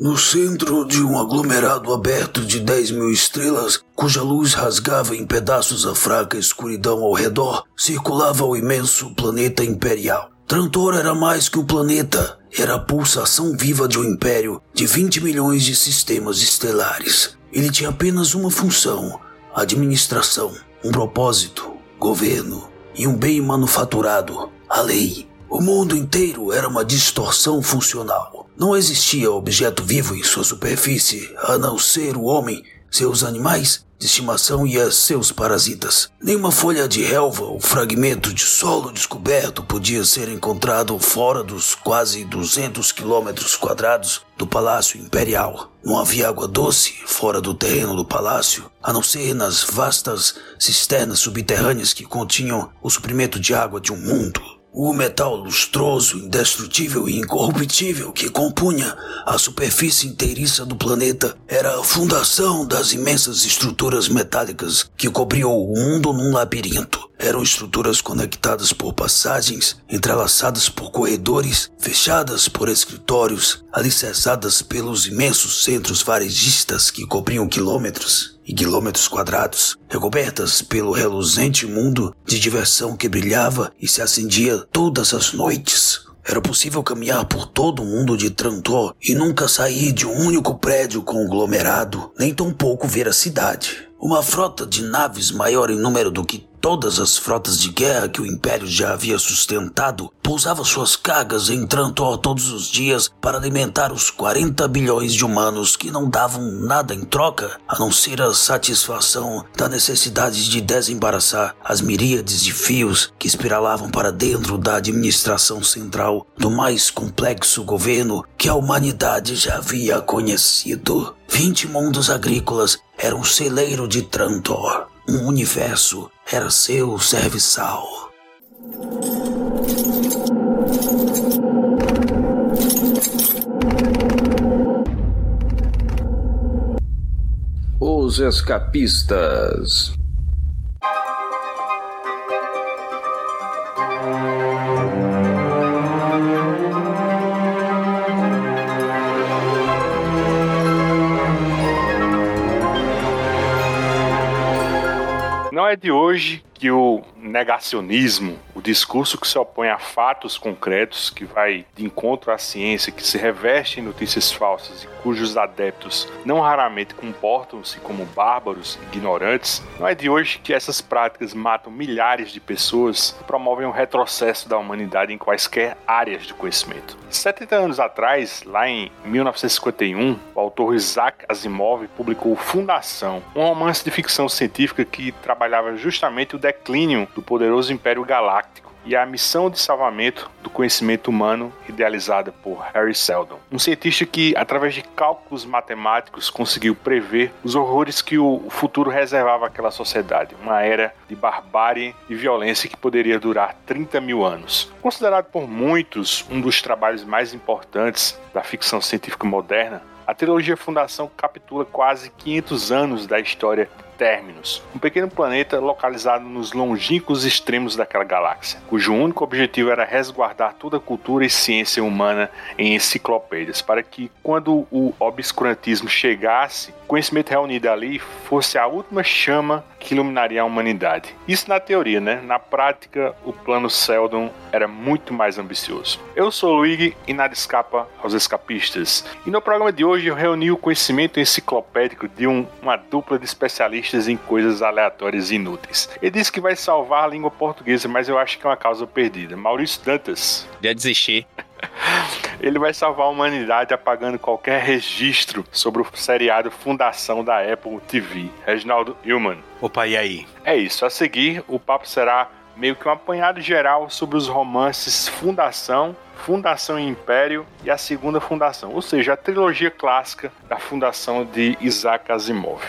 No centro de um aglomerado aberto de 10 mil estrelas, cuja luz rasgava em pedaços a fraca escuridão ao redor, circulava o imenso planeta imperial. Trantor era mais que um planeta, era a pulsação viva de um império de 20 milhões de sistemas estelares. Ele tinha apenas uma função: administração, um propósito, governo e um bem manufaturado, a lei. O mundo inteiro era uma distorção funcional. Não existia objeto vivo em sua superfície, a não ser o homem, seus animais de estimação e a seus parasitas. Nenhuma folha de relva ou fragmento de solo descoberto podia ser encontrado fora dos quase 200 quilômetros quadrados do Palácio Imperial. Não havia água doce fora do terreno do palácio, a não ser nas vastas cisternas subterrâneas que continham o suprimento de água de um mundo. O metal lustroso, indestrutível e incorruptível que compunha a superfície inteiriça do planeta era a fundação das imensas estruturas metálicas que cobriam o mundo num labirinto. Eram estruturas conectadas por passagens, entrelaçadas por corredores, fechadas por escritórios, alicerçadas pelos imensos centros varejistas que cobriam quilômetros e quilômetros quadrados, recobertas pelo reluzente mundo de diversão que brilhava e se acendia todas as noites. Era possível caminhar por todo o mundo de Trantor e nunca sair de um único prédio conglomerado, nem tampouco ver a cidade. Uma frota de naves maior em número do que Todas as frotas de guerra que o Império já havia sustentado pousavam suas cargas em Trantor todos os dias para alimentar os 40 bilhões de humanos que não davam nada em troca, a não ser a satisfação da necessidade de desembaraçar as miríades de fios que espiralavam para dentro da administração central do mais complexo governo que a humanidade já havia conhecido. Vinte mundos agrícolas eram o celeiro de Trantor. Um universo era seu serviçal. Os escapistas. Não é de hoje que o negacionismo, o discurso que se opõe a fatos concretos, que vai de encontro à ciência, que se reveste em notícias falsas e cujos adeptos não raramente comportam-se como bárbaros, ignorantes, não é de hoje que essas práticas matam milhares de pessoas e promovem um retrocesso da humanidade em quaisquer áreas de conhecimento. 70 anos atrás, lá em 1951, o autor Isaac Asimov publicou Fundação, um romance de ficção científica que trabalhava justamente o declínio do poderoso Império Galáctico e a missão de salvamento do conhecimento humano idealizada por Harry Seldon, um cientista que, através de cálculos matemáticos, conseguiu prever os horrores que o futuro reservava àquela sociedade, uma era de barbárie e violência que poderia durar 30 mil anos. Considerado por muitos um dos trabalhos mais importantes da ficção científica moderna, a trilogia Fundação capitula quase 500 anos da história Terminus, um pequeno planeta localizado nos longínquos extremos daquela galáxia, cujo único objetivo era resguardar toda a cultura e ciência humana em enciclopédias, para que, quando o obscurantismo chegasse, o conhecimento reunido ali fosse a última chama que iluminaria a humanidade. Isso na teoria, né? Na prática, o plano Seldon era muito mais ambicioso. Eu sou o Luigi e nada escapa aos escapistas. E no programa de hoje eu reuni o conhecimento enciclopédico de um, uma dupla de especialistas em coisas aleatórias e inúteis. Ele disse que vai salvar a língua portuguesa, mas eu acho que é uma causa perdida. Maurício Dantas. Já desistir. Ele vai salvar a humanidade apagando qualquer registro sobre o seriado Fundação da Apple TV. Reginaldo Hillman. Opa, e aí? É isso. A seguir, o papo será meio que um apanhado geral sobre os romances Fundação, Fundação e Império e a Segunda Fundação, ou seja, a trilogia clássica da Fundação de Isaac Asimov.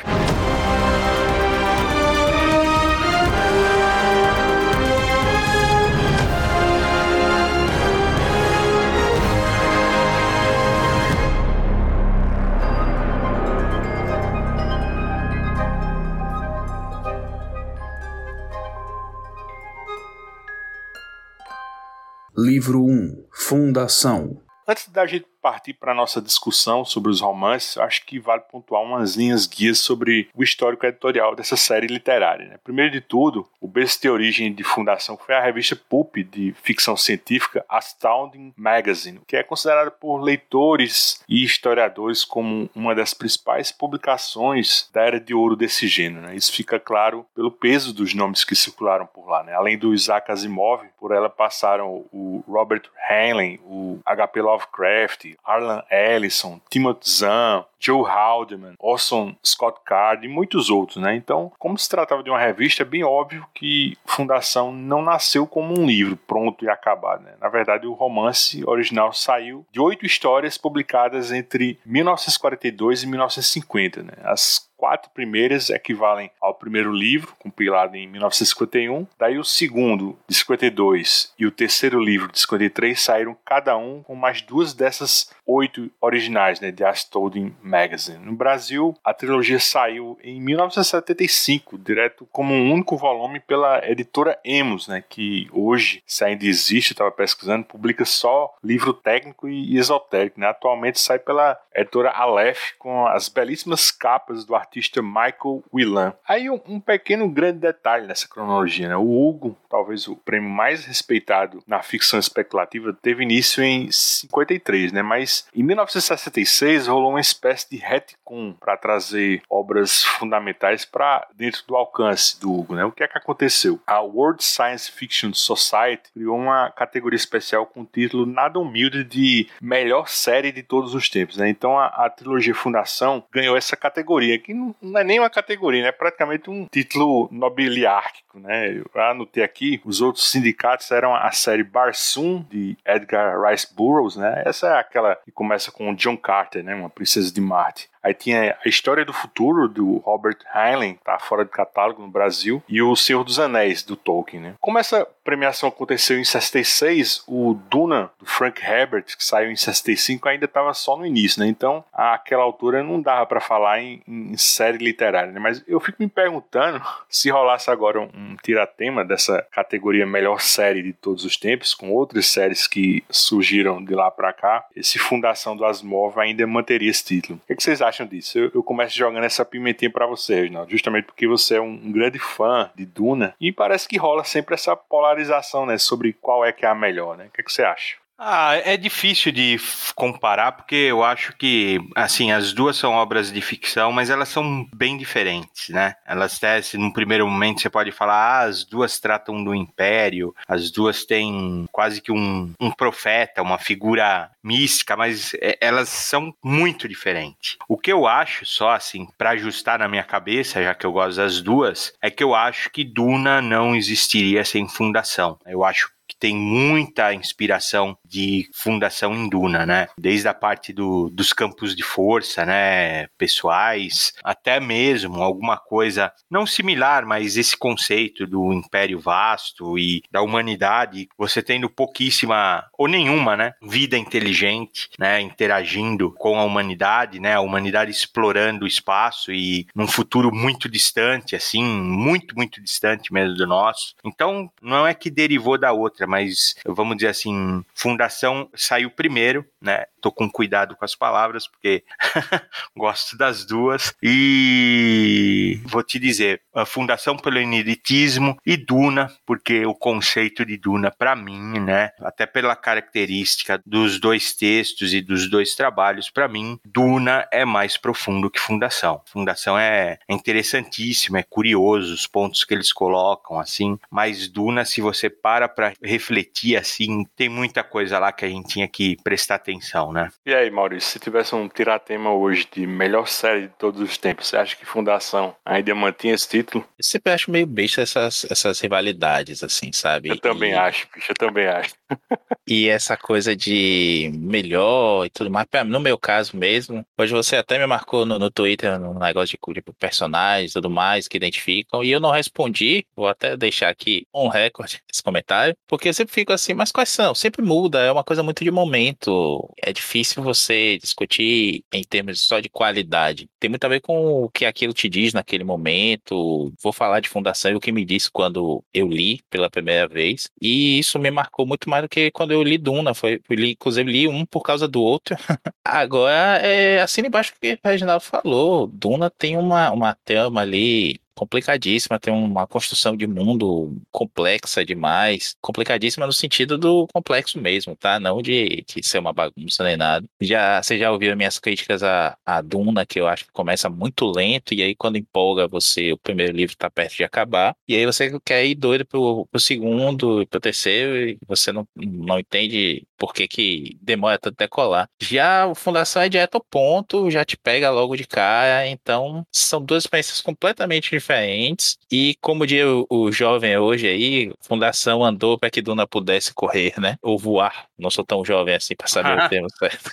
Livro 1 Fundação. Antes da gente partir para a nossa discussão sobre os romances, acho que vale pontuar umas linhas guias sobre o histórico editorial dessa série literária. Né? Primeiro de tudo, o berço de origem de fundação foi a revista Pulp de ficção científica Astounding Magazine, que é considerada por leitores e historiadores como uma das principais publicações da era de ouro desse gênero. Né? Isso fica claro pelo peso dos nomes que circularam por lá. Né? Além do Isaac Asimov, por ela passaram o Robert Heinlein, o H.P. Lovecraft, Arlan Ellison, Timothy Zahn, Joe Haldeman, Orson Scott Card e muitos outros, né? Então, como se tratava de uma revista, é bem óbvio que Fundação não nasceu como um livro pronto e acabado, né? Na verdade, o romance original saiu de oito histórias publicadas entre 1942 e 1950, né? As quatro primeiras equivalem ao primeiro livro, compilado em 1951. Daí o segundo, de 52, e o terceiro livro, de 53, saíram cada um com mais duas dessas oito originais, né, de Astounding Magazine. No Brasil, a trilogia saiu em 1975, direto como um único volume pela editora Emos, né, que hoje, se ainda existe, estava pesquisando, publica só livro técnico e esotérico. Né? Atualmente sai pela editora Aleph, com as belíssimas capas do artista Michael Whelan. Aí um, um, pequeno grande detalhe nessa cronologia, né? O Hugo, talvez o prêmio mais respeitado na ficção especulativa, teve início em 53, né? Mas em 1966 rolou uma espécie de retcon para trazer obras fundamentais para dentro do alcance do Hugo, né? O que é que aconteceu? A World Science Fiction Society criou uma categoria especial com o título nada humilde de melhor série de todos os tempos, né? Então a, a trilogia Fundação ganhou essa categoria que não, é nem uma categoria, né? é praticamente um título nobiliárquico. Né? Eu anotei aqui, os outros sindicatos eram a série Barsoom, de Edgar Rice Burroughs, né? essa é aquela que começa com John Carter, né? uma princesa de Marte. Aí tinha a História do Futuro, do Robert Heinlein, tá fora de catálogo no Brasil, e o Senhor dos Anéis, do Tolkien. Né? Como essa premiação aconteceu em 66, o Duna, do Frank Herbert, que saiu em 65, ainda estava só no início, né? Então, àquela altura não dava para falar em, em, série literária, né? Mas eu fico me perguntando se rolasse agora um, um tiratema dessa categoria melhor série de todos os tempos, com outras séries que surgiram de lá para cá, esse Fundação do Asimov ainda manteria esse título. O que, é que vocês acham disso? Eu, eu começo jogando essa pimentinha para você, Reginaldo, justamente porque você é um, um grande fã de Duna e parece que rola sempre essa polarização, né, sobre qual é que é a melhor, né? O que, é que você acha? Ah, é difícil de comparar porque eu acho que, assim, as duas são obras de ficção, mas elas são bem diferentes, né? Elas tecem, num primeiro momento você pode falar, ah, as duas tratam do império, as duas têm quase que um, um profeta, uma figura mística, mas é, elas são muito diferentes. O que eu acho, só assim, para ajustar na minha cabeça, já que eu gosto das duas, é que eu acho que Duna não existiria sem fundação. Eu acho que tem muita inspiração de fundação em Duna, né? Desde a parte do, dos campos de força, né? Pessoais, até mesmo alguma coisa não similar, mas esse conceito do império vasto e da humanidade, você tendo pouquíssima ou nenhuma, né? Vida inteligente, né? Interagindo com a humanidade, né? A humanidade explorando o espaço e num futuro muito distante, assim, muito, muito distante mesmo do nosso. Então, não é que derivou da outra, mas vamos dizer assim, Fundação saiu primeiro, né? Tô com cuidado com as palavras, porque gosto das duas. E vou te dizer, a Fundação pelo Ineditismo e Duna, porque o conceito de Duna, para mim, né? Até pela característica dos dois textos e dos dois trabalhos, para mim, Duna é mais profundo que Fundação. Fundação é interessantíssimo, é curioso os pontos que eles colocam, assim, mas Duna, se você para para refletir assim, tem muita coisa lá que a gente tinha que prestar atenção, né? E aí, Maurício, se tivesse um tiratema hoje de melhor série de todos os tempos, você acha que Fundação ainda mantinha esse título? Eu sempre acho meio besta essas, essas rivalidades, assim, sabe? Eu também e... acho, bicho, eu também acho. e essa coisa de melhor e tudo mais, no meu caso mesmo, hoje você até me marcou no, no Twitter, no negócio de tipo, personagens e tudo mais que identificam, e eu não respondi, vou até deixar aqui um recorde esse comentário, porque eu sempre fico assim, mas quais são? Sempre muda, é uma coisa muito de momento. É difícil você discutir em termos só de qualidade. Tem muito a ver com o que aquilo te diz naquele momento. Vou falar de fundação e o que me disse quando eu li pela primeira vez. E isso me marcou muito mais do que quando eu li Duna. Foi, li, inclusive, li um por causa do outro. Agora, é, assim embaixo que o Reginaldo falou. Duna tem uma, uma trama ali complicadíssima, tem uma construção de mundo complexa demais, complicadíssima no sentido do complexo mesmo, tá? Não de, de ser uma bagunça nem nada. Já, você já ouviu minhas críticas a, a Duna, que eu acho que começa muito lento, e aí quando empolga você, o primeiro livro tá perto de acabar, e aí você quer ir doido pro, pro segundo, pro terceiro, e você não, não entende por que, que demora tanto decolar. Já o Fundação é direto ao ponto, já te pega logo de cara, então são duas experiências completamente diferentes diferentes. E como diz o, o jovem hoje aí, Fundação andou para que Duna pudesse correr, né? Ou voar. Não sou tão jovem assim para saber o termo certo.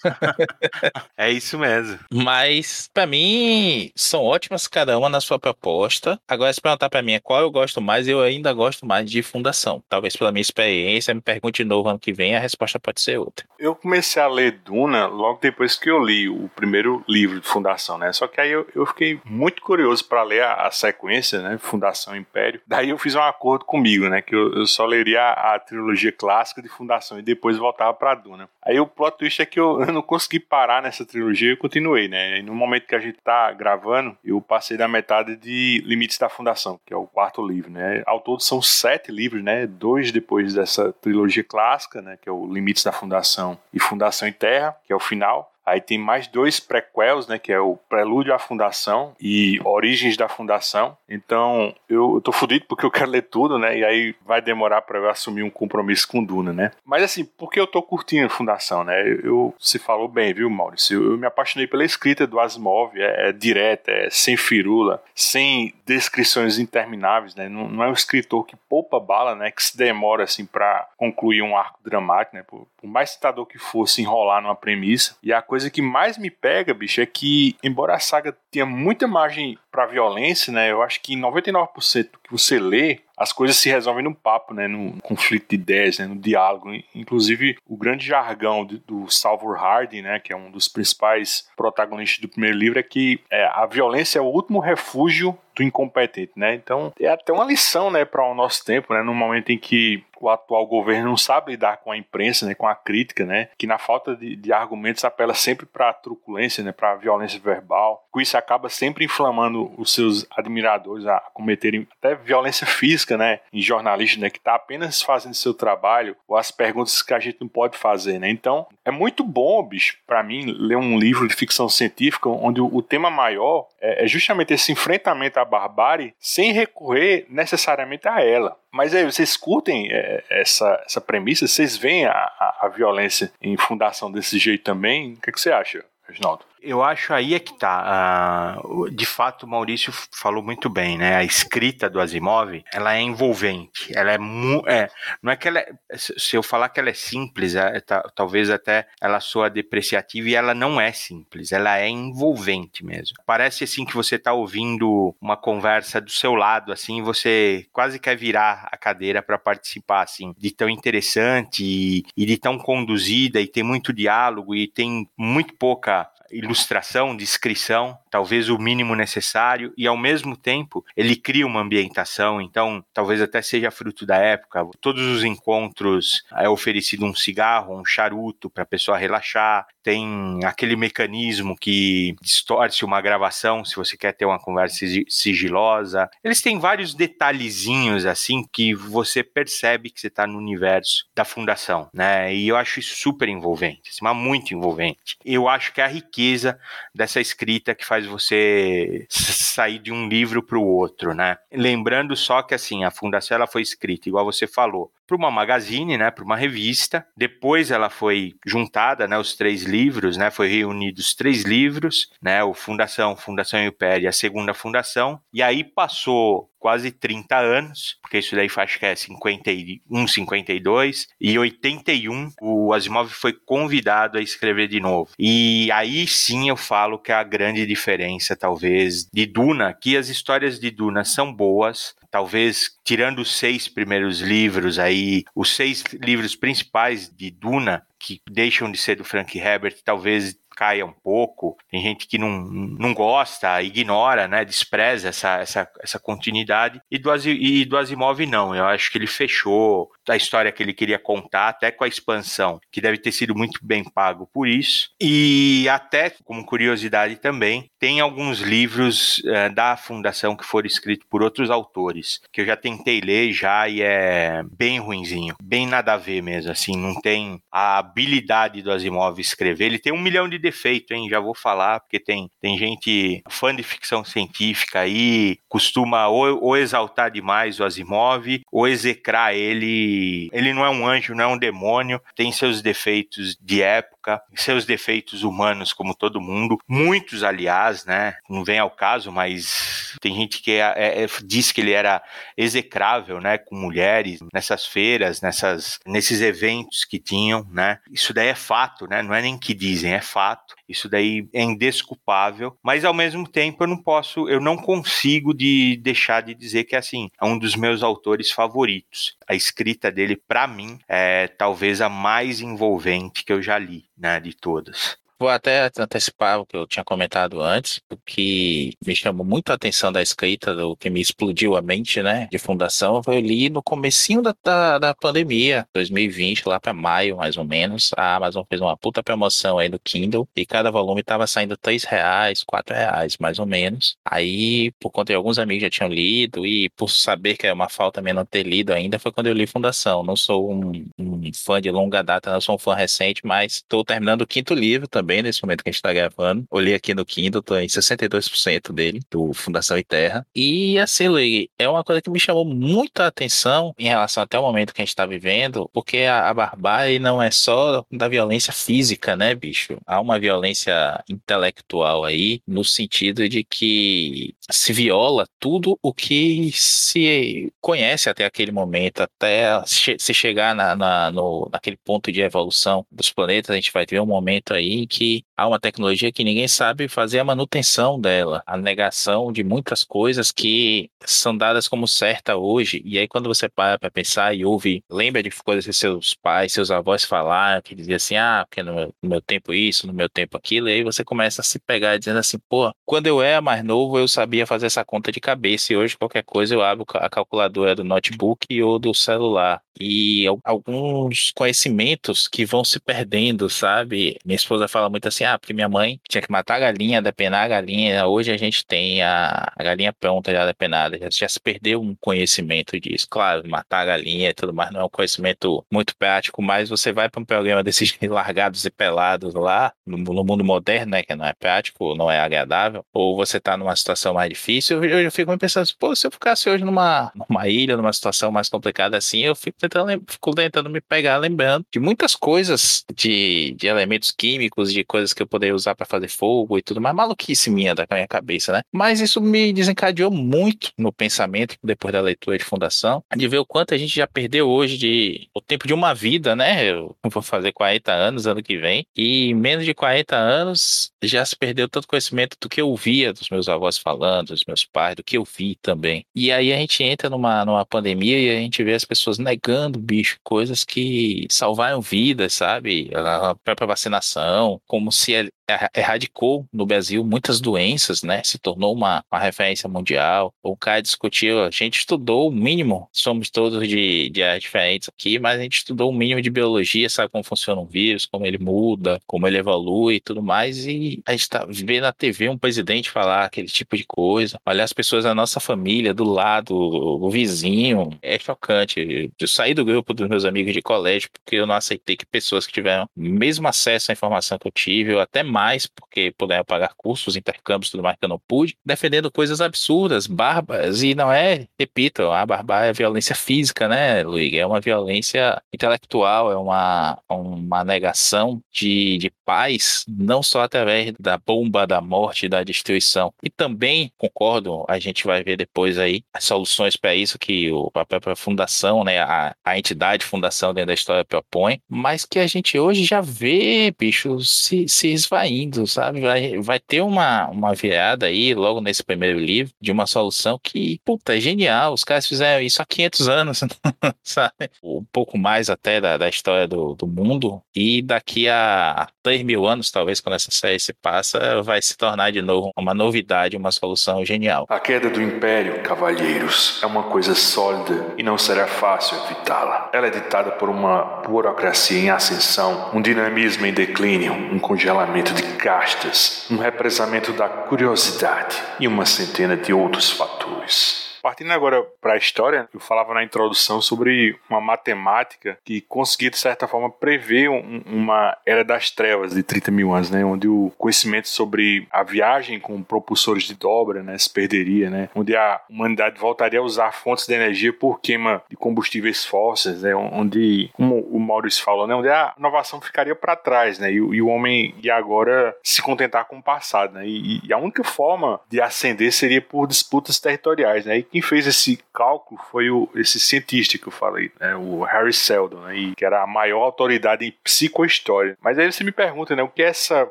é isso mesmo. Mas, para mim, são ótimas cada uma na sua proposta. Agora, se perguntar para mim qual eu gosto mais, eu ainda gosto mais de Fundação. Talvez pela minha experiência, me pergunte de novo ano que vem, a resposta pode ser outra. Eu comecei a ler Duna logo depois que eu li o primeiro livro de Fundação, né? Só que aí eu, eu fiquei muito curioso para ler a, a sequência né? Fundação Império. Daí eu fiz um acordo comigo, né? Que eu, eu só leria a, a, trilogia clássica de Fundação e depois voltava pra Duna. Aí o plot twist é que eu, eu não consegui parar nessa trilogia e continuei, né? E no momento que a gente tá gravando, eu passei da metade de Limites da Fundação, que é o quarto livro, né? Ao todo são sete livros, né? Dois depois dessa trilogia clássica, né? Que é o Limites da Fundação e Fundação em Terra, que é o final. Aí tem mais dois prequels, né, que é o Prelúdio à Fundação e Origens da Fundação. Então, eu, eu tô fudido porque eu quero ler tudo, né? E aí vai demorar para eu assumir um compromisso com Duna, né? Mas assim, porque eu tô curtindo Fundação, né? Eu, se falou bem, viu, Maurício? Eu, eu me apaixonei pela escrita do Asimov, é, é direta, é sem firula, sem descrições intermináveis, né? Não, não, é um escritor que poupa bala, né? Que se demora assim para concluir um arco dramático, né? Por, por mais citador que fosse enrolar numa premissa. E a coisa coisa que mais me pega, bicho, é que, embora a saga tenha muita margem para violência, né? Eu acho que 99% do que você lê as coisas se resolvem no papo, né, no conflito de ideias, né, no diálogo. Inclusive, o grande jargão do, do Salvor né, que é um dos principais protagonistas do primeiro livro, é que é, a violência é o último refúgio do incompetente, né? Então, é até uma lição, né, para o nosso tempo, né, no momento em que o atual governo não sabe lidar com a imprensa, né, com a crítica, né, que na falta de, de argumentos apela sempre para a truculência, né, para a violência verbal. Com isso acaba sempre inflamando os seus admiradores a cometerem até violência física, né, em jornalistas, né, que está apenas fazendo seu trabalho ou as perguntas que a gente não pode fazer, né. Então é muito bom, bicho, para mim ler um livro de ficção científica onde o, o tema maior é, é justamente esse enfrentamento à barbárie sem recorrer necessariamente a ela. Mas aí, vocês curtem é, essa, essa premissa? Vocês veem a, a, a, violência em fundação desse jeito também? O que, é que você acha, Reginaldo? Eu acho aí é que tá. Uh, de fato, o Maurício falou muito bem, né? A escrita do Asimov, ela é envolvente. Ela é, é não é que ela é, se eu falar que ela é simples, é, tá, talvez até ela soa depreciativa e ela não é simples. Ela é envolvente mesmo. Parece assim que você tá ouvindo uma conversa do seu lado, assim, você quase quer virar a cadeira para participar, assim, de tão interessante e, e de tão conduzida e tem muito diálogo e tem muito pouca ilustração, descrição, talvez o mínimo necessário, e ao mesmo tempo ele cria uma ambientação, então talvez até seja fruto da época. Todos os encontros é oferecido um cigarro, um charuto para a pessoa relaxar, tem aquele mecanismo que distorce uma gravação se você quer ter uma conversa sigilosa. Eles têm vários detalhezinhos assim que você percebe que você está no universo da fundação, né? E eu acho isso super envolvente, assim, mas muito envolvente. Eu acho que é a riqueza dessa escrita que faz você sair de um livro para o outro, né? Lembrando só que assim a fundação ela foi escrita, igual você falou, para uma magazine, né, para uma revista. Depois ela foi juntada, né, os três livros, né, foi reunidos três livros, né, o Fundação, Fundação Império a Segunda Fundação. E aí passou quase 30 anos, porque isso daí acho que é 51, 52, e 81 o Asimov foi convidado a escrever de novo. E aí sim eu falo que a grande diferença, talvez, de Duna, que as histórias de Duna são boas, talvez tirando os seis primeiros livros aí, os seis livros principais de Duna, que deixam de ser do Frank Herbert, talvez caia um pouco. Tem gente que não, não gosta, ignora, né, despreza essa, essa, essa continuidade. E do, e do Asimov não. Eu acho que ele fechou a história que ele queria contar, até com a expansão, que deve ter sido muito bem pago por isso. E até, como curiosidade também, tem alguns livros uh, da Fundação que foram escritos por outros autores, que eu já tentei ler já e é bem ruinzinho, bem nada a ver mesmo, assim, não tem a habilidade do Asimov escrever. Ele tem um milhão de defeitos, hein, já vou falar, porque tem, tem gente fã de ficção científica aí, costuma ou, ou exaltar demais o Asimov, ou execrar ele ele não é um anjo, não é um demônio, tem seus defeitos de época, seus defeitos humanos, como todo mundo. Muitos, aliás, né? Não vem ao caso, mas tem gente que é, é, é, diz que ele era execrável, né? Com mulheres, nessas feiras, nessas, nesses eventos que tinham, né? Isso daí é fato, né? Não é nem que dizem, é fato. Isso daí é indesculpável, mas ao mesmo tempo eu não posso, eu não consigo de deixar de dizer que assim, é um dos meus autores favoritos. A escrita dele para mim é talvez a mais envolvente que eu já li, né, de todas. Vou até antecipar o que eu tinha comentado antes, porque me chamou muito a atenção da escrita, do que me explodiu a mente, né, de fundação, eu li no comecinho da, da, da pandemia, 2020, lá para maio, mais ou menos, a Amazon fez uma puta promoção aí no Kindle, e cada volume tava saindo três reais, quatro reais, mais ou menos. Aí, por conta de alguns amigos já tinham lido, e por saber que é uma falta mesmo não ter lido ainda, foi quando eu li Fundação. Não sou um, um fã de longa data, não sou um fã recente, mas estou terminando o quinto livro também, também nesse momento que a gente está gravando. Olhei aqui no Kindle, tô em 62% dele, do Fundação e Terra. E assim, Luigi, é uma coisa que me chamou muito a atenção em relação até o momento que a gente está vivendo, porque a, a barbárie não é só da violência física, né, bicho? Há uma violência intelectual aí, no sentido de que se viola tudo o que se conhece até aquele momento, até se chegar na, na, no, naquele ponto de evolução dos planetas, a gente vai ver um momento aí que há uma tecnologia que ninguém sabe fazer a manutenção dela, a negação de muitas coisas que são dadas como certa hoje. E aí, quando você para para pensar e ouve, lembra de coisas que seus pais, seus avós falaram, que diziam assim: ah, porque no meu, no meu tempo isso, no meu tempo aquilo, e aí você começa a se pegar dizendo assim: pô, quando eu era mais novo, eu sabia fazer essa conta de cabeça, e hoje qualquer coisa eu abro a calculadora do notebook ou do celular. E alguns conhecimentos que vão se perdendo, sabe? Minha esposa fala muito assim: ah, porque minha mãe tinha que matar a galinha, depenar a galinha. Hoje a gente tem a, a galinha pronta já depenada. Já, já, se perdeu um conhecimento disso. Claro, matar a galinha e tudo mais não é um conhecimento muito prático, mas você vai para um programa desses largados e pelados lá, no, no, mundo moderno, né, que não é prático, não é agradável, ou você tá numa situação mais difícil, eu, eu fico me pensando assim, pô, se eu ficasse hoje numa, numa ilha, numa situação mais complicada assim, eu fico tentando, fico tentando me pegar lembrando de muitas coisas de, de elementos químicos, de coisas que eu poderia usar para fazer fogo e tudo mais, maluquice minha da minha cabeça, né? Mas isso me desencadeou muito no pensamento depois da leitura de fundação, de ver o quanto a gente já perdeu hoje de o tempo de uma vida, né? Eu vou fazer 40 anos ano que vem, e menos de 40 anos já se perdeu tanto conhecimento do que eu via dos meus avós falando, dos meus pais, do que eu vi também. E aí a gente entra numa, numa pandemia e a gente vê as pessoas negando, bicho, coisas que salvaram vidas, sabe? A própria vacinação, como se erradicou no Brasil muitas doenças, né? Se tornou uma, uma referência mundial. O cara discutiu, a gente estudou o mínimo, somos todos de, de áreas diferentes aqui, mas a gente estudou o mínimo de biologia, sabe como funciona um vírus, como ele muda, como ele evolui e tudo mais. E a gente tá vendo na TV um presidente falar aquele tipo de coisa. Olhar as pessoas da nossa família, do lado, o vizinho, é chocante. Eu saí do grupo dos meus amigos de colégio porque eu não aceitei que pessoas que tiveram o mesmo acesso à informação que eu tive, ou até mais, porque puderam pagar cursos, intercâmbios, tudo mais que eu não pude, defendendo coisas absurdas, bárbaras, e não é, repito, a barbárie é violência física, né, Luiz? É uma violência intelectual, é uma, uma negação de, de paz, não só através da bomba, da morte, da destruição. E também, concordo, a gente vai ver depois aí as soluções para isso que o a fundação, né, a, a entidade fundação dentro da história propõe, mas que a gente hoje já vê, bicho, se, se esvaindo, sabe? Vai, vai ter uma, uma virada aí, logo nesse primeiro livro, de uma solução que, puta, é genial. Os caras fizeram isso há 500 anos, sabe? Um pouco mais até da, da história do, do mundo. E daqui a 3 mil anos, talvez, quando essa série se passa, vai se tornar de novo uma novidade, uma solução genial. A queda do Império, cavalheiros, é uma coisa sólida e não será fácil evitá-la. Ela é ditada por uma burocracia em ascensão, um dinamismo em declínio, um congelamento de castas, um represamento da curiosidade e uma centena de outros fatores. Partindo agora para a história, eu falava na introdução sobre uma matemática que conseguia, de certa forma, prever um, uma era das trevas de 30 mil anos, né? onde o conhecimento sobre a viagem com propulsores de dobra né, se perderia, né? onde a humanidade voltaria a usar fontes de energia por queima de combustíveis fósseis, né? onde, como o Maurício falou, né? onde a inovação ficaria para trás né? E, e, o homem ia agora se contentar com o passado. Né? E, e a única forma de ascender seria por disputas territoriais. Né? E quem fez esse cálculo foi o, esse cientista que eu falei, né, o Harry Seldon, né, que era a maior autoridade em psicohistória. Mas aí você me pergunta, né, o que é essa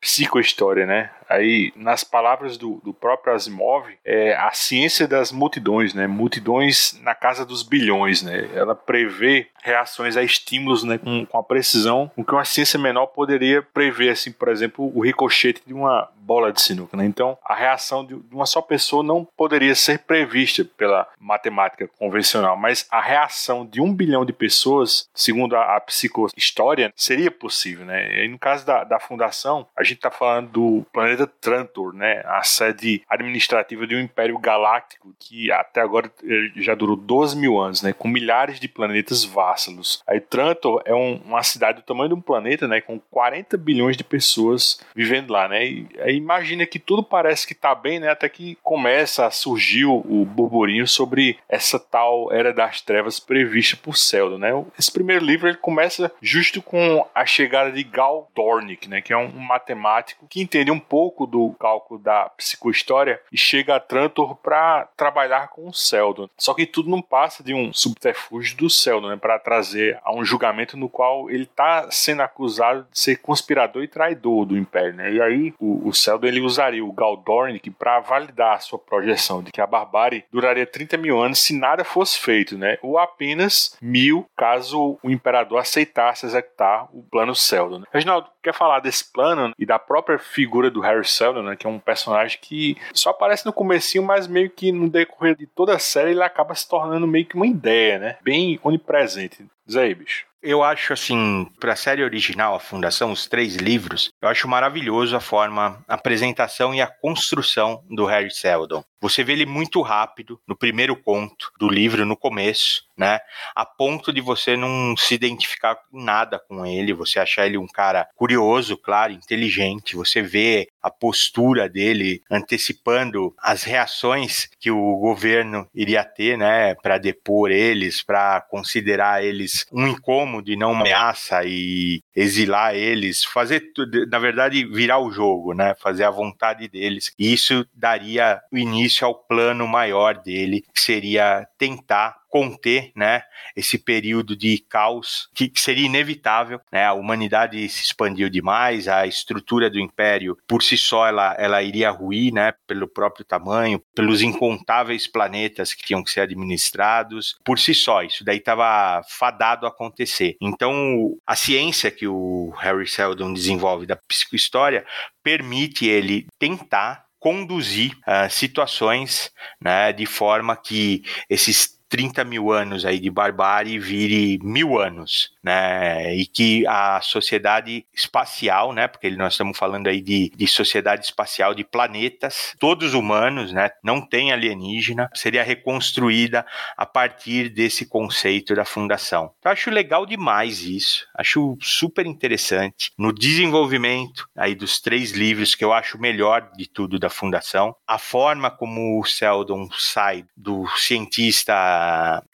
psicohistória, né? Aí, nas palavras do, do próprio Asimov, é a ciência das multidões, né? Multidões na casa dos bilhões, né? Ela prevê reações a estímulos né, com, com a precisão com que uma ciência menor poderia prever, assim, por exemplo, o ricochete de uma bola de sinuca. Né? Então, a reação de uma só pessoa não poderia ser prevista pela matemática convencional, mas a reação de um bilhão de pessoas, segundo a, a psicohistória, seria possível. Né? E no caso da, da fundação, a gente está falando do planeta Trantor, né? a sede administrativa de um império galáctico que até agora já durou 12 mil anos, né? com milhares de planetas vastos. Aí Trantor é um, uma cidade do tamanho de um planeta, né? com 40 bilhões de pessoas vivendo lá. Né? E, aí imagina que tudo parece que está bem, né? até que começa a surgir o burburinho sobre essa tal Era das Trevas prevista por Seldon. Né? Esse primeiro livro ele começa justo com a chegada de Gal Dornick, né? que é um matemático que entende um pouco do cálculo da psicohistória e chega a Trantor para trabalhar com o Seldon. Só que tudo não passa de um subterfúgio do Seldon, né? para trazer a um julgamento no qual ele está sendo acusado de ser conspirador e traidor do Império. Né? E aí o, o Seldon ele usaria o Gal Dornick para validar a sua projeção de que a barbárie duraria 30 mil anos se nada fosse feito, né? ou apenas mil caso o imperador aceitasse executar o plano Seldon. Né? Reginaldo, quer falar desse plano e da própria figura do Harry Seldon, né, que é um personagem que só aparece no comecinho, mas meio que no decorrer de toda a série ele acaba se tornando meio que uma ideia, né? Bem onipresente. Diz aí, bicho. Eu acho assim, para a série original, a Fundação, os três livros, eu acho maravilhoso a forma, a apresentação e a construção do Harry Seldon. Você vê ele muito rápido no primeiro conto do livro, no começo, né? A ponto de você não se identificar nada com ele, você achar ele um cara curioso, claro, inteligente. Você vê a postura dele antecipando as reações que o governo iria ter, né, para depor eles, para considerar eles um incômodo e não uma ameaça e exilar eles, fazer na verdade virar o jogo, né, fazer a vontade deles. E isso daria o início início ao plano maior dele, que seria tentar conter, né, esse período de caos que seria inevitável, né? A humanidade se expandiu demais, a estrutura do império por si só ela, ela iria ruir, né, pelo próprio tamanho, pelos incontáveis planetas que tinham que ser administrados, por si só, isso daí estava fadado a acontecer. Então, a ciência que o Harry Seldon desenvolve da psicohistória permite ele tentar conduzir uh, situações né, de forma que esses 30 mil anos aí de barbárie vire mil anos, né? E que a sociedade espacial, né? Porque nós estamos falando aí de, de sociedade espacial de planetas, todos humanos, né? Não tem alienígena, seria reconstruída a partir desse conceito da fundação. Eu acho legal demais isso, acho super interessante no desenvolvimento aí dos três livros que eu acho melhor de tudo da fundação, a forma como o Seldon sai do cientista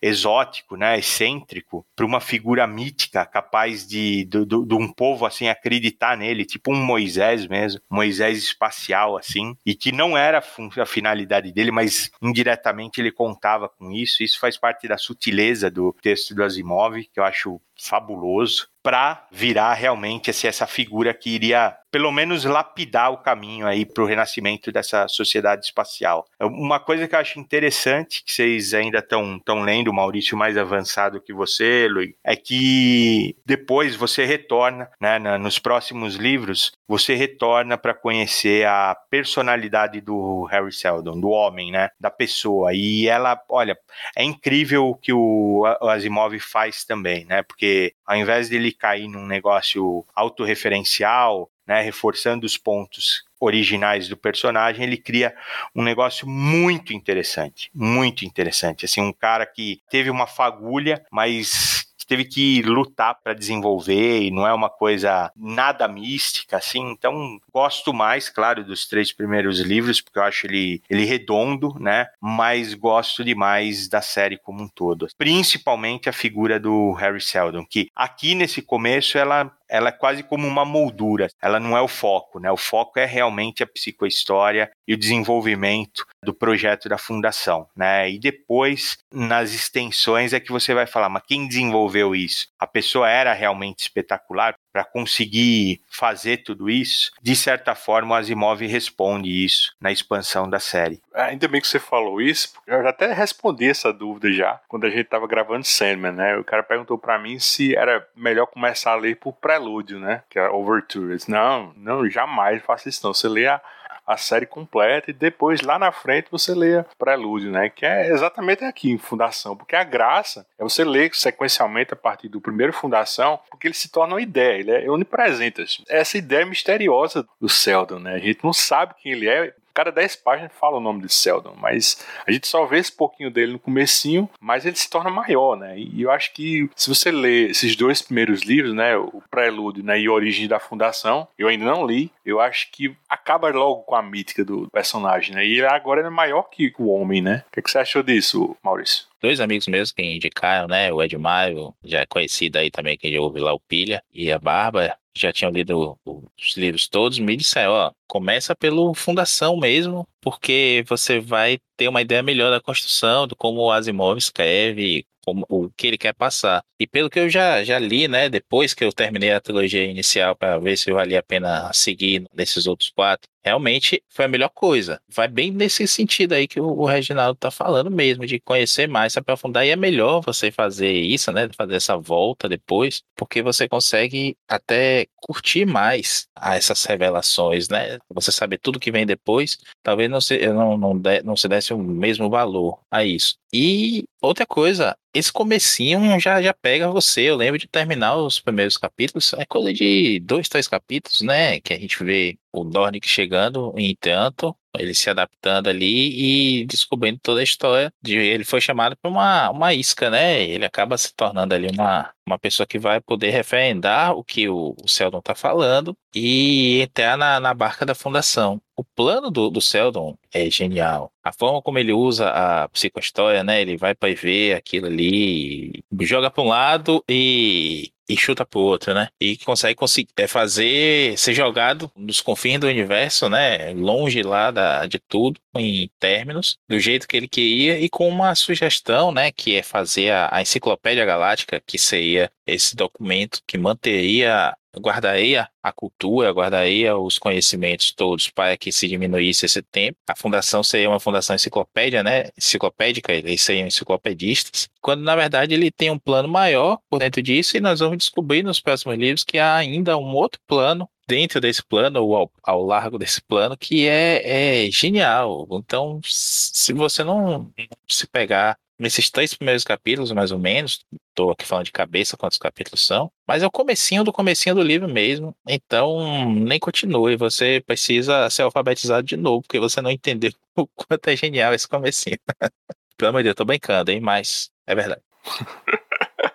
exótico, né, excêntrico, para uma figura mítica capaz de, de, de, um povo assim acreditar nele, tipo um Moisés mesmo, Moisés espacial assim, e que não era a finalidade dele, mas indiretamente ele contava com isso. Isso faz parte da sutileza do texto do Asimov, que eu acho fabuloso para virar realmente assim, essa figura que iria pelo menos lapidar o caminho aí para o renascimento dessa sociedade espacial. Uma coisa que eu acho interessante, que vocês ainda estão tão lendo, Maurício mais avançado que você, Luiz, é que depois você retorna, né, nos próximos livros, você retorna para conhecer a personalidade do Harry Seldon, do homem, né, da pessoa. E ela, olha, é incrível o que o Asimov faz também, né, porque ao invés dele cair num negócio autorreferencial, né, reforçando os pontos originais do personagem, ele cria um negócio muito interessante, muito interessante. Assim, um cara que teve uma fagulha, mas teve que lutar para desenvolver e não é uma coisa nada mística, assim. Então, gosto mais, claro, dos três primeiros livros, porque eu acho ele, ele redondo, né? Mas gosto demais da série como um todo. Principalmente a figura do Harry Seldon, que aqui nesse começo ela ela é quase como uma moldura, ela não é o foco, né? O foco é realmente a psicohistória e o desenvolvimento do projeto da fundação, né? E depois, nas extensões, é que você vai falar, mas quem desenvolveu isso? A pessoa era realmente espetacular? Para conseguir fazer tudo isso, de certa forma o Asimov responde isso na expansão da série. É, ainda bem que você falou isso, porque eu até respondi essa dúvida já, quando a gente estava gravando Sandman, né? O cara perguntou para mim se era melhor começar a ler por prelúdio, né? Que é Overture. Não, não, jamais faça isso não. Você lê a, a série completa e depois lá na frente você lê Prelúdio, né? Que é exatamente aqui em Fundação, porque a graça é você ler sequencialmente a partir do primeiro Fundação, porque ele se torna uma ideia, ele é onipresente. Assim. Essa ideia misteriosa do Seldon, né? A gente não sabe quem ele é, cada 10 páginas fala o nome de Seldon, mas a gente só vê esse pouquinho dele no comecinho, mas ele se torna maior, né? E eu acho que se você ler esses dois primeiros livros, né, o Prelúdio né, e Origem da Fundação, eu ainda não li, eu acho que acaba logo com a mítica do personagem, né? E agora ele é maior que o homem, né? O que, é que você achou disso, Maurício? Dois amigos meus que indicaram, né? O Edmaio, já é conhecido aí também, quem já ouve lá o Pilha, e a Barba, já tinham lido os livros todos, me disseram, ó, começa pelo Fundação mesmo, porque você vai ter uma ideia melhor da construção, do como o Asimov escreve, como, o que ele quer passar. E pelo que eu já, já li, né, depois que eu terminei a trilogia inicial para ver se valia a pena seguir nesses outros quatro, realmente foi a melhor coisa. Vai bem nesse sentido aí que o, o Reginaldo tá falando mesmo, de conhecer mais, se aprofundar, e é melhor você fazer isso, né, fazer essa volta depois, porque você consegue até curtir mais essas revelações, né, você saber tudo que vem depois, talvez não se, não, não, de, não se desse o mesmo valor a isso. E outra coisa, esse comecinho já, já pega você. Eu lembro de terminar os primeiros capítulos, é coisa de dois, três capítulos, né? Que a gente vê o Dornick chegando em tanto, ele se adaptando ali e descobrindo toda a história. De, ele foi chamado para uma, uma isca, né? Ele acaba se tornando ali uma, uma pessoa que vai poder referendar o que o, o Seldon está falando e entrar na, na barca da fundação. O plano do, do Seldon é genial. A forma como ele usa a psicohistória, né? Ele vai para ver aquilo ali, joga para um lado e e chuta pro outro, né? E consegue conseguir, é fazer ser jogado nos confins do universo, né? Longe lá da, de tudo, em términos, do jeito que ele queria e com uma sugestão, né? Que é fazer a, a Enciclopédia Galáctica, que seria esse documento que manteria guardaria a cultura, guardaria os conhecimentos todos para que se diminuísse esse tempo. A fundação seria uma fundação enciclopédia, né? Enciclopédica, eles seriam enciclopedistas, quando na verdade ele tem um plano maior por dentro disso e nós vamos descobrir nos próximos livros que há ainda um outro plano dentro desse plano ou ao, ao largo desse plano que é, é genial. Então, se você não se pegar nesses três primeiros capítulos, mais ou menos, estou aqui falando de cabeça quantos capítulos são, mas é o comecinho do comecinho do livro mesmo, então nem continue, você precisa ser alfabetizado de novo, porque você não entendeu o quanto é genial esse comecinho. Pelo amor de Deus, tô brincando, hein, mas é verdade.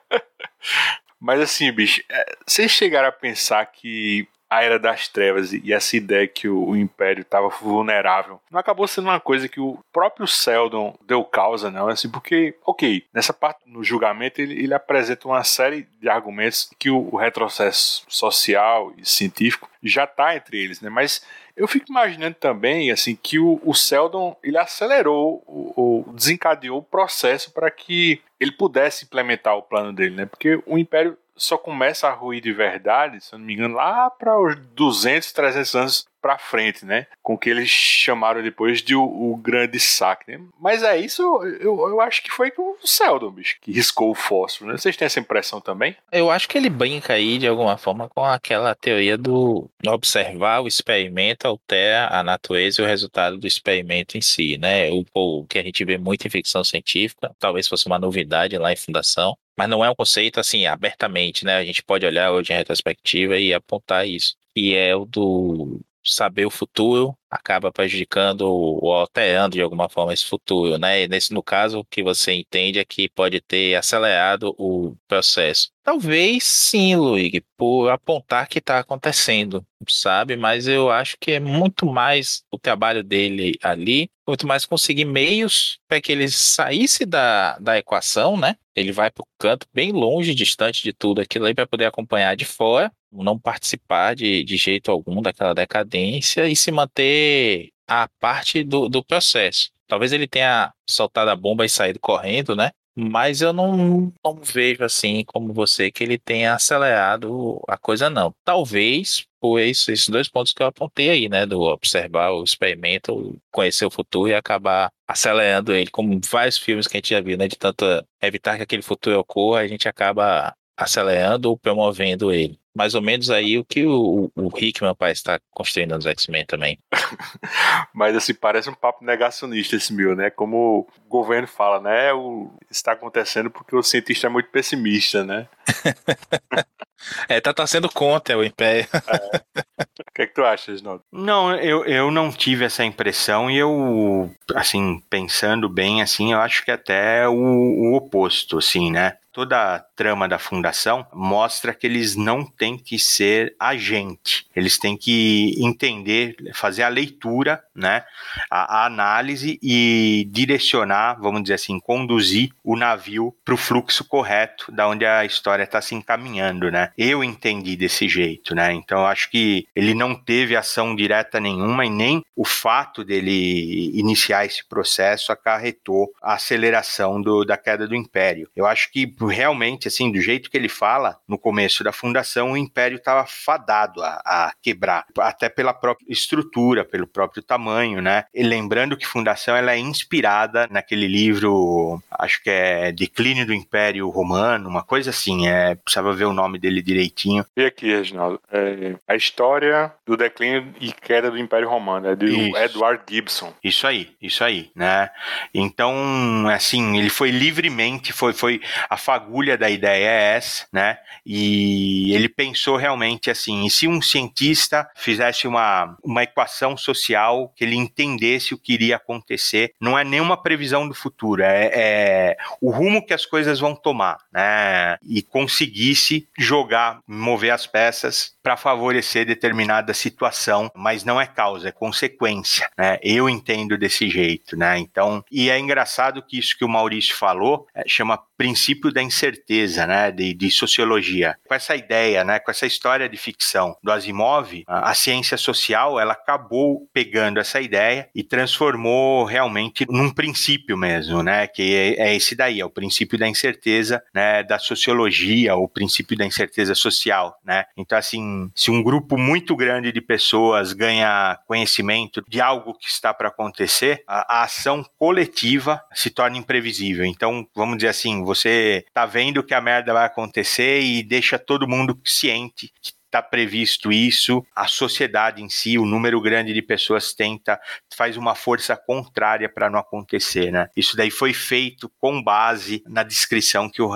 Mas assim, bicho, é, vocês chegaram a pensar que a Era das Trevas e essa ideia que o, Império estava vulnerável não acabou sendo uma coisa que o próprio Seldon deu causa, não? Assim, porque, ok, nessa parte no julgamento ele, ele apresenta uma série de argumentos que o, o retrocesso social e científico já está entre eles, né? Mas eu fico imaginando também assim que o, o Seldon ele acelerou ou desencadeou o processo para que ele pudesse implementar o plano dele, né? Porque o Império só começa a ruir de verdade, se eu não me engano, lá para os 200, 300 anos para frente, né? Com o que eles chamaram depois de o, o grande saque, né? Mas é isso, eu, eu acho que foi o Seldon, bicho, que riscou o fósforo, né? Vocês têm essa impressão também? Eu acho que ele brinca aí, de alguma forma, com aquela teoria do observar o experimento altera a natureza e o resultado do experimento em si, né? O, o que a gente vê muito em ficção científica, talvez fosse uma novidade lá em Fundação, mas não é um conceito assim abertamente, né? A gente pode olhar hoje em retrospectiva e apontar isso, que é o do saber o futuro acaba prejudicando ou alterando de alguma forma esse futuro, né? E nesse no caso o que você entende é que pode ter acelerado o processo. Talvez sim, Luigi, por apontar que está acontecendo, sabe? Mas eu acho que é muito mais o trabalho dele ali, muito mais conseguir meios para que ele saísse da, da equação, né? Ele vai para o canto bem longe, distante de tudo aquilo aí, para poder acompanhar de fora, não participar de, de jeito algum daquela decadência e se manter a parte do, do processo. Talvez ele tenha soltado a bomba e saído correndo, né? Mas eu não, não vejo assim como você que ele tenha acelerado a coisa, não. Talvez por isso, esses dois pontos que eu apontei aí, né? Do observar o experimento, conhecer o futuro e acabar acelerando ele, como vários filmes que a gente já viu, né? De tanto evitar que aquele futuro ocorra, a gente acaba acelerando ou promovendo ele mais ou menos aí o que o, o Hickman parece estar construindo nos X-Men também. Mas assim, parece um papo negacionista esse meu, né? Como o governo fala, né? O, está acontecendo porque o cientista é muito pessimista, né? é, tá torcendo contra o Império. É. O que, é que tu achas, Naldo? Não, eu, eu não tive essa impressão e eu, assim, pensando bem, assim, eu acho que até o, o oposto, assim, né? Toda a trama da fundação mostra que eles não têm que ser agente, eles têm que entender, fazer a leitura, né, a, a análise e direcionar, vamos dizer assim, conduzir o navio para o fluxo correto da onde a história está se encaminhando, né? Eu entendi desse jeito, né? Então acho que ele não teve ação direta nenhuma e nem o fato dele iniciar esse processo acarretou a aceleração do, da queda do império. Eu acho que realmente, assim, do jeito que ele fala, no começo da fundação, o império estava fadado a, a, quebrar, até pela própria estrutura, pelo próprio tamanho, né? E lembrando que Fundação ela é inspirada naquele livro, acho que é Declínio do Império Romano, uma coisa assim, é, precisava ver o nome dele direitinho. E aqui, Reginaldo, é, a história do declínio e queda do Império Romano, é do isso. Edward Gibson. Isso aí, isso aí, né? Então, assim, ele foi livremente, foi, foi a fagulha da ideia é essa, né? E ele pensou realmente assim, e se um cientista fizesse uma, uma equação social que ele entendesse o que iria acontecer, não é nenhuma previsão do futuro, é, é o rumo que as coisas vão tomar, né? E conseguisse jogar, mover as peças para favorecer determinada situação, mas não é causa, é consequência, né? Eu entendo desse jeito, né? Então, e é engraçado que isso que o Maurício falou é, chama princípio da incerteza, né, de, de, sociologia. Com essa ideia, né, com essa história de ficção do Asimov, a, a, ciência social, ela acabou pegando essa ideia e transformou realmente num princípio mesmo, né, que é, é esse daí, é o princípio da incerteza, né, da sociologia, o princípio da incerteza social, né. Então, assim, se um grupo muito grande de pessoas ganha conhecimento de algo que está para acontecer, a, a ação coletiva se torna imprevisível. Então, vamos dizer assim, você tá vendo que a merda vai acontecer e deixa todo mundo ciente que está previsto isso, a sociedade em si, o número grande de pessoas tenta, faz uma força contrária para não acontecer, né? Isso daí foi feito com base na descrição que o,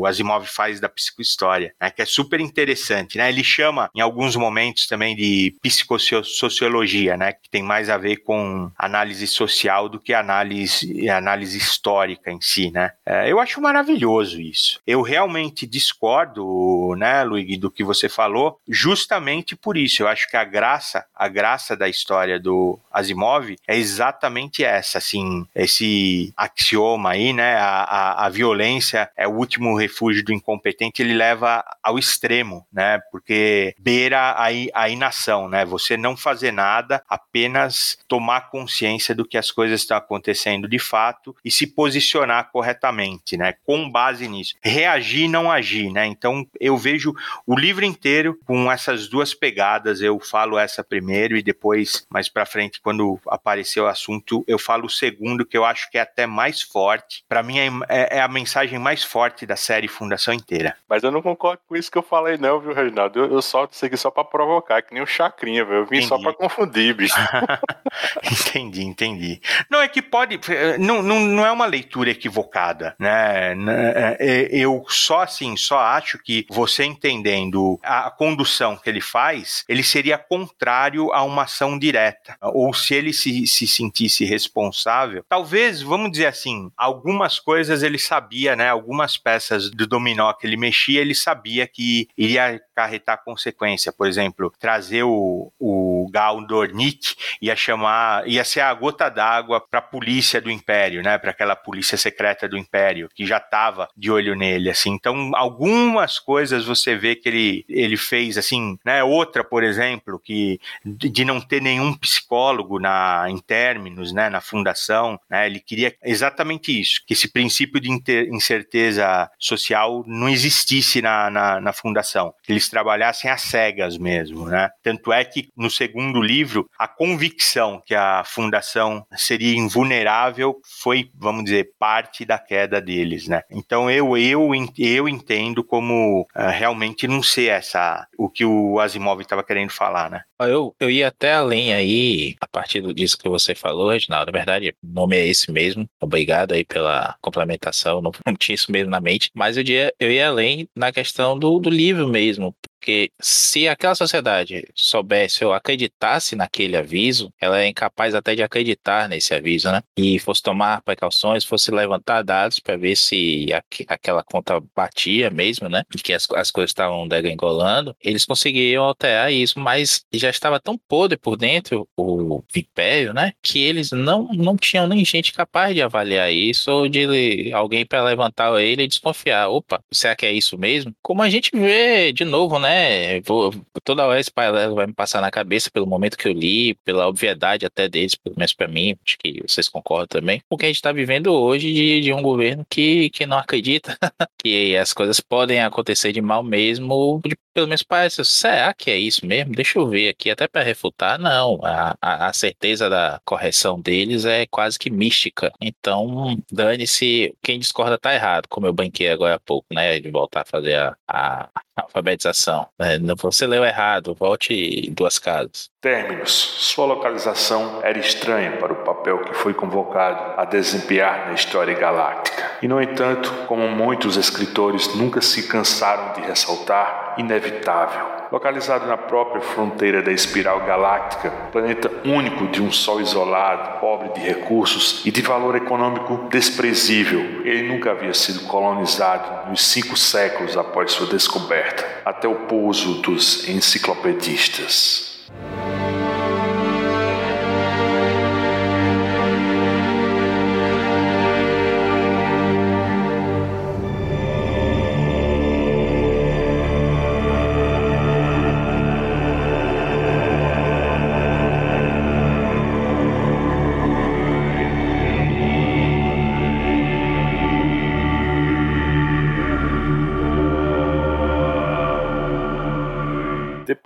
o Asimov faz da psicohistória, né? que é super interessante, né? Ele chama em alguns momentos também de psicossociologia, né? Que tem mais a ver com análise social do que análise, análise histórica em si, né? É, eu acho maravilhoso isso. Eu realmente discordo, né, Luigi, do que você falou, justamente por isso. Eu acho que a graça, a graça da história do Asimov é exatamente essa, assim, esse axioma aí, né? A, a, a violência é o último refúgio do incompetente, ele leva ao extremo, né? Porque beira a, a inação, né? Você não fazer nada, apenas tomar consciência do que as coisas estão acontecendo de fato e se posicionar corretamente, né? Com base nisso. Reagir, não agir, né? Então eu vejo o livro inteiro com essas duas pegadas. Eu falo essa primeiro e depois, mais para frente, quando aparecer o assunto, eu falo o segundo, que eu acho que é até mais forte. Para mim, é, é, é, a mensagem mais forte da série Fundação inteira. Mas eu não concordo com isso que eu falei, não, viu, Reginaldo? Eu, eu solto isso aqui só pra provocar, que nem o Chacrinha, velho. Eu vim entendi. só pra confundir, bicho. entendi, entendi. Não, é que pode. Não, não, não é uma leitura equivocada, né? É, é, eu só assim, só acho que você entendendo a condução que ele faz, ele seria contrário a uma ação direta. Ou se ele se, se sentisse responsável, talvez, vamos dizer assim, algumas coisas ele sabia, né? Algumas peças do dominó que ele mexia, ele sabia que iria acarretar consequência. Por exemplo, trazer o, o Gal Dornick ia chamar, ia ser a gota d'água para a polícia do Império, né? Para aquela polícia secreta do Império que já estava de olho nele, assim. Então, algumas coisas você vê que ele, ele fez, assim, né? Outra, por exemplo, que de não ter nenhum psicólogo na em términos, né? Na fundação, né? Ele queria exatamente isso, que esse princípio de incerteza social não existisse na, na, na fundação. Eles trabalhassem às cegas mesmo, né? Tanto é que no segundo livro, a convicção que a fundação seria invulnerável foi, vamos dizer, parte da queda deles, né? Então eu eu eu entendo como uh, realmente não ser essa o que o Asimov estava querendo falar, né? Eu, eu ia até além aí, a partir disso que você falou, Reginaldo. Na verdade, o nome é esse mesmo. Obrigado aí pela complementação. Não, não tinha isso mesmo na mente. Mas eu ia, eu ia além na questão do, do livro mesmo. Porque se aquela sociedade soubesse ou acreditasse naquele aviso, ela é incapaz até de acreditar nesse aviso, né? E fosse tomar precauções, fosse levantar dados para ver se aquela conta batia mesmo, né? Que as, as coisas estavam degringolando, eles conseguiriam alterar isso, mas já estava tão podre por dentro o Império, né? Que eles não, não tinham nem gente capaz de avaliar isso ou de alguém para levantar ele e desconfiar. Opa, será que é isso mesmo? Como a gente vê de novo, né? É. Vou, toda hora esse paralelo vai me passar na cabeça pelo momento que eu li, pela obviedade até deles, pelo menos para mim, acho que vocês concordam também, porque a gente está vivendo hoje de, de, um governo que, que não acredita que as coisas podem acontecer de mal mesmo, de, pelo menos parece, será que é isso mesmo? Deixa eu ver aqui, até para refutar, não, a, a, a, certeza da correção deles é quase que mística, então dane-se, quem discorda tá errado, como eu banquei agora há pouco, né, de voltar a fazer a, a alfabetização. Né? Você leu errado, volte duas casas. Términos. Sua localização era estranha para o papel que foi convocado a desempenhar na história galáctica. E, no entanto, como muitos escritores nunca se cansaram de ressaltar, inevitável localizado na própria fronteira da espiral galáctica, planeta único de um Sol isolado, pobre de recursos e de valor econômico desprezível. Ele nunca havia sido colonizado nos cinco séculos após sua descoberta, até o pouso dos enciclopedistas. Thank you.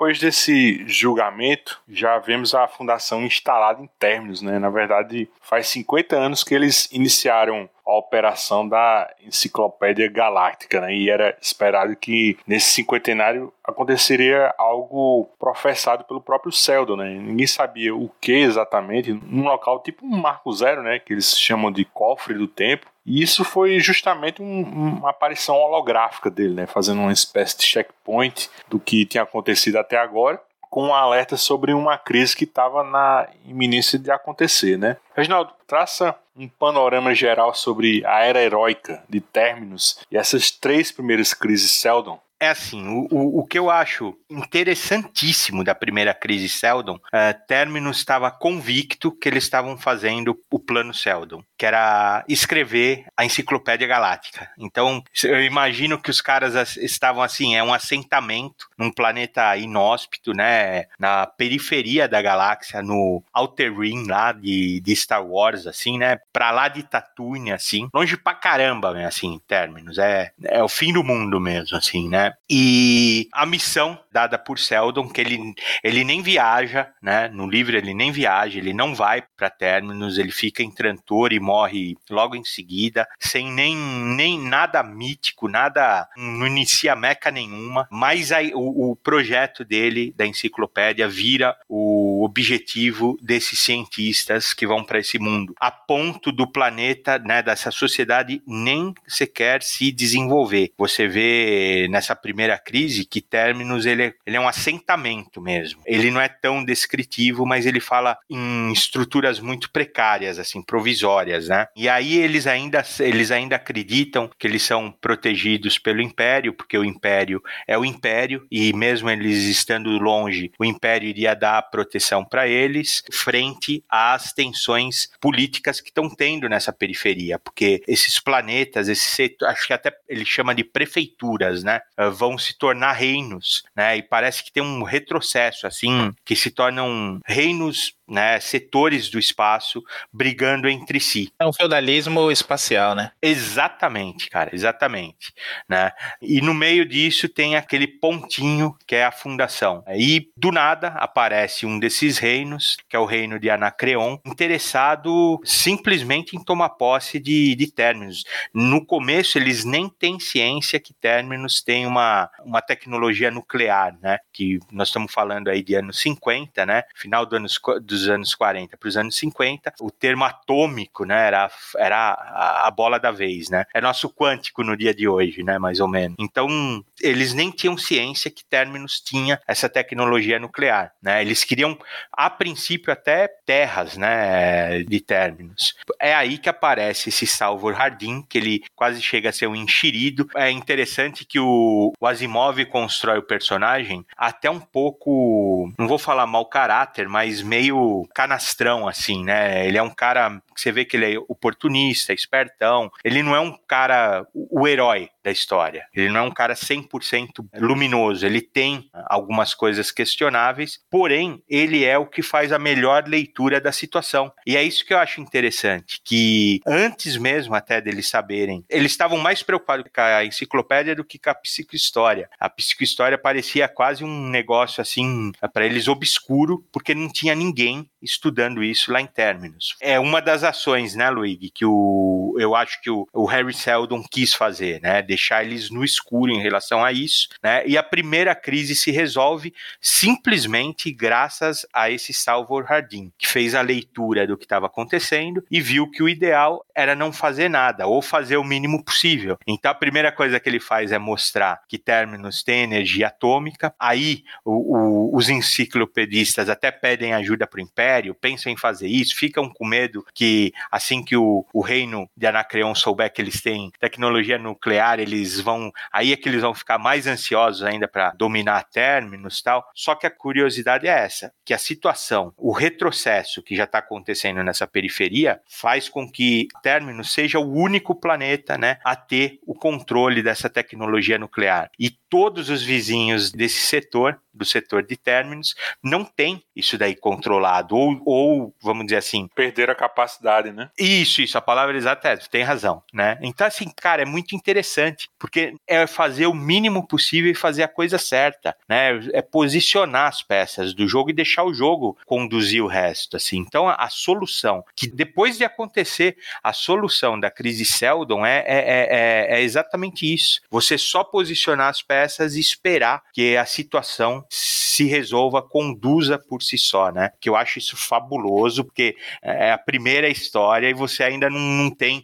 Depois desse julgamento, já vemos a fundação instalada em términos, né? Na verdade, faz 50 anos que eles iniciaram a operação da Enciclopédia Galáctica, né? E era esperado que nesse cinquentenário aconteceria algo professado pelo próprio Seldon, né? Ninguém sabia o que exatamente, num local tipo um marco zero, né? Que eles chamam de cofre do tempo. E isso foi justamente um, uma aparição holográfica dele, né? Fazendo uma espécie de checkpoint do que tinha acontecido até agora com um alerta sobre uma crise que estava na iminência de acontecer, né? Reginaldo, traça um panorama geral sobre a era heróica de Terminus e essas três primeiras crises Seldon é assim, o, o, o, que eu acho interessantíssimo da primeira crise Seldon, uh, Terminus estava convicto que eles estavam fazendo o plano Seldon, que era escrever a Enciclopédia Galáctica. Então, eu imagino que os caras estavam assim, é um assentamento num planeta inóspito, né, na periferia da galáxia, no Outer Rim lá de, de Star Wars, assim, né, pra lá de Tatooine, assim, longe pra caramba, né, assim, Terminus, é, é o fim do mundo mesmo, assim, né, e a missão dada por Seldon, que ele, ele nem viaja, né? No livro ele nem viaja, ele não vai para Terminus, ele fica em Trantor e morre logo em seguida, sem nem, nem nada mítico, nada, não inicia meca nenhuma, mas aí, o, o projeto dele, da enciclopédia, vira objetivo desses cientistas que vão para esse mundo, a ponto do planeta, né, dessa sociedade nem sequer se desenvolver. Você vê nessa primeira crise que Terminus ele, é, ele é um assentamento mesmo. Ele não é tão descritivo, mas ele fala em estruturas muito precárias, assim, provisórias, né? E aí eles ainda, eles ainda acreditam que eles são protegidos pelo Império, porque o Império é o Império, e mesmo eles estando longe, o Império iria dar proteção para eles, frente às tensões políticas que estão tendo nessa periferia, porque esses planetas, esse acho que até ele chama de prefeituras, né? vão se tornar reinos, né? E parece que tem um retrocesso, assim, que se tornam reinos né, setores do espaço brigando entre si. É um feudalismo espacial, né? Exatamente, cara, exatamente, né? E no meio disso tem aquele pontinho que é a fundação. E do nada aparece um desses reinos, que é o reino de Anacreon, interessado simplesmente em tomar posse de, de Terminus. No começo eles nem têm ciência que Terminus tem uma, uma tecnologia nuclear, né? Que nós estamos falando aí de anos 50, né? Final do anos, do dos anos 40 para os anos 50, o termo atômico, né, era, era a, a, bola da vez, né? É nosso quântico no dia de hoje, né, mais ou menos. Então, eles nem tinham ciência que Terminus tinha essa tecnologia nuclear, né? Eles queriam, a princípio, até terras, né, de Terminus. É aí que aparece esse Salvor Hardin, que ele quase chega a ser um enxerido. É interessante que o, o Asimov constrói o personagem até um pouco, não vou falar mau caráter, mas meio canastrão, assim, né? Ele é um cara que você vê que ele é oportunista, espertão. Ele não é um cara, o herói da história. Ele não é um cara 100% luminoso. Ele tem algumas coisas questionáveis, porém, ele é o que faz a melhor leitura da situação. E é isso que eu acho interessante, que antes mesmo até deles saberem, eles estavam mais preocupados com a enciclopédia do que com a psicohistória. A psicohistória parecia quase um negócio assim, para eles obscuro, porque não tinha ninguém estudando isso lá em Terminus. É uma das ações, né, Luigi, que o, eu acho que o, o Harry Seldon quis fazer, né, deixar eles no escuro em relação a isso, né, e a primeira crise se resolve simplesmente graças a esse Salvor Hardin, que fez a leitura do que estava acontecendo e viu que o ideal era não fazer nada, ou fazer o mínimo possível. Então a primeira coisa que ele faz é mostrar que Terminus tem energia atômica, aí o, o, os enciclopedistas até pedem ajuda para o Império, império pensam em fazer isso, ficam com medo que assim que o, o reino de Anacreon souber que eles têm tecnologia nuclear, eles vão. Aí é que eles vão ficar mais ansiosos ainda para dominar términos e tal. Só que a curiosidade é essa: que a situação, o retrocesso que já está acontecendo nessa periferia, faz com que Términos seja o único planeta né, a ter o controle dessa tecnologia nuclear. E todos os vizinhos desse setor, do setor de términos, não tem isso daí controlado, ou, ou vamos dizer assim. Perder a capacidade, né? Isso, isso, a palavra exata é é, tem razão, né? Então, assim, cara, é muito interessante, porque é fazer o mínimo possível e fazer a coisa certa, né? É posicionar as peças do jogo e deixar o jogo conduzir o resto, assim. Então, a, a solução, que depois de acontecer, a solução da crise Seldon é, é, é, é, é exatamente isso. Você só posicionar as peças e esperar que a situação se resolva, conduza por si só, né? Que eu acho isso fabuloso, porque é a primeira história e você ainda não, não tem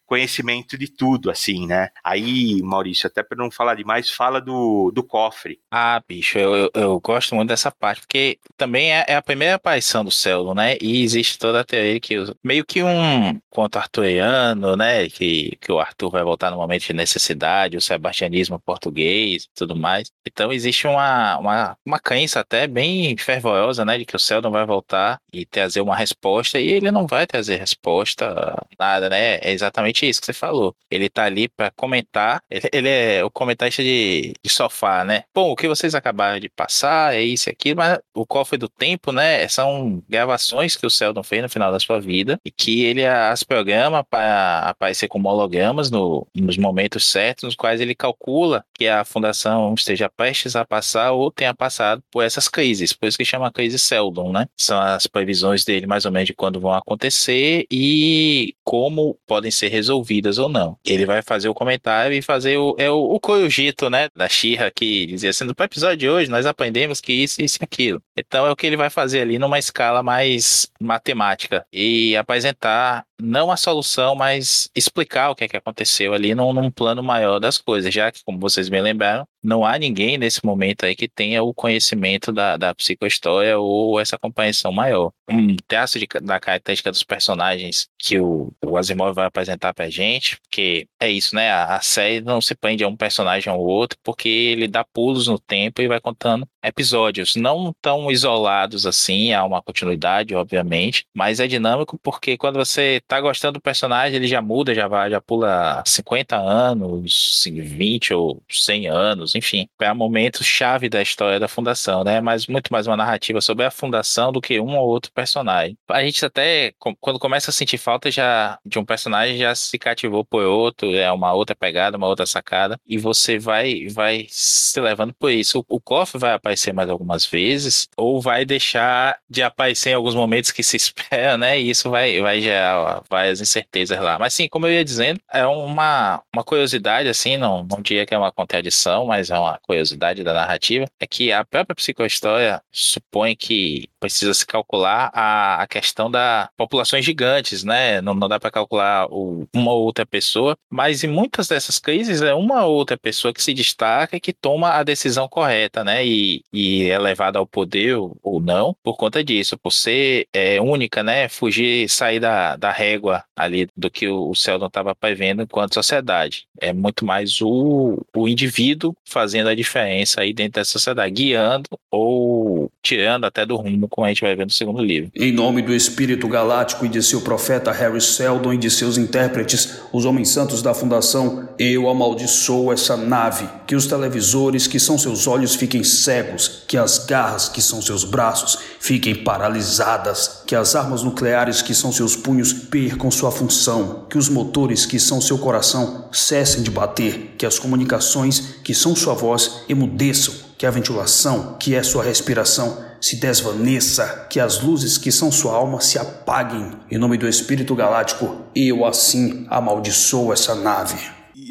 conhecimento de tudo, assim, né? Aí, Maurício, até para não falar demais, fala do, do cofre. Ah, bicho, eu, eu, eu gosto muito dessa parte, porque também é, é a primeira aparição do Celdo, né? E existe toda a teoria que meio que um conto arturiano, né? Que, que o Arthur vai voltar no momento de necessidade, o sebastianismo português e tudo mais. Então existe uma, uma, uma crença até bem fervorosa, né? De que o Celdon vai voltar e trazer uma resposta, e ele não vai trazer resposta, nada, né? É exatamente exatamente isso que você falou. Ele tá ali para comentar, ele, ele, é o comentarista de, de, sofá, né? Bom, o que vocês acabaram de passar é isso e aquilo, mas o cofre do tempo, né? São gravações que o Sheldon fez no final da sua vida e que ele as programa para aparecer como hologramas no, nos momentos certos, nos quais ele calcula que a fundação esteja prestes a passar ou tenha passado por essas crises. Por isso que chama crise Sheldon, né? São as previsões dele mais ou menos de quando vão acontecer e como podem ser resolvidas resolvidas ou não. Ele vai fazer o comentário e fazer o, é o, o né, da Shira que dizia assim, no episódio de hoje nós aprendemos que isso, isso e aquilo. Então é o que ele vai fazer ali numa escala mais matemática e apresentar não a solução, mas explicar o que é que aconteceu ali num, num, plano maior das coisas, já que, como vocês me lembraram, não há ninguém nesse momento aí que tenha o conhecimento da, da psicohistória ou essa compreensão maior. Um traço de, da característica dos personagens que o, o Asimov vai apresentar pra gente, porque é isso, né? A, a série não se prende a um personagem ou outro, porque ele dá pulos no tempo e vai contando episódios, não tão isolados assim, há uma continuidade, obviamente, mas é dinâmico porque quando você tá gostando do personagem, ele já muda, já vai, já pula 50 anos, 20 ou 100 anos, enfim, é um momento chave da história da fundação, né? Mas muito mais uma narrativa sobre a fundação do que um ou outro personagem. A gente até quando começa a sentir falta já de um personagem já se cativou por outro, é uma outra pegada, uma outra sacada, e você vai vai se levando por isso. O, o Koff vai aparecer mais algumas vezes, ou vai deixar de aparecer em alguns momentos que se espera, né? E isso vai, vai gerar várias incertezas lá. Mas sim, como eu ia dizendo, é uma, uma curiosidade, assim, não, não diria que é uma contradição, mas é uma curiosidade da narrativa, é que a própria psicohistória supõe que precisa se calcular a, a questão da populações gigantes, né? Não, não dá para calcular o, uma ou outra pessoa, mas em muitas dessas crises é uma ou outra pessoa que se destaca e que toma a decisão correta, né? E, e é levada ao poder ou não por conta disso, por ser é, única, né? Fugir, sair da, da régua ali do que o, o Sheldon estava prevendo enquanto sociedade. É muito mais o, o indivíduo fazendo a diferença aí dentro da sociedade, guiando ou tirando até do rumo, como a gente vai ver no segundo livro. Em nome do Espírito Galáctico e de seu profeta Harry Seldon e de seus intérpretes, os homens santos da Fundação, eu amaldiçoo essa nave, que os televisores que são seus olhos fiquem cegos que as garras que são seus braços fiquem paralisadas, que as armas nucleares que são seus punhos percam sua função, que os motores que são seu coração cessem de bater, que as comunicações que são sua voz emudeçam, que a ventilação, que é sua respiração, se desvaneça, que as luzes que são sua alma se apaguem. Em nome do Espírito Galáctico, eu assim amaldiçoo essa nave.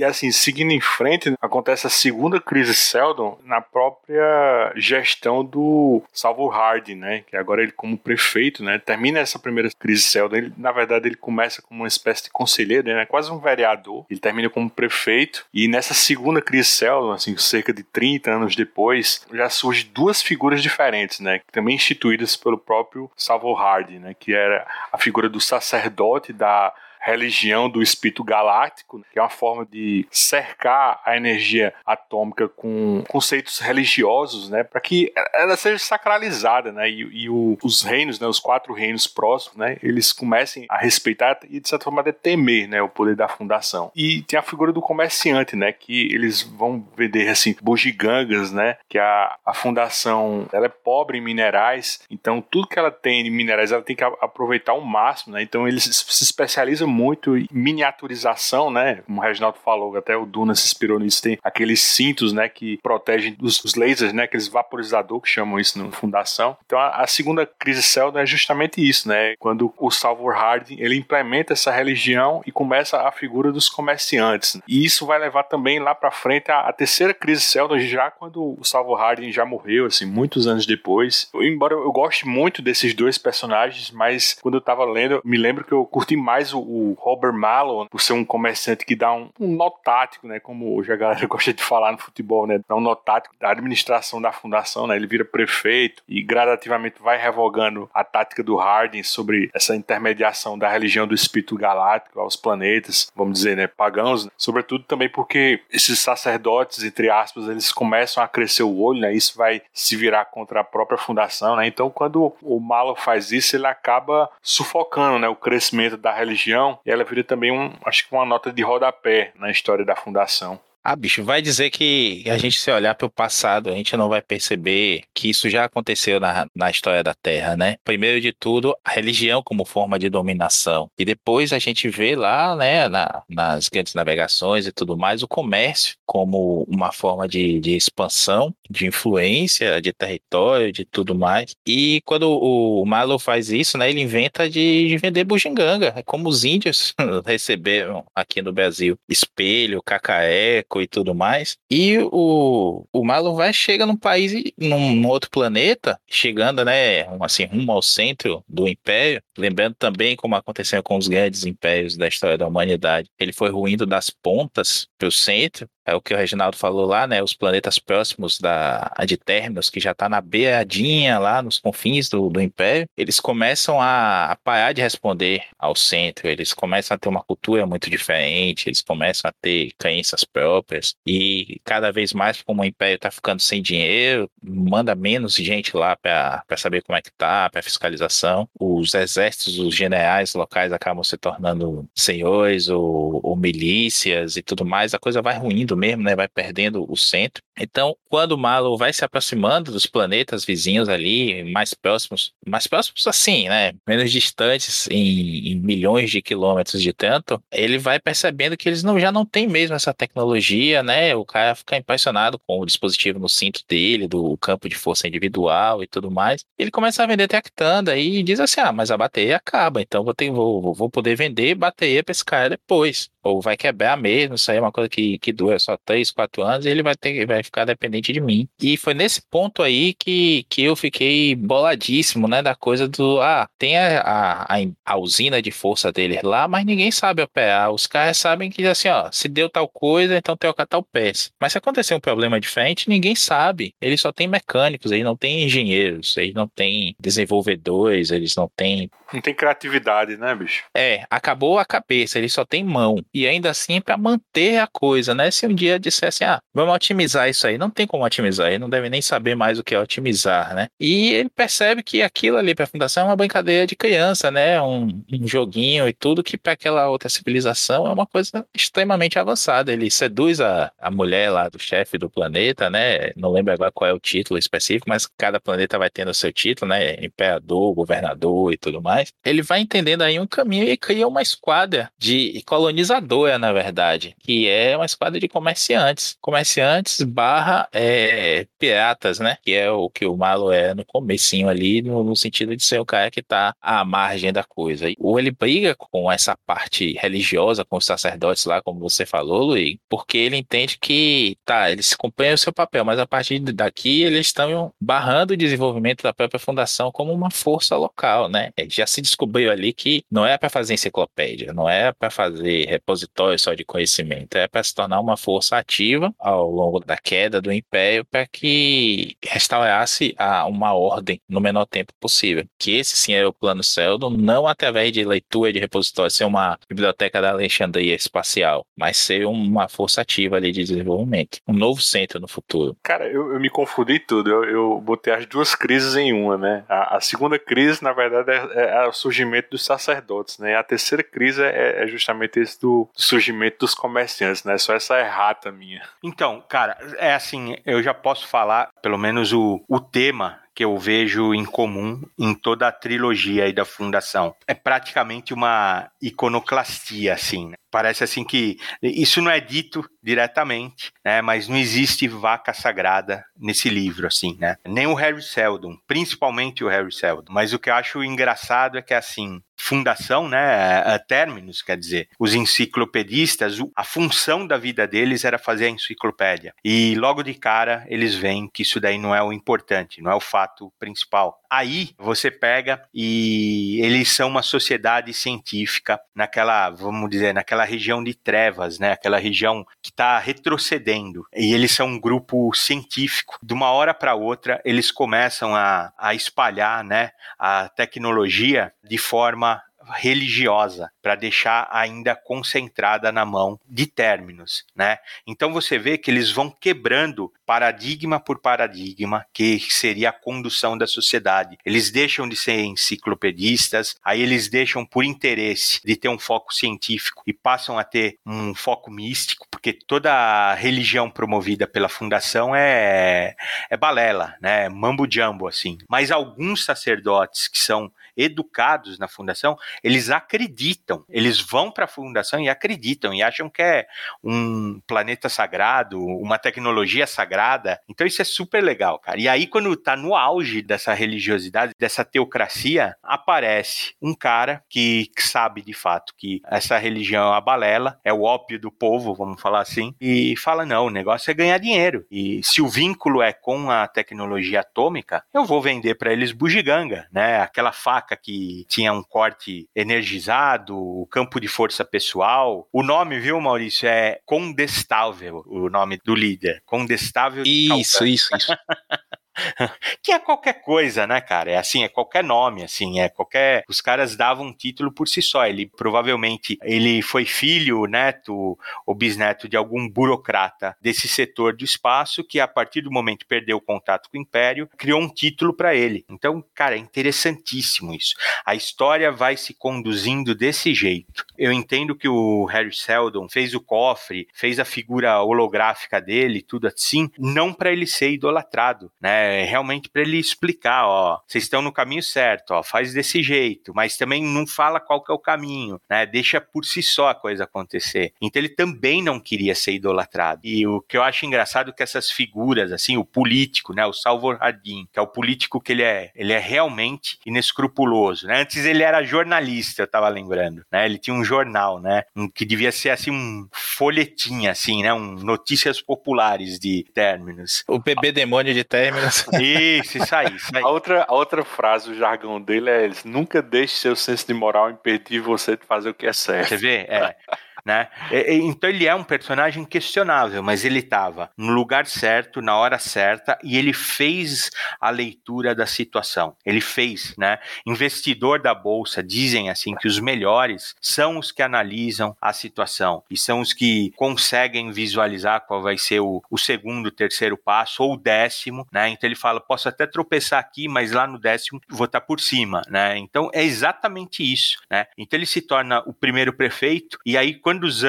E assim, seguindo em frente, acontece a segunda crise Seldon na própria gestão do Salvo Harding, né? Que agora ele como prefeito, né? Termina essa primeira crise Seldon, ele, na verdade ele começa como uma espécie de conselheiro, né? Quase um vereador. Ele termina como prefeito e nessa segunda crise Seldon, assim, cerca de 30 anos depois, já surgem duas figuras diferentes, né? Também instituídas pelo próprio Salvo Harding, né? Que era a figura do sacerdote da religião do espírito galáctico, que é uma forma de cercar a energia atômica com conceitos religiosos, né, para que ela seja sacralizada, né, e, e o, os reinos, né, os quatro reinos próximos, né, eles comecem a respeitar e de certa forma a temer, né, o poder da fundação. E tem a figura do comerciante, né, que eles vão vender assim bugigangas, né, que a, a fundação ela é pobre em minerais, então tudo que ela tem de minerais ela tem que aproveitar ao máximo, né, então eles se especializam muito miniaturização, né? Como o Reginaldo falou, até o Duna se inspirou nisso, tem aqueles cintos, né, que protegem dos, dos lasers, né, aqueles vaporizador que chamam isso na fundação. Então a, a segunda crise Seldon é justamente isso, né? Quando o Salvor Harding ele implementa essa religião e começa a figura dos comerciantes. E isso vai levar também lá para frente a, a, terceira crise Seldon, já quando o Salvor Harding já morreu, assim, muitos anos depois. Embora eu goste muito desses dois personagens, mas quando eu tava lendo, me lembro que eu curti mais o, o Robert Mallow por ser um comerciante que dá um, um nó tático, né? Como hoje a galera gosta de falar no futebol, né? Dá um nó tático da administração da fundação, né? Ele vira prefeito e gradativamente vai revogando a tática do Harding sobre essa intermediação da religião do espírito galáctico aos planetas, vamos dizer, né? Pagãos, né? sobretudo também porque esses sacerdotes, entre aspas, eles começam a crescer o olho, né? Isso vai se virar contra a própria fundação, né? Então, quando o Malo faz isso, ele acaba sufocando, né? O crescimento da religião e ela vira também um, acho que uma nota de rodapé na história da fundação. Ah, bicho, vai dizer que a gente, se olhar para o passado, a gente não vai perceber que isso já aconteceu na, na história da Terra, né? Primeiro de tudo, a religião como forma de dominação. E depois a gente vê lá, né, na, nas grandes navegações e tudo mais, o comércio como uma forma de, de expansão, de influência, de território, de tudo mais. E quando o, Malo faz isso, né, ele inventa de, de vender bugiganga, é como os índios receberam aqui no Brasil espelho, cacaé, e tudo mais. E o, o Marlon vai chega num país, num, num, outro planeta, chegando, né, assim, rumo ao centro do Império. Lembrando também como aconteceu com os grandes impérios da história da humanidade. Ele foi ruindo das pontas para o centro é o que o Reginaldo falou lá, né? Os planetas próximos da de Terminus, que já está na beiradinha lá nos confins do, do Império, eles começam a, a, parar de responder ao centro, eles começam a ter uma cultura muito diferente, eles começam a ter crenças próprias, e cada vez mais, como o Império está ficando sem dinheiro, manda menos gente lá para saber como é que tá, para fiscalização. Os exércitos, os generais locais acabam se tornando senhores ou, ou milícias e tudo mais, a coisa vai ruindo mesmo, né? Vai perdendo o centro. Então, quando o Malo vai se aproximando dos planetas vizinhos ali, mais próximos, mais próximos assim, né? Menos distantes em, em milhões de quilômetros de tanto, ele vai percebendo que eles não, já não têm mesmo essa tecnologia, né? O cara fica impressionado com o dispositivo no cinto dele, do campo de força individual e tudo mais. Ele começa a vender Tectanda e diz assim: ah, mas a bateria acaba, então vou, ter, vou, vou poder vender bateria para esse cara depois ou vai quebrar mesmo, isso aí é uma coisa que, que dura só 3, 4 anos, e ele vai ter vai ficar dependente de mim. E foi nesse ponto aí que, que eu fiquei boladíssimo, né, da coisa do, ah, tem a, a, a usina de força deles lá, mas ninguém sabe operar. Os caras sabem que, assim, ó, se deu tal coisa, então tem que tal peça. Mas se acontecer um problema diferente, ninguém sabe. Eles só tem mecânicos, eles não têm engenheiros, eles não têm desenvolvedores, eles não têm... Não tem criatividade, né, bicho? É, acabou a cabeça, eles só tem mão e ainda assim para manter a coisa, né? Se um dia dissesse, ah, vamos otimizar isso aí, não tem como otimizar, ele não deve nem saber mais o que é otimizar, né? E ele percebe que aquilo ali para a fundação é uma brincadeira de criança, né? Um, um joguinho e tudo que para aquela outra civilização é uma coisa extremamente avançada. Ele seduz a, a mulher lá do chefe do planeta, né? Não lembro agora qual é o título específico, mas cada planeta vai tendo o seu título, né? Imperador, governador e tudo mais. Ele vai entendendo aí um caminho e cria uma esquadra de colonizadores é na verdade, que é uma esquadra de comerciantes. Comerciantes barra é, piratas, né? Que é o que o Malo é no comecinho ali, no, no sentido de ser o cara que tá à margem da coisa. Ou ele briga com essa parte religiosa, com os sacerdotes lá, como você falou, Luiz, porque ele entende que, tá, eles cumprem o seu papel, mas a partir daqui eles estão barrando o desenvolvimento da própria fundação como uma força local, né? Já se descobriu ali que não é para fazer enciclopédia, não é para fazer repositório só de conhecimento, é para se tornar uma força ativa ao longo da queda do Império para que restaurasse a, uma ordem no menor tempo possível. Que esse sim era o plano Seldon, não através de leitura de repositório, ser uma biblioteca da Alexandria espacial, mas ser uma força ativa ali de desenvolvimento. Um novo centro no futuro. Cara, eu, eu me confundi tudo. Eu, eu, botei as duas crises em uma, né? A, a segunda crise, na verdade, é, é, o surgimento dos sacerdotes, né? A terceira crise é, é justamente esse do, do, surgimento dos comerciantes, né? Só essa errata minha. Então, cara, é assim, eu já posso falar, pelo menos o, o tema que eu vejo em comum em toda a trilogia aí da Fundação. É praticamente uma iconoclastia, assim. Né? Parece assim que isso não é dito diretamente, né? Mas não existe vaca sagrada nesse livro, assim, né? Nem o Harry Seldon, principalmente o Harry Seldon. Mas o que eu acho engraçado é que assim fundação, né, a términos, quer dizer, os enciclopedistas, a função da vida deles era fazer a enciclopédia. E logo de cara eles veem que isso daí não é o importante, não é o fato principal. Aí você pega e eles são uma sociedade científica naquela, vamos dizer, naquela região de trevas, né, aquela região que está retrocedendo. E eles são um grupo científico. De uma hora para outra, eles começam a, a espalhar, né, a tecnologia de forma religiosa para deixar ainda concentrada na mão de términos, né? Então você vê que eles vão quebrando paradigma por paradigma que seria a condução da sociedade. Eles deixam de ser enciclopedistas, aí eles deixam por interesse de ter um foco científico e passam a ter um foco místico, porque toda religião promovida pela fundação é é balela, né? Mambo jumbo assim. Mas alguns sacerdotes que são educados na fundação, eles acreditam, eles vão para a fundação e acreditam e acham que é um planeta sagrado, uma tecnologia sagrada. Então isso é super legal, cara. E aí quando tá no auge dessa religiosidade, dessa teocracia, aparece um cara que sabe de fato que essa religião é uma balela, é o ópio do povo, vamos falar assim, e fala não, o negócio é ganhar dinheiro. E se o vínculo é com a tecnologia atômica, eu vou vender para eles bugiganga, né? Aquela faca que tinha um corte energizado, o campo de força pessoal. O nome, viu, Maurício, é Condestável, o nome do líder. Condestável. Isso, isso, isso. que é qualquer coisa, né, cara? É assim, é qualquer nome, assim, é qualquer. Os caras davam um título por si só. Ele provavelmente ele foi filho, neto ou bisneto de algum burocrata desse setor do espaço que, a partir do momento perdeu o contato com o Império, criou um título para ele. Então, cara, é interessantíssimo isso. A história vai se conduzindo desse jeito. Eu entendo que o Harry Seldon fez o cofre, fez a figura holográfica dele, tudo assim, não para ele ser idolatrado, né? É, realmente para ele explicar, ó, vocês estão no caminho certo, ó, faz desse jeito, mas também não fala qual que é o caminho, né? Deixa por si só a coisa acontecer. Então ele também não queria ser idolatrado. E o que eu acho engraçado é que essas figuras, assim, o político, né, o Salvor Hardin, que é o político que ele é, ele é realmente inescrupuloso, né? Antes ele era jornalista, eu tava lembrando, né? Ele tinha um jornal, né, um, que devia ser assim um folhetim assim, né, um notícias populares de términos. O bebê demônio de términos. Isso, isso aí, isso aí. A outra, a outra frase, o jargão dele é: nunca deixe seu senso de moral impedir você de fazer o que é certo. Você vê? É. né? Então ele é um personagem questionável, mas ele estava no lugar certo, na hora certa, e ele fez a leitura da situação. Ele fez, né? Investidor da bolsa dizem assim que os melhores são os que analisam a situação e são os que conseguem visualizar qual vai ser o, o segundo, terceiro passo ou o décimo, né? Então ele fala, posso até tropeçar aqui, mas lá no décimo vou estar por cima, né? Então é exatamente isso, né? Então ele se torna o primeiro prefeito e aí quando os, uh,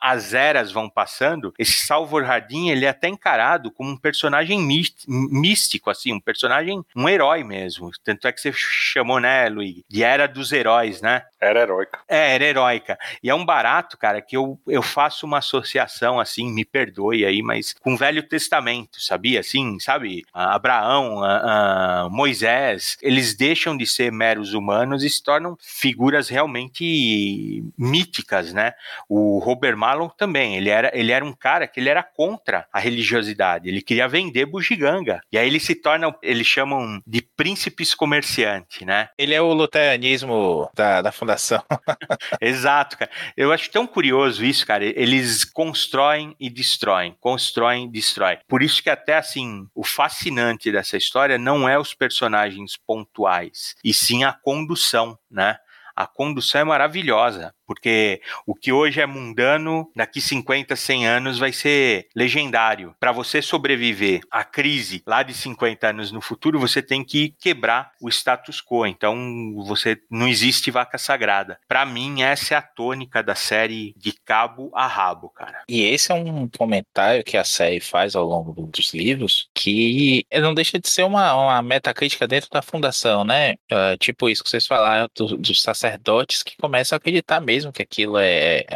as eras vão passando, esse Salvor Hardin ele é até encarado como um personagem místico, assim, um personagem, um herói mesmo. Tanto é que você chamou, né, Luiz, de Era dos Heróis, né? Era heróica. É, era heróica. E é um barato, cara, que eu, eu faço uma associação, assim, me perdoe aí, mas com o Velho Testamento, sabia? Assim, sabe? Abraão, Moisés, eles deixam de ser meros humanos e se tornam figuras realmente míticas, né? O Robert Malon também, ele era, ele era um cara que ele era contra a religiosidade, ele queria vender bugiganga. E aí ele se torna, eles chamam de príncipes comerciante, né? Ele é o luteranismo da, da fundação. Exato, cara. Eu acho tão curioso isso, cara. Eles constroem e destroem, constroem e destroem. Por isso que até assim, o fascinante dessa história não é os personagens pontuais, e sim a condução, né? A condução é maravilhosa, Porque o que hoje é mundano, daqui 50, 100 anos vai ser legendário. Para você sobreviver à crise lá de 50 anos no futuro, você tem que quebrar o status quo. Então, você não existe vaca sagrada. Para mim, essa é a tônica da série de cabo a rabo, cara. E esse é um comentário que a série faz ao longo dos livros que não deixa de ser uma, uma metacrítica dentro da fundação, né? Uh, tipo isso que vocês falaram do, dos sacerdotes que começam a acreditar mesmo que aquilo é, é,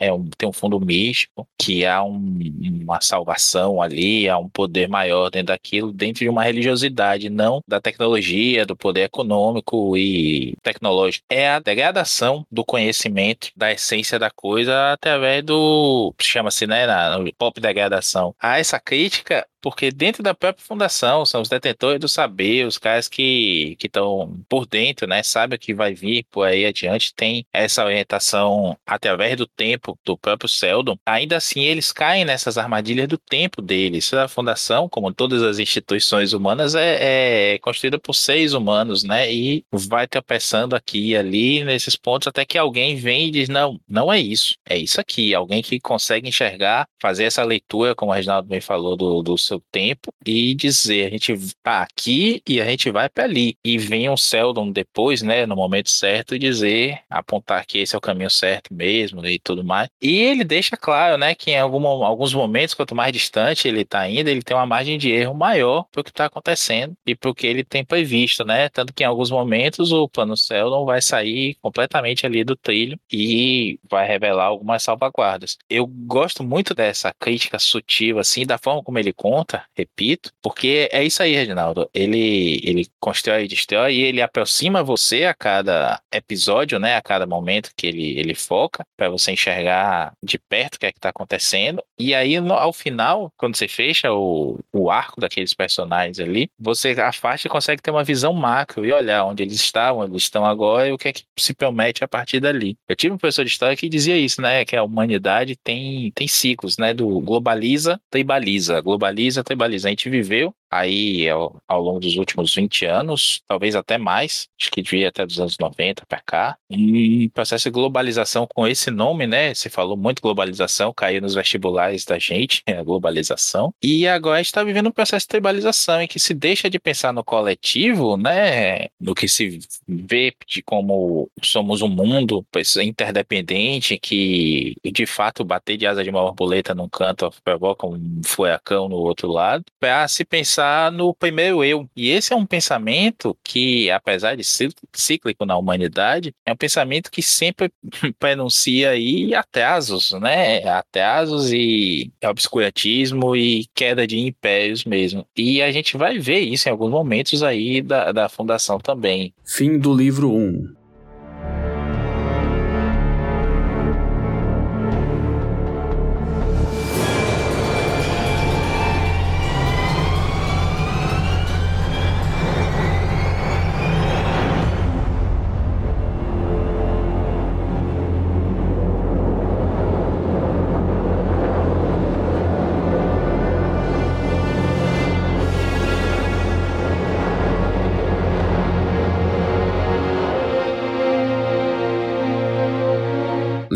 é um, tem um fundo místico, que há um, uma salvação ali, há um poder maior dentro daquilo, dentro de uma religiosidade, não da tecnologia, do poder econômico e tecnológico. É a degradação do conhecimento, da essência da coisa, através do. chama-se, né, na, pop degradação. Há essa crítica porque dentro da própria fundação são os detentores do saber, os caras que estão por dentro, né, sabem o que vai vir por aí adiante, tem essa orientação através do tempo do próprio Seldon. Ainda assim, eles caem nessas armadilhas do tempo deles. A fundação, como todas as instituições humanas, é, é construída por seres humanos, né, e vai tropeçando aqui e ali nesses pontos até que alguém vem e diz: não, não é isso, é isso aqui. Alguém que consegue enxergar, fazer essa leitura, como o Reginaldo bem falou, do, do seu tempo e dizer: a gente tá aqui e a gente vai para ali. E vem um Seldon depois, né, no momento certo, dizer, apontar que esse é o caminho certo mesmo e tudo mais. E ele deixa claro, né, que em algum, alguns momentos, quanto mais distante ele tá indo, ele tem uma margem de erro maior pro que está acontecendo e pro que ele tem previsto, né? Tanto que em alguns momentos o plano Seldon vai sair completamente ali do trilho e vai revelar algumas salvaguardas. Eu gosto muito dessa crítica sutil, assim, da forma como ele conta repito, porque é isso aí, Reginaldo. Ele, ele constrói e destrói e ele aproxima você a cada episódio, né? A cada momento que ele, ele foca, para você enxergar de perto o que é que tá acontecendo. E aí, no, ao final, quando você fecha o, o arco daqueles personagens ali, você afasta e consegue ter uma visão macro e olhar onde eles estavam, onde eles estão agora e o que é que se promete a partir dali. Eu tive um professor de história que dizia isso, né? Que a humanidade tem, tem ciclos, né? Do globaliza, tribaliza, globaliza, tribaliza. A gente viveu aí ao, ao, longo dos últimos 20 anos, talvez até mais, acho que devia até dos anos 90 para cá, um processo de globalização com esse nome, né? Você falou muito globalização, caiu nos vestibulares da gente, a globalização, e agora a gente está vivendo um processo de tribalização em que se deixa de pensar no coletivo, né? No que se vê de como somos um mundo interdependente que de fato bater de asa de uma borboleta num canto provoca um furacão no outro lado, para se pensar pensar no primeiro eu. E esse é um pensamento que, apesar de cíclico na humanidade, é um pensamento que sempre pronuncia aí atrasos, né? Atrasos e obscurantismo e queda de impérios mesmo. E a gente vai ver isso em alguns momentos aí da, da fundação também. Fim do livro 1. Um.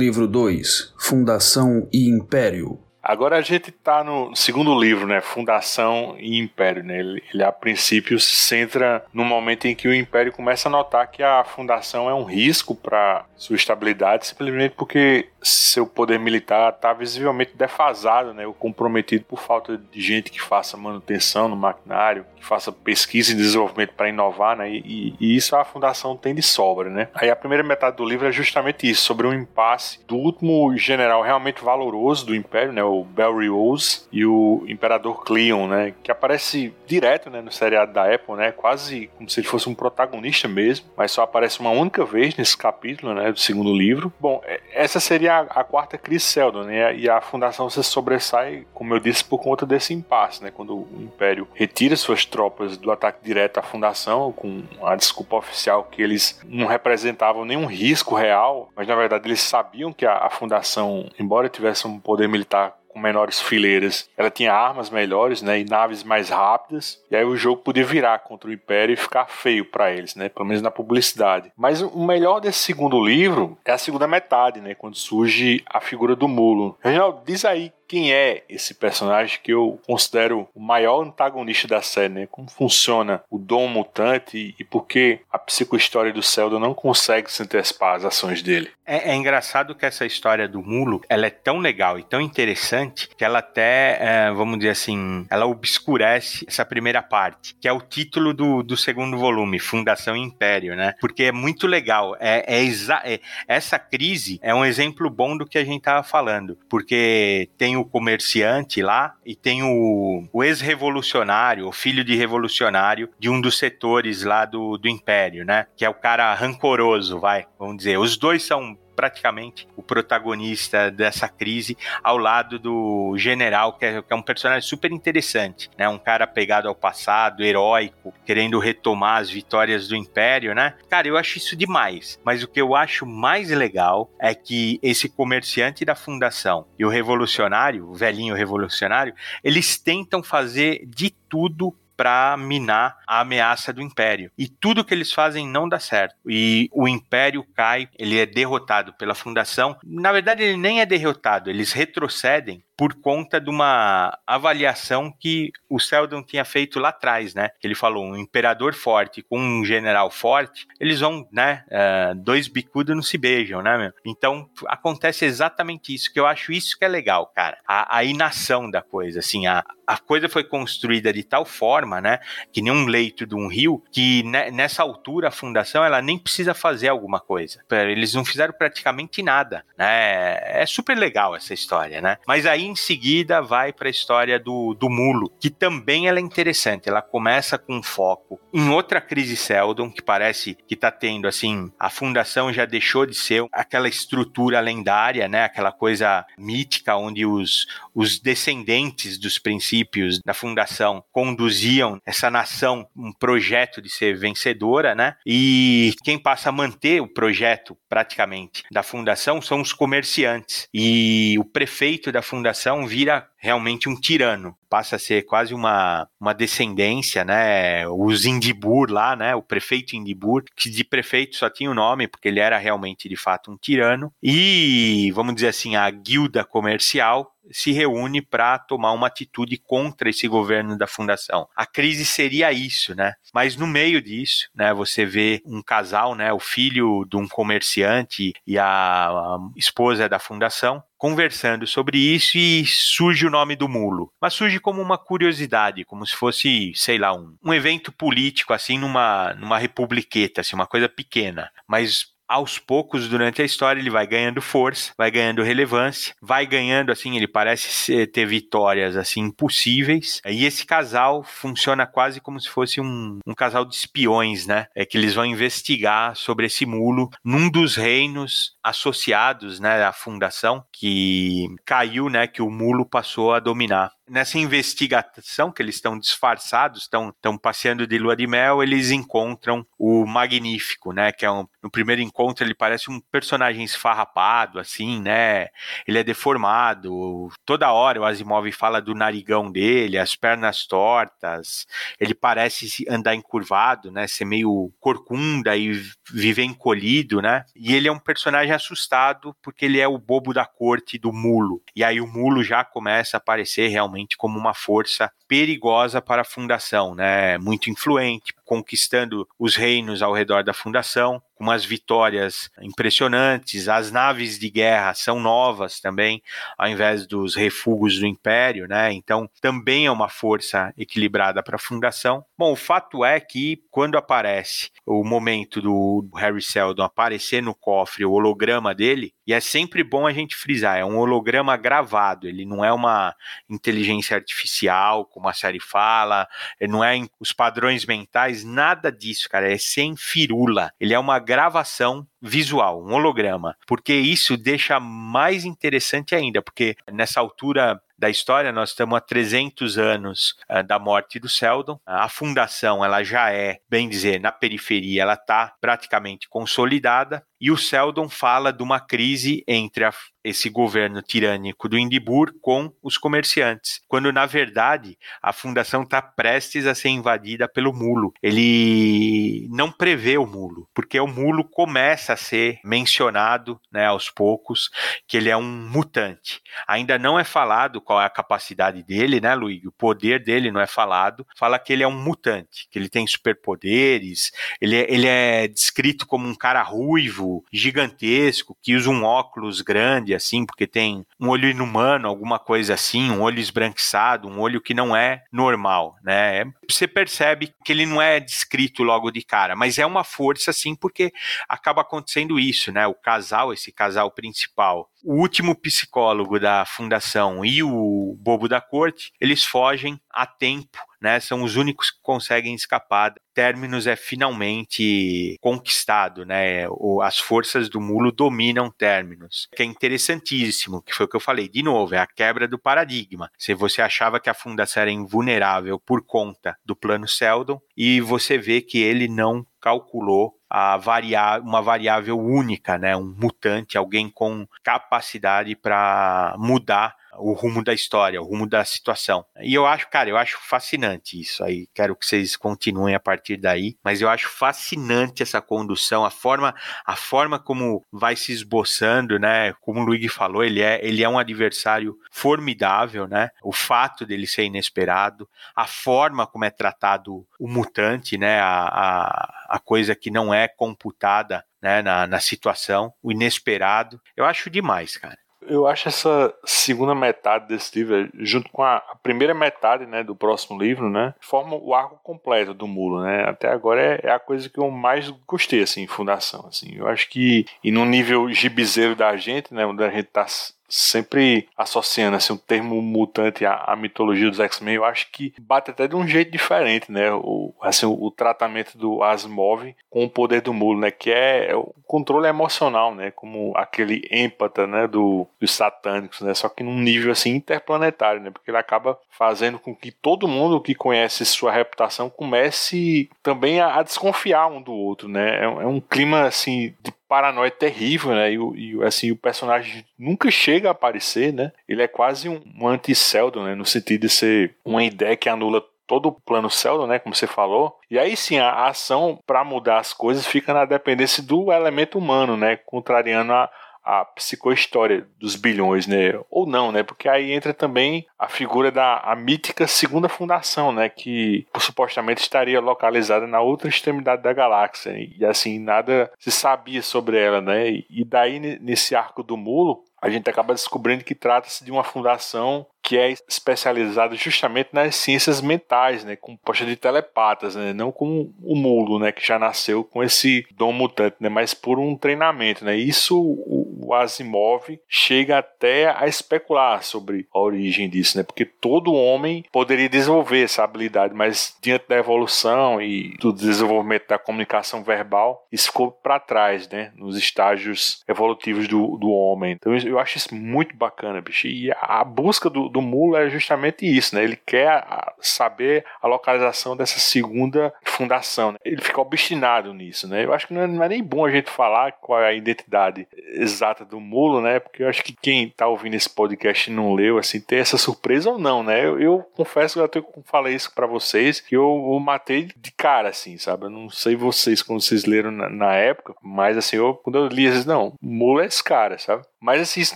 Livro 2 Fundação e Império Agora a gente está no segundo livro, né? Fundação e Império, né? Ele, ele, a princípio se centra no momento em que o Império começa a notar que a fundação é um risco para sua estabilidade, simplesmente porque seu poder militar está visivelmente defasado, né? Ou comprometido por falta de gente que faça manutenção no maquinário, que faça pesquisa e desenvolvimento para inovar, né? E, e, isso a fundação tem de sobra, né? Aí a primeira metade do livro é justamente isso, sobre um impasse do último general realmente valoroso do Império, né? O Belrose e o Imperador Cleon, né? Que aparece direto, né? No seriado da Apple, né? Quase como se ele fosse um protagonista mesmo, mas só aparece uma única vez nesse capítulo, né? Do segundo livro. Bom, é, essa seria a, quarta crise Seldon, né? E a fundação se sobressai, como eu disse, por conta desse impasse, né? Quando o Império retira suas tropas do ataque direto à fundação, com a desculpa oficial que eles não representavam nenhum risco real, mas na verdade eles sabiam que a, a fundação, embora tivesse um poder militar com menores fileiras, ela tinha armas melhores, né, e naves mais rápidas, e aí o jogo podia virar contra o Império e ficar feio para eles, né, pelo menos na publicidade. Mas o melhor desse segundo livro é a segunda metade, né, quando surge a figura do Mulo. Reginaldo, diz aí quem é esse personagem que eu considero o maior antagonista da série, né? Como funciona o dom mutante e por que a psicohistória do Zelda não consegue se antecipar às ações dele. É, é, engraçado que essa história do mulo, ela é tão legal e tão interessante que ela até, é, vamos dizer assim, ela obscurece essa primeira parte, que é o título do, do segundo volume, Fundação Império, né? Porque é muito legal. É, é, é essa crise é um exemplo bom do que a gente tava falando, porque tem o comerciante lá e tem o, o ex-revolucionário, o filho de revolucionário de um dos setores lá do, do Império, né? Que é o cara rancoroso, vai, vamos dizer. Os dois são praticamente o protagonista dessa crise, ao lado do general, que é, que é, um personagem super interessante, né? Um cara pegado ao passado, heróico, querendo retomar as vitórias do Império, né? Cara, eu acho isso demais. Mas o que eu acho mais legal é que esse comerciante da fundação e o revolucionário, o velhinho revolucionário, eles tentam fazer de tudo para minar a ameaça do Império. E tudo que eles fazem não dá certo. E o Império cai, ele é derrotado pela Fundação. Na verdade, ele nem é derrotado, eles retrocedem por conta de uma avaliação que o Seldon tinha feito lá atrás, né? Ele falou, um imperador forte com um general forte, eles vão, né? Uh, dois bicudos não se beijam, né, meu? Então, acontece exatamente isso, que eu acho isso que é legal, cara. A, a inação da coisa, assim, a, a coisa foi construída de tal forma, né? Que nem um leito de um rio, que né, nessa altura a fundação, ela nem precisa fazer alguma coisa. Eles não fizeram praticamente nada, né? É super legal essa história, né? Mas aí em seguida vai para a história do, do mulo, que também ela é interessante. Ela começa com foco em outra crise Seldon, que parece que está tendo, assim, a fundação já deixou de ser aquela estrutura lendária, né? Aquela coisa mítica onde os, os descendentes dos princípios da fundação conduziam essa nação um projeto de ser vencedora, né? E quem passa a manter o projeto praticamente da fundação são os comerciantes. E o prefeito da fundação vira realmente um tirano. Passa a ser quase uma, uma descendência, né? Os Indibur lá, né? O prefeito Indibur, que de prefeito só tinha o nome, porque ele era realmente de fato um tirano. E, vamos dizer assim, a guilda comercial se reúne para tomar uma atitude contra esse governo da fundação. A crise seria isso, né? Mas no meio disso, né, você vê um casal, né, o filho de um comerciante e a esposa da fundação conversando sobre isso e surge o nome do mulo. Mas surge como uma curiosidade, como se fosse, sei lá, um, um evento político, assim, numa, numa republiqueta, assim, uma coisa pequena. Mas aos poucos durante a história ele vai ganhando força, vai ganhando relevância, vai ganhando assim, ele parece ter vitórias assim impossíveis. E esse casal funciona quase como se fosse um, um casal de espiões, né? É que eles vão investigar sobre esse mulo num dos reinos associados, né, à fundação que caiu, né, que o mulo passou a dominar nessa investigação que eles estão disfarçados, estão, estão passeando de lua de mel, eles encontram o Magnífico, né? Que é um, no primeiro encontro ele parece um personagem esfarrapado, assim, né? Ele é deformado. Toda hora o Asimov fala do narigão dele, as pernas tortas. Ele parece andar encurvado, né? Ser meio corcunda e viver encolhido, né? E ele é um personagem assustado porque ele é o bobo da corte do mulo. E aí o mulo já começa a aparecer realmente realmente como uma força perigosa para a fundação, né? Muito influente, conquistando os reinos ao redor da fundação, com umas vitórias impressionantes. As naves de guerra são novas também, ao invés dos refugos do Império, né? Então, também é uma força equilibrada para a fundação. Bom, o fato é que quando aparece o momento do Harry Seldon aparecer no cofre o holograma dele, e é sempre bom a gente frisar, é um holograma gravado, ele não é uma inteligência artificial, como a série fala, não é os padrões mentais, nada disso, cara, é sem firula. Ele é uma gravação visual, um holograma, porque isso deixa mais interessante ainda, porque nessa altura da história, nós estamos a 300 anos uh, da morte do Seldon. A fundação, ela já é, bem dizer, na periferia, ela está praticamente consolidada. E o Seldon fala de uma crise entre a, esse governo tirânico do Indibur com os comerciantes, quando na verdade a fundação está prestes a ser invadida pelo mulo. Ele não prevê o mulo, porque o mulo começa a ser mencionado né, aos poucos que ele é um mutante. Ainda não é falado qual é a capacidade dele, né, Luigi? O poder dele não é falado. Fala que ele é um mutante, que ele tem superpoderes, ele é, ele é descrito como um cara ruivo gigantesco, que usa um óculos grande, assim, porque tem um olho inumano, alguma coisa assim, um olho esbranquiçado, um olho que não é normal, né? Você percebe que ele não é descrito logo de cara, mas é uma força, assim, porque acaba acontecendo isso, né? O casal, esse casal principal, o último psicólogo da fundação e o bobo da corte, eles fogem a tempo, né? São os únicos que conseguem escapar. Terminus é finalmente conquistado, né? O, as forças do mulo dominam Terminus, que é interessantíssimo, que foi o que eu falei. De novo, é a quebra do paradigma. Se você achava que a fundação era invulnerável por conta do plano Seldon, e você vê que ele não calculou a variar uma variável única, né? Um mutante, alguém com capacidade para mudar o rumo da história, o rumo da situação. E eu acho, cara, eu acho fascinante isso aí. Quero que vocês continuem a partir daí, mas eu acho fascinante essa condução, a forma, a forma como vai se esboçando, né? Como o Luigi falou, ele é, ele é um adversário formidável, né? O fato dele ser inesperado, a forma como é tratado o mutante, né? A, a, a coisa que não é computada né, na, na situação, o inesperado. Eu acho demais, cara eu acho essa segunda metade desse livro, junto com a, primeira metade né, do próximo livro, né, forma o arco completo do Mulo. Né? Até agora é, é, a coisa que eu mais gostei assim, em Fundação. Assim. Eu acho que, e no nível gibizeiro da gente, né, onde a gente está sempre associando assim, o termo mutante à, à mitologia dos X-Men, eu acho que bate até de um jeito diferente, né? O, assim, o, o tratamento do Asimov com o poder do mulo, né? Que é, é o controle emocional, né? Como aquele empata, né? Do, dos satânicos, né? Só que num nível assim interplanetário, né? Porque ele acaba fazendo com que todo mundo que conhece sua reputação comece também a, a desconfiar um do outro, né? É, é um clima assim de paranoia terrível, né? E, e, assim, o personagem nunca chega a aparecer, né? Ele é quase um, um anti-Seldon, né? No sentido de ser uma ideia que anula todo o plano Seldon, né, como você falou. E aí sim, a, ação para mudar as coisas fica na dependência do elemento humano, né, contrariando a, a psicohistória dos bilhões, né? Ou não, né? Porque aí entra também a figura da a mítica segunda fundação, né? Que supostamente estaria localizada na outra extremidade da galáxia. E assim, nada se sabia sobre ela, né? E daí, nesse arco do mulo, a gente acaba descobrindo que trata-se de uma fundação que é especializada justamente nas ciências mentais, né, com poxa de telepatas, né, não como o mulo, né, que já nasceu com esse dom mutante, né, mas por um treinamento, né. Isso o, o Asimov chega até a especular sobre a origem disso, né, porque todo homem poderia desenvolver essa habilidade, mas diante da evolução e do desenvolvimento da comunicação verbal, isso ficou para trás, né, nos estágios evolutivos do, do homem. Então eu acho isso muito bacana, bicho. E a busca do, do Mulo é justamente isso, né? Ele quer saber a localização dessa segunda fundação. Né? Ele fica obstinado nisso, né? Eu acho que não é, não é, nem bom a gente falar qual é a identidade exata do Mulo, né? Porque eu acho que quem tá ouvindo esse podcast e não leu, assim, tem essa surpresa ou não, né? Eu, eu confesso que eu até falei isso para vocês, que eu, eu, matei de cara, assim, sabe? Eu não sei vocês quando vocês leram na, na época, mas assim, eu, quando eu li, eu disse, não, Mulo é esse cara, sabe? Mas assim, isso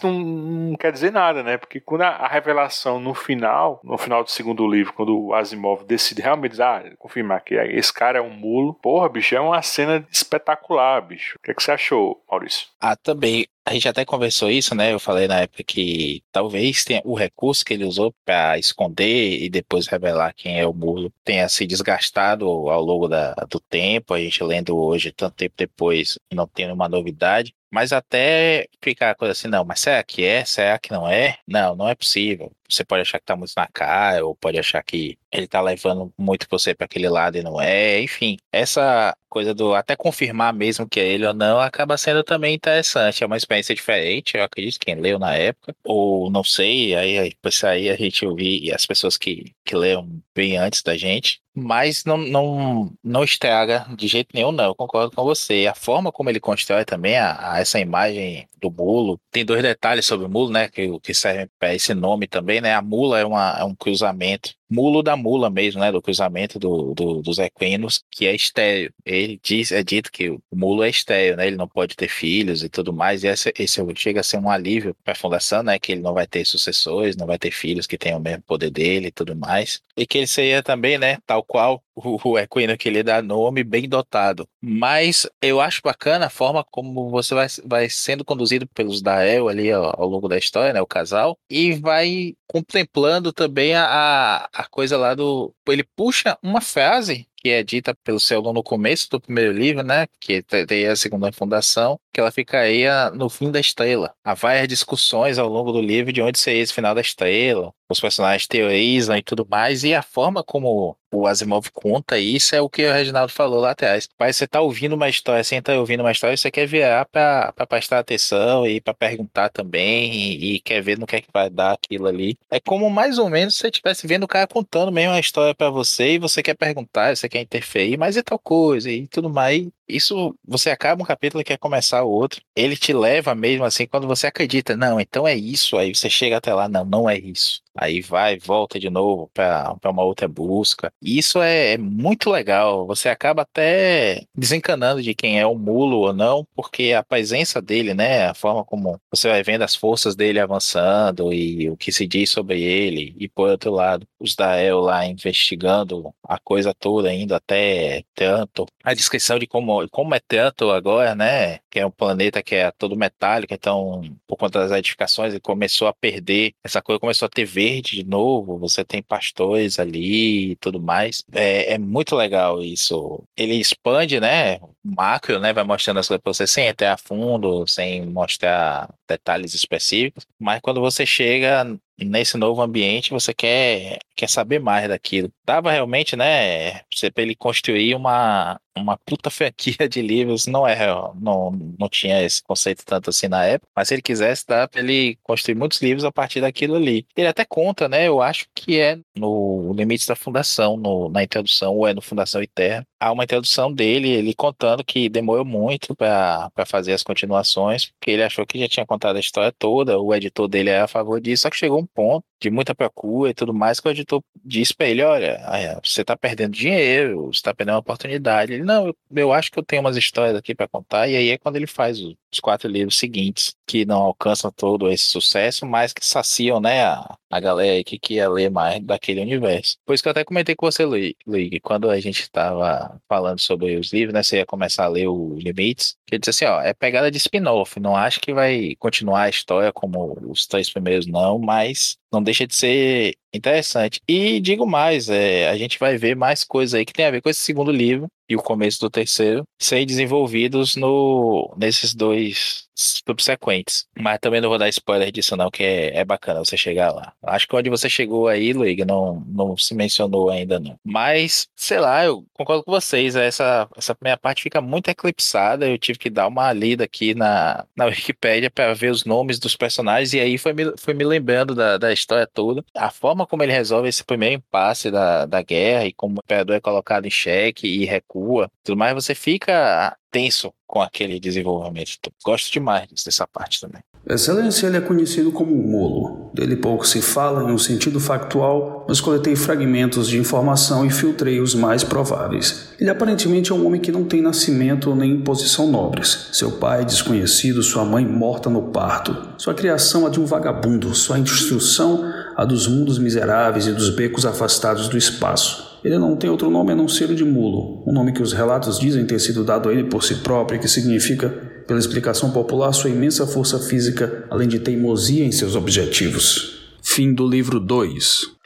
não, não, quer dizer nada, né? Porque quando a, a, revelação no final, no final do segundo livro, quando o Asimov decide realmente ah, confirmar que esse cara é um mulo, porra, bicho, é uma cena espetacular, bicho. O que, é que você achou, Maurício? Ah, também. A gente até conversou isso, né? Eu falei na época que talvez tenha o recurso que ele usou para esconder e depois revelar quem é o mulo tenha se desgastado ao longo da, do tempo. A gente lendo hoje, tanto tempo depois, não tendo uma novidade. Mas até ficar a coisa assim, não, mas será que é? Será que não é? Não, não é possível. Você pode achar que tá muito na cara, ou pode achar que ele tá levando muito você para aquele lado e não é. Enfim, essa coisa do até confirmar mesmo que é ele ou não acaba sendo também interessante. É uma experiência diferente, eu acredito, quem leu na época, ou não sei, aí depois aí a gente ouvir as pessoas que, que leram bem antes da gente. Mas não, não, não estraga de jeito nenhum, não. Eu concordo com você. A forma como ele constrói também a, a essa imagem do mulo. Tem dois detalhes sobre o mulo, né? Que, que servem para esse nome também, né? A mula é, uma, é um cruzamento mulo da mula mesmo, né? Do cruzamento do, do, dos equinos, que é estéreo. Ele diz, é dito que o mulo é estéreo, né? Ele não pode ter filhos e tudo mais. E esse, esse chega a ser um alívio para a fundação, né? Que ele não vai ter sucessores, não vai ter filhos que tenham o mesmo poder dele e tudo mais. E que ele seria também, né? Tal qual o, o equino que ele dá nome, bem dotado. Mas eu acho bacana a forma como você vai, vai sendo conduzido pelos Dael ali ao, ao longo da história, né? O casal, e vai contemplando também a, a coisa lá do. Ele puxa uma frase que é dita pelo Celon no começo do primeiro livro, né? Que tem a segunda fundação, que ela ficaria no fim da estrela. Há várias discussões ao longo do livro de onde seria esse final da estrela. Os personagens teorizam e tudo mais, e a forma como o Asimov conta isso é o que o Reginaldo falou lá atrás. Mas você tá ouvindo uma história, assim, tá ouvindo uma história, você quer virar para prestar atenção e para perguntar também, e, e, quer ver no que é que vai dar aquilo ali. É como mais ou menos se você estivesse vendo o cara contando mesmo uma história para você e você quer perguntar, você quer interferir, mas e tal coisa e tudo mais. Isso, você acaba um capítulo e quer começar o outro. Ele te leva mesmo assim, quando você acredita, não, então é isso. Aí você chega até lá, não, não é isso. Aí vai, volta de novo para uma outra busca. Isso é, é, muito legal. Você acaba até desencanando de quem é o mulo ou não, porque a presença dele, né? A forma como você vai vendo as forças dele avançando e o que se diz sobre ele. E por outro lado, os Dael lá investigando a coisa toda, indo até tanto. A descrição de como como, é tanto agora, né? Que é um planeta que é todo metálico, então, por conta das edificações, ele começou a perder essa coisa, começou a ter verde de novo. Você tem pastores ali e tudo mais. É, é muito legal isso. Ele expande, né? macro, né? Vai mostrando as coisas pra você sem entrar a fundo, sem mostrar detalhes específicos. Mas quando você chega nesse novo ambiente, você quer, quer saber mais daquilo. Dava realmente, né, pra ele construir uma, uma puta franquia de livros, não é, não, não tinha esse conceito tanto assim na época, mas se ele quisesse, dá pra ele construir muitos livros a partir daquilo ali. Ele até conta, né, eu acho que é no Limites da Fundação, no, na introdução, ou é no Fundação Eterna, há uma introdução dele, ele contando que demorou muito para fazer as continuações, porque ele achou que já tinha contado a história toda, o editor dele é a favor disso, só que chegou um ponto de muita procura e tudo mais que o editor disse para ele, olha, você está perdendo dinheiro, você está perdendo uma oportunidade. Ele, não, eu, eu, acho que eu tenho umas histórias aqui para contar, e aí é quando ele faz os quatro livros seguintes, que não alcançam todo esse sucesso, mas que saciam, né, a, a galera aí que quer ler mais daquele universo. Por isso que eu até comentei com você, Luigi, quando a gente estava falando sobre os livros, né, você ia começar a ler o Limites, que ele disse assim, ó, é pegada de spin-off, não acho que vai continuar a história como os três primeiros não, mas não deixa de ser interessante. E digo mais, é, a gente vai ver mais coisas aí que tem a ver com esse segundo livro e o começo do terceiro serem desenvolvidos no, nesses dois subsequentes. Mas também não vou dar spoiler não, que é, é bacana você chegar lá. Acho que onde você chegou aí, Luiga, não, não se mencionou ainda não. Mas, sei lá, eu concordo com vocês, essa, essa primeira parte fica muito eclipsada, eu tive que dar uma lida aqui na, na Wikipédia para ver os nomes dos personagens, e aí foi me, foi me lembrando da, da história toda. A forma como ele resolve esse primeiro impasse da, da guerra e como o imperador é colocado em xeque e recua, tudo mais, você fica tenso com aquele desenvolvimento. Gosto demais dessa parte também. Excelência ele é conhecido como Molo. Dele pouco se fala em um sentido factual, mas coletei fragmentos de informação e filtrei os mais prováveis. Ele aparentemente é um homem que não tem nascimento nem posição nobres. Seu pai desconhecido, sua mãe morta no parto. Sua criação a de um vagabundo, sua instrução a dos mundos miseráveis e dos becos afastados do espaço. Ele não tem outro nome a não ser o de Mulo, um nome que os relatos dizem ter sido dado a ele por si próprio e que significa, pela explicação popular, sua imensa força física, além de teimosia em seus objetivos. Fim do livro 2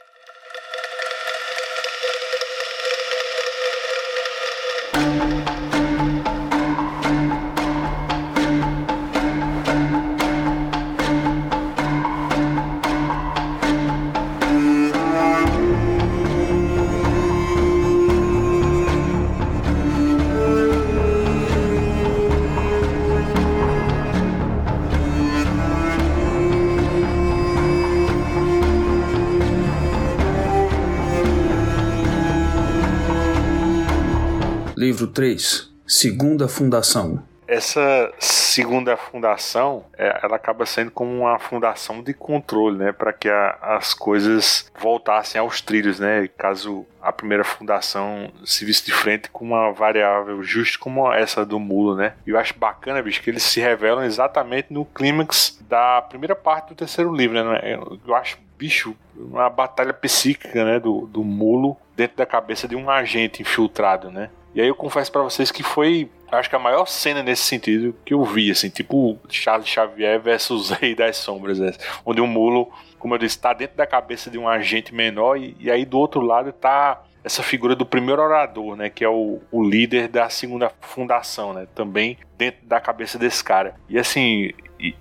Segunda Fundação essa segunda fundação, é, ela acaba sendo como uma fundação de controle, né, para que a, as coisas voltassem aos trilhos, né, caso a primeira fundação se visse de frente com uma variável justa como essa do mulo, né. E eu acho bacana, bicho, que eles se revelam exatamente no clímax da primeira parte do terceiro livro, né. Eu acho bicho, uma batalha psíquica, né, do, do mulo dentro da cabeça de um agente infiltrado, né? E aí eu confesso para vocês que foi, acho que a maior cena nesse sentido que eu vi, assim, tipo Charles Xavier versus Rei das Sombras, né? onde o mulo, como eu disse, está dentro da cabeça de um agente menor e, e aí do outro lado tá essa figura do primeiro orador, né, que é o, o líder da segunda fundação, né, também dentro da cabeça desse cara. E assim,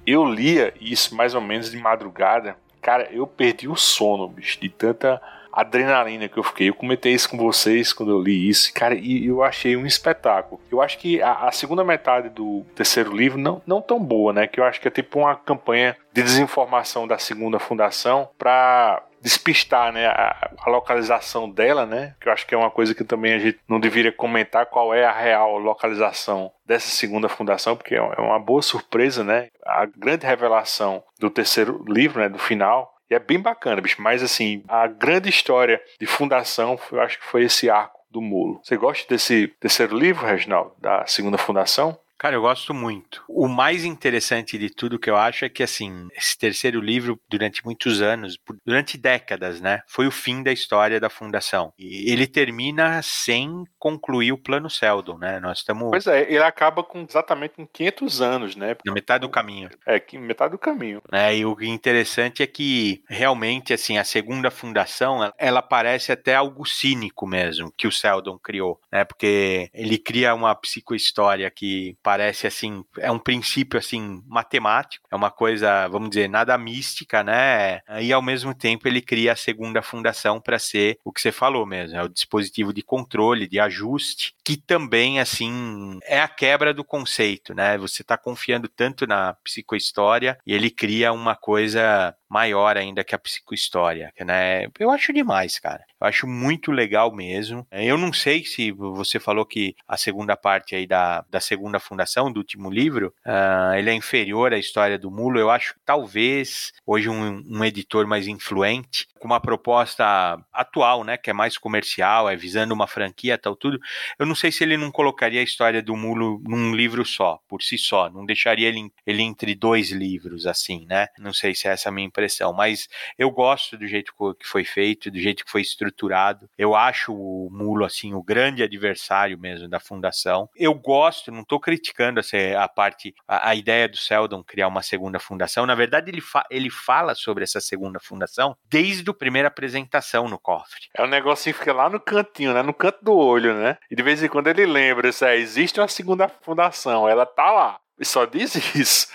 eu lia isso mais ou menos de madrugada, cara, eu perdi o sono, bicho, de tanta adrenalina que eu fiquei. Eu comentei isso com vocês quando eu li isso, cara, e eu achei um espetáculo. Eu acho que a, a, segunda metade do terceiro livro não, não tão boa, né? Que eu acho que é tipo uma campanha de desinformação da segunda fundação para despistar né, a, a, localização dela, né? Que eu acho que é uma coisa que também a gente não deveria comentar qual é a real localização dessa segunda fundação, porque é, é uma boa surpresa, né? A grande revelação do terceiro livro, né? Do final, e é bem bacana, bicho. Mas assim, a grande história de fundação, eu acho que foi esse arco do Mulo. Você gosta desse terceiro livro, Reginaldo, da segunda fundação? Cara, eu gosto muito. O mais interessante de tudo que eu acho é que, assim, esse terceiro livro, durante muitos anos, durante décadas, né, foi o fim da história da Fundação. E ele termina sem concluir o plano Seldon, né? Nós estamos. Pois é, ele acaba com exatamente com 500 anos, né? Na metade do caminho. É, metade do caminho. É, e o interessante é que, realmente, assim, a segunda Fundação, ela parece até algo cínico mesmo, que o Seldon criou, né? Porque ele cria uma psicohistória que parece assim, é um princípio assim matemático, é uma coisa, vamos dizer, nada mística, né? E ao mesmo tempo ele cria a segunda fundação para ser o que você falou mesmo, é o dispositivo de controle, de ajuste, que também assim é a quebra do conceito, né? Você está confiando tanto na psicohistória e ele cria uma coisa maior ainda que a psicohistória, né? Eu acho demais, cara. Eu acho muito legal mesmo. Eu não sei se você falou que a segunda parte aí da, da segunda fundação, do último livro, uh, ele é inferior à história do Mulo. Eu acho que talvez hoje um, um editor mais influente, com uma proposta atual, né, que é mais comercial, é visando uma franquia, tal, tudo. Eu não sei se ele não colocaria a história do Mulo num livro só, por si só. Não deixaria ele, ele entre dois livros, assim, né? Não sei se é essa a minha impressão, mas eu gosto do jeito que foi feito, do jeito que foi estruturado. Eu acho o Mulo, assim, o grande adversário mesmo da fundação. Eu gosto, não estou criticando assim, a parte, a, a, ideia do Seldon criar uma segunda fundação. Na verdade, ele, fa ele fala sobre essa segunda fundação desde a primeira apresentação no cofre. É um negocinho que fica lá no cantinho, né? No canto do olho, né? E de vez em quando ele lembra, isso é, existe uma segunda fundação, ela tá lá. E só diz isso.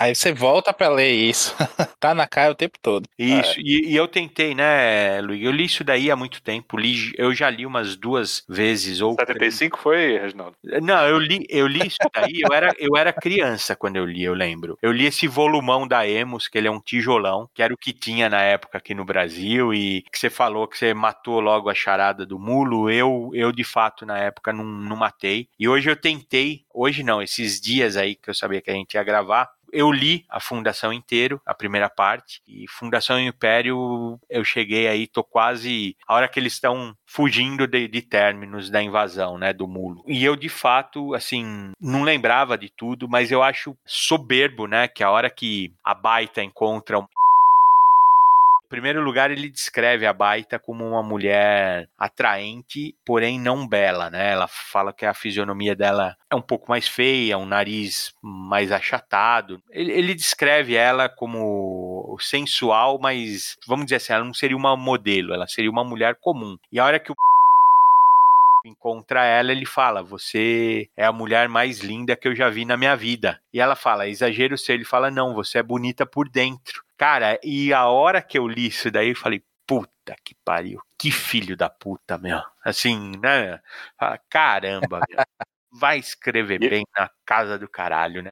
Aí você volta para ler isso. tá na cara o tempo todo. Isso. É. E, e, eu tentei, né, Luiz? Eu li isso daí há muito tempo. Li, eu já li umas duas vezes. Ou 75 foi, Reginaldo? Não, eu li, eu li isso daí. eu, era, eu era criança quando eu li, eu lembro. Eu li esse volumão da Emos, que ele é um tijolão, que era o que tinha na época aqui no Brasil. E que você falou que você matou logo a charada do mulo. Eu, eu de fato, na época, não, não matei. E hoje eu tentei. Hoje não, esses dias aí que eu sabia que a gente ia gravar eu li a Fundação inteiro, a primeira parte, e Fundação Império eu cheguei aí, tô quase. A hora que eles estão fugindo de, de, términos da invasão, né, do mulo. E eu, de fato, assim, não lembrava de tudo, mas eu acho soberbo, né, que a hora que a baita encontra primeiro lugar, ele descreve a Baita como uma mulher atraente, porém não bela, né? Ela fala que a fisionomia dela é um pouco mais feia, um nariz mais achatado. Ele, ele descreve ela como sensual, mas vamos dizer assim, ela não seria uma modelo, ela seria uma mulher comum. E a hora que o encontra ela, ele fala: Você é a mulher mais linda que eu já vi na minha vida. E ela fala: Exagero seu. Ele fala: Não, você é bonita por dentro. Cara, e a hora que eu li isso daí, eu falei, puta que pariu, que filho da puta, meu. Assim, né? Caramba, meu. vai escrever bem na casa do caralho, né?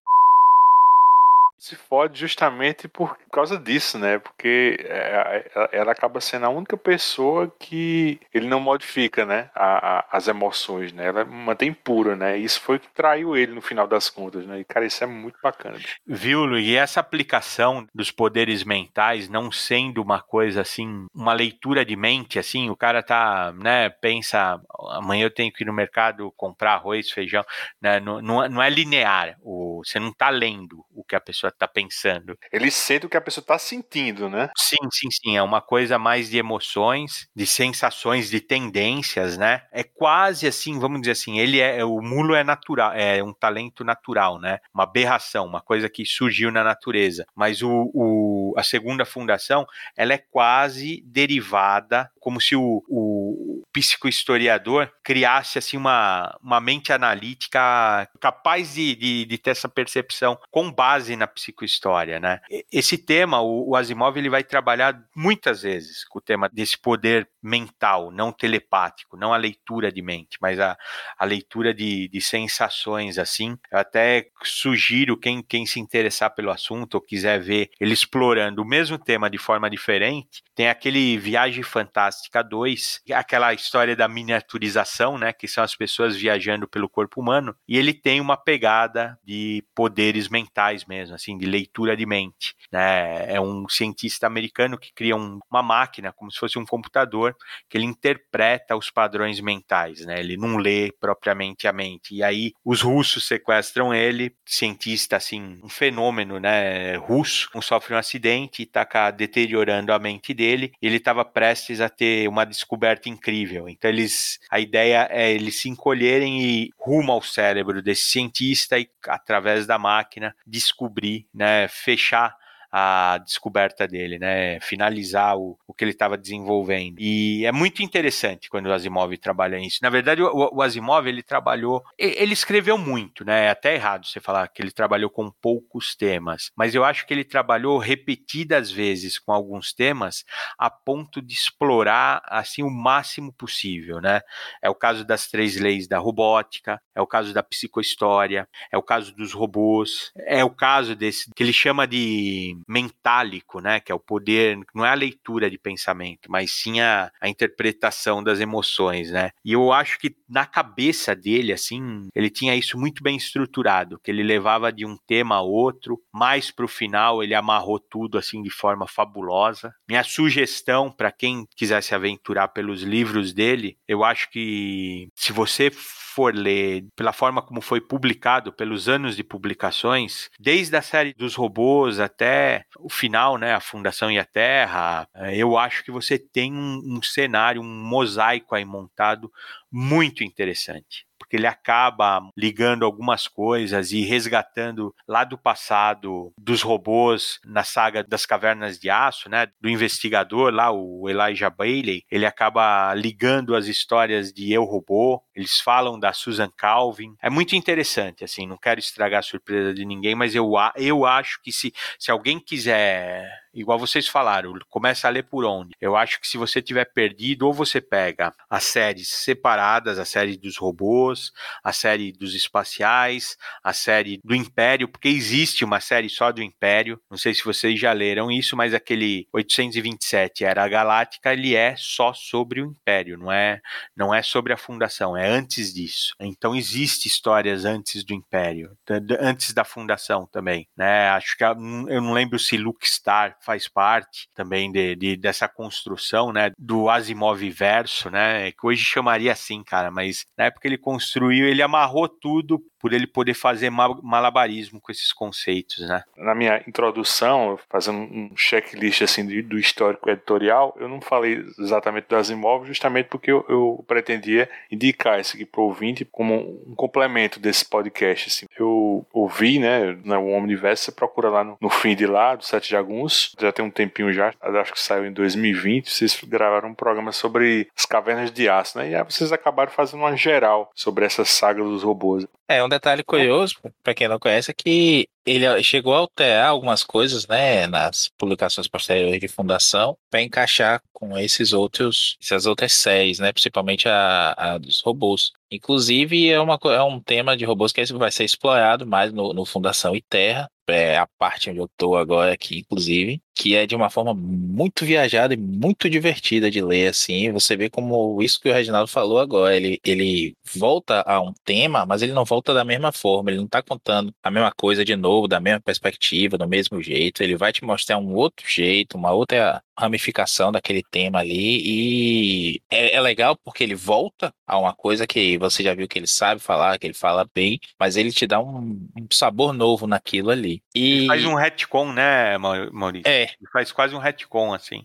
Se fode justamente por causa disso, né? Porque é, é, ela acaba sendo a única pessoa que ele não modifica, né? A, a, as emoções, né? Ela mantém pura, né? Isso foi o que traiu ele no final das contas, né? E, cara, isso é muito bacana. Viu, Lu? E essa aplicação dos poderes mentais não sendo uma coisa assim, uma leitura de mente, assim, o cara tá, né? Pensa, amanhã eu tenho que ir no mercado comprar arroz, feijão, né? Não, não, não é linear. O, você não tá lendo o que a pessoa tá pensando. Ele sente o que a pessoa tá sentindo, né? Sim, sim, sim. É uma coisa mais de emoções, de sensações, de tendências, né? É quase assim, vamos dizer assim, ele é. O mulo é natural, é um talento natural, né? Uma aberração, uma coisa que surgiu na natureza. Mas o, o a segunda fundação, ela é quase derivada, como se o, o psicohistoriador criasse assim uma, uma mente analítica capaz de, de, de ter essa percepção com base na psicohistória, né? Esse tema, o, o Asimov, ele vai trabalhar muitas vezes com o tema desse poder mental, não telepático, não a leitura de mente, mas a, a leitura de, de sensações, assim. Eu até sugiro quem, quem se interessar pelo assunto ou quiser ver ele explorando o mesmo tema de forma diferente, tem aquele Viagem Fantástica 2, aquela história da miniaturização, né, que são as pessoas viajando pelo corpo humano, e ele tem uma pegada de poderes mentais mesmo, assim, de leitura de mente, né? É um cientista americano que cria um, uma máquina, como se fosse um computador, que ele interpreta os padrões mentais, né? Ele não lê propriamente a mente. E aí os russos sequestram ele, cientista assim, um fenômeno, né, russo, um sofre um acidente e tá deteriorando a mente dele. ele estava prestes a ter uma descoberta incrível. Então eles, a ideia é eles se encolherem e rumo ao cérebro desse cientista e através da máquina descobrir, né, fechar a descoberta dele, né? Finalizar o, o que ele estava desenvolvendo. E é muito interessante quando o Asimov trabalha isso. Na verdade, o, o, Asimov ele trabalhou, ele escreveu muito, né? É até errado você falar que ele trabalhou com poucos temas, mas eu acho que ele trabalhou repetidas vezes com alguns temas a ponto de explorar assim o máximo possível, né? É o caso das três leis da robótica, é o caso da psicohistória, é o caso dos robôs, é o caso desse que ele chama de mentálico, né? Que é o poder, não é a leitura de pensamento, mas sim a, a interpretação das emoções, né? E eu acho que na cabeça dele, assim, ele tinha isso muito bem estruturado, que ele levava de um tema a outro, mais para o final ele amarrou tudo assim de forma fabulosa. Minha sugestão para quem quiser se aventurar pelos livros dele, eu acho que se você for ler pela forma como foi publicado, pelos anos de publicações, desde a série dos robôs até o final, né, a Fundação e a Terra, eh, eu acho que você tem um, um cenário, um mosaico aí montado muito interessante porque ele acaba ligando algumas coisas e resgatando lá do passado dos robôs na saga das cavernas de aço, né? Do investigador lá, o Elijah Bailey, ele acaba ligando as histórias de Eu Robô. Eles falam da Susan Calvin. É muito interessante, assim. Não quero estragar a surpresa de ninguém, mas eu, eu acho que se, se alguém quiser igual vocês falaram, começa a ler por onde. Eu acho que se você tiver perdido, ou você pega as séries separadas, a série dos robôs, a série dos espaciais, a série do Império, porque existe uma série só do Império. Não sei se vocês já leram isso, mas aquele 827 Era Galáctica, ele é só sobre o Império, não é, não é sobre a fundação, é antes disso. Então existe histórias antes do Império, antes da fundação também, né? Acho que eu não lembro se Luke Star faz parte também de, de, dessa construção, né, do Asimov verso, né, que hoje chamaria assim, cara, mas na época ele construiu, ele amarrou tudo por ele poder fazer malabarismo com esses conceitos, né? Na minha introdução, fazendo um checklist assim do histórico editorial, eu não falei exatamente do Asimov, justamente porque eu, eu pretendia indicar isso aqui para o ouvinte como um complemento desse podcast. Assim. Eu ouvi, né, no Omniverse, você procura lá no, no feed lá, do Sete Jaguns, já tem um tempinho já, acho que saiu em 2020, vocês gravaram um programa sobre as cavernas de aço, né? E aí vocês acabaram fazendo uma geral sobre essa saga dos robôs. É, um detalhe curioso, para quem não conhece, é que ele chegou a alterar algumas coisas, né, nas publicações posteriores de fundação, para encaixar com esses outros, essas outras séries, né, principalmente a, a dos robôs. Inclusive, é, uma, é um tema de robôs que vai ser explorado mais no, no Fundação e Terra, é a parte onde eu tô agora aqui, inclusive, que é de uma forma muito viajada e muito divertida de ler, assim. Você vê como isso que o Reginaldo falou agora, ele, ele volta a um tema, mas ele não volta da mesma forma, ele não tá contando a mesma coisa de novo, da mesma perspectiva, do mesmo jeito, ele vai te mostrar um outro jeito, uma outra ramificação daquele tema ali e é, é, legal porque ele volta a uma coisa que você já viu que ele sabe falar, que ele fala bem, mas ele te dá um, um sabor novo naquilo ali. E ele faz um retcon, né, Maurício? É. Ele faz quase um retcon assim.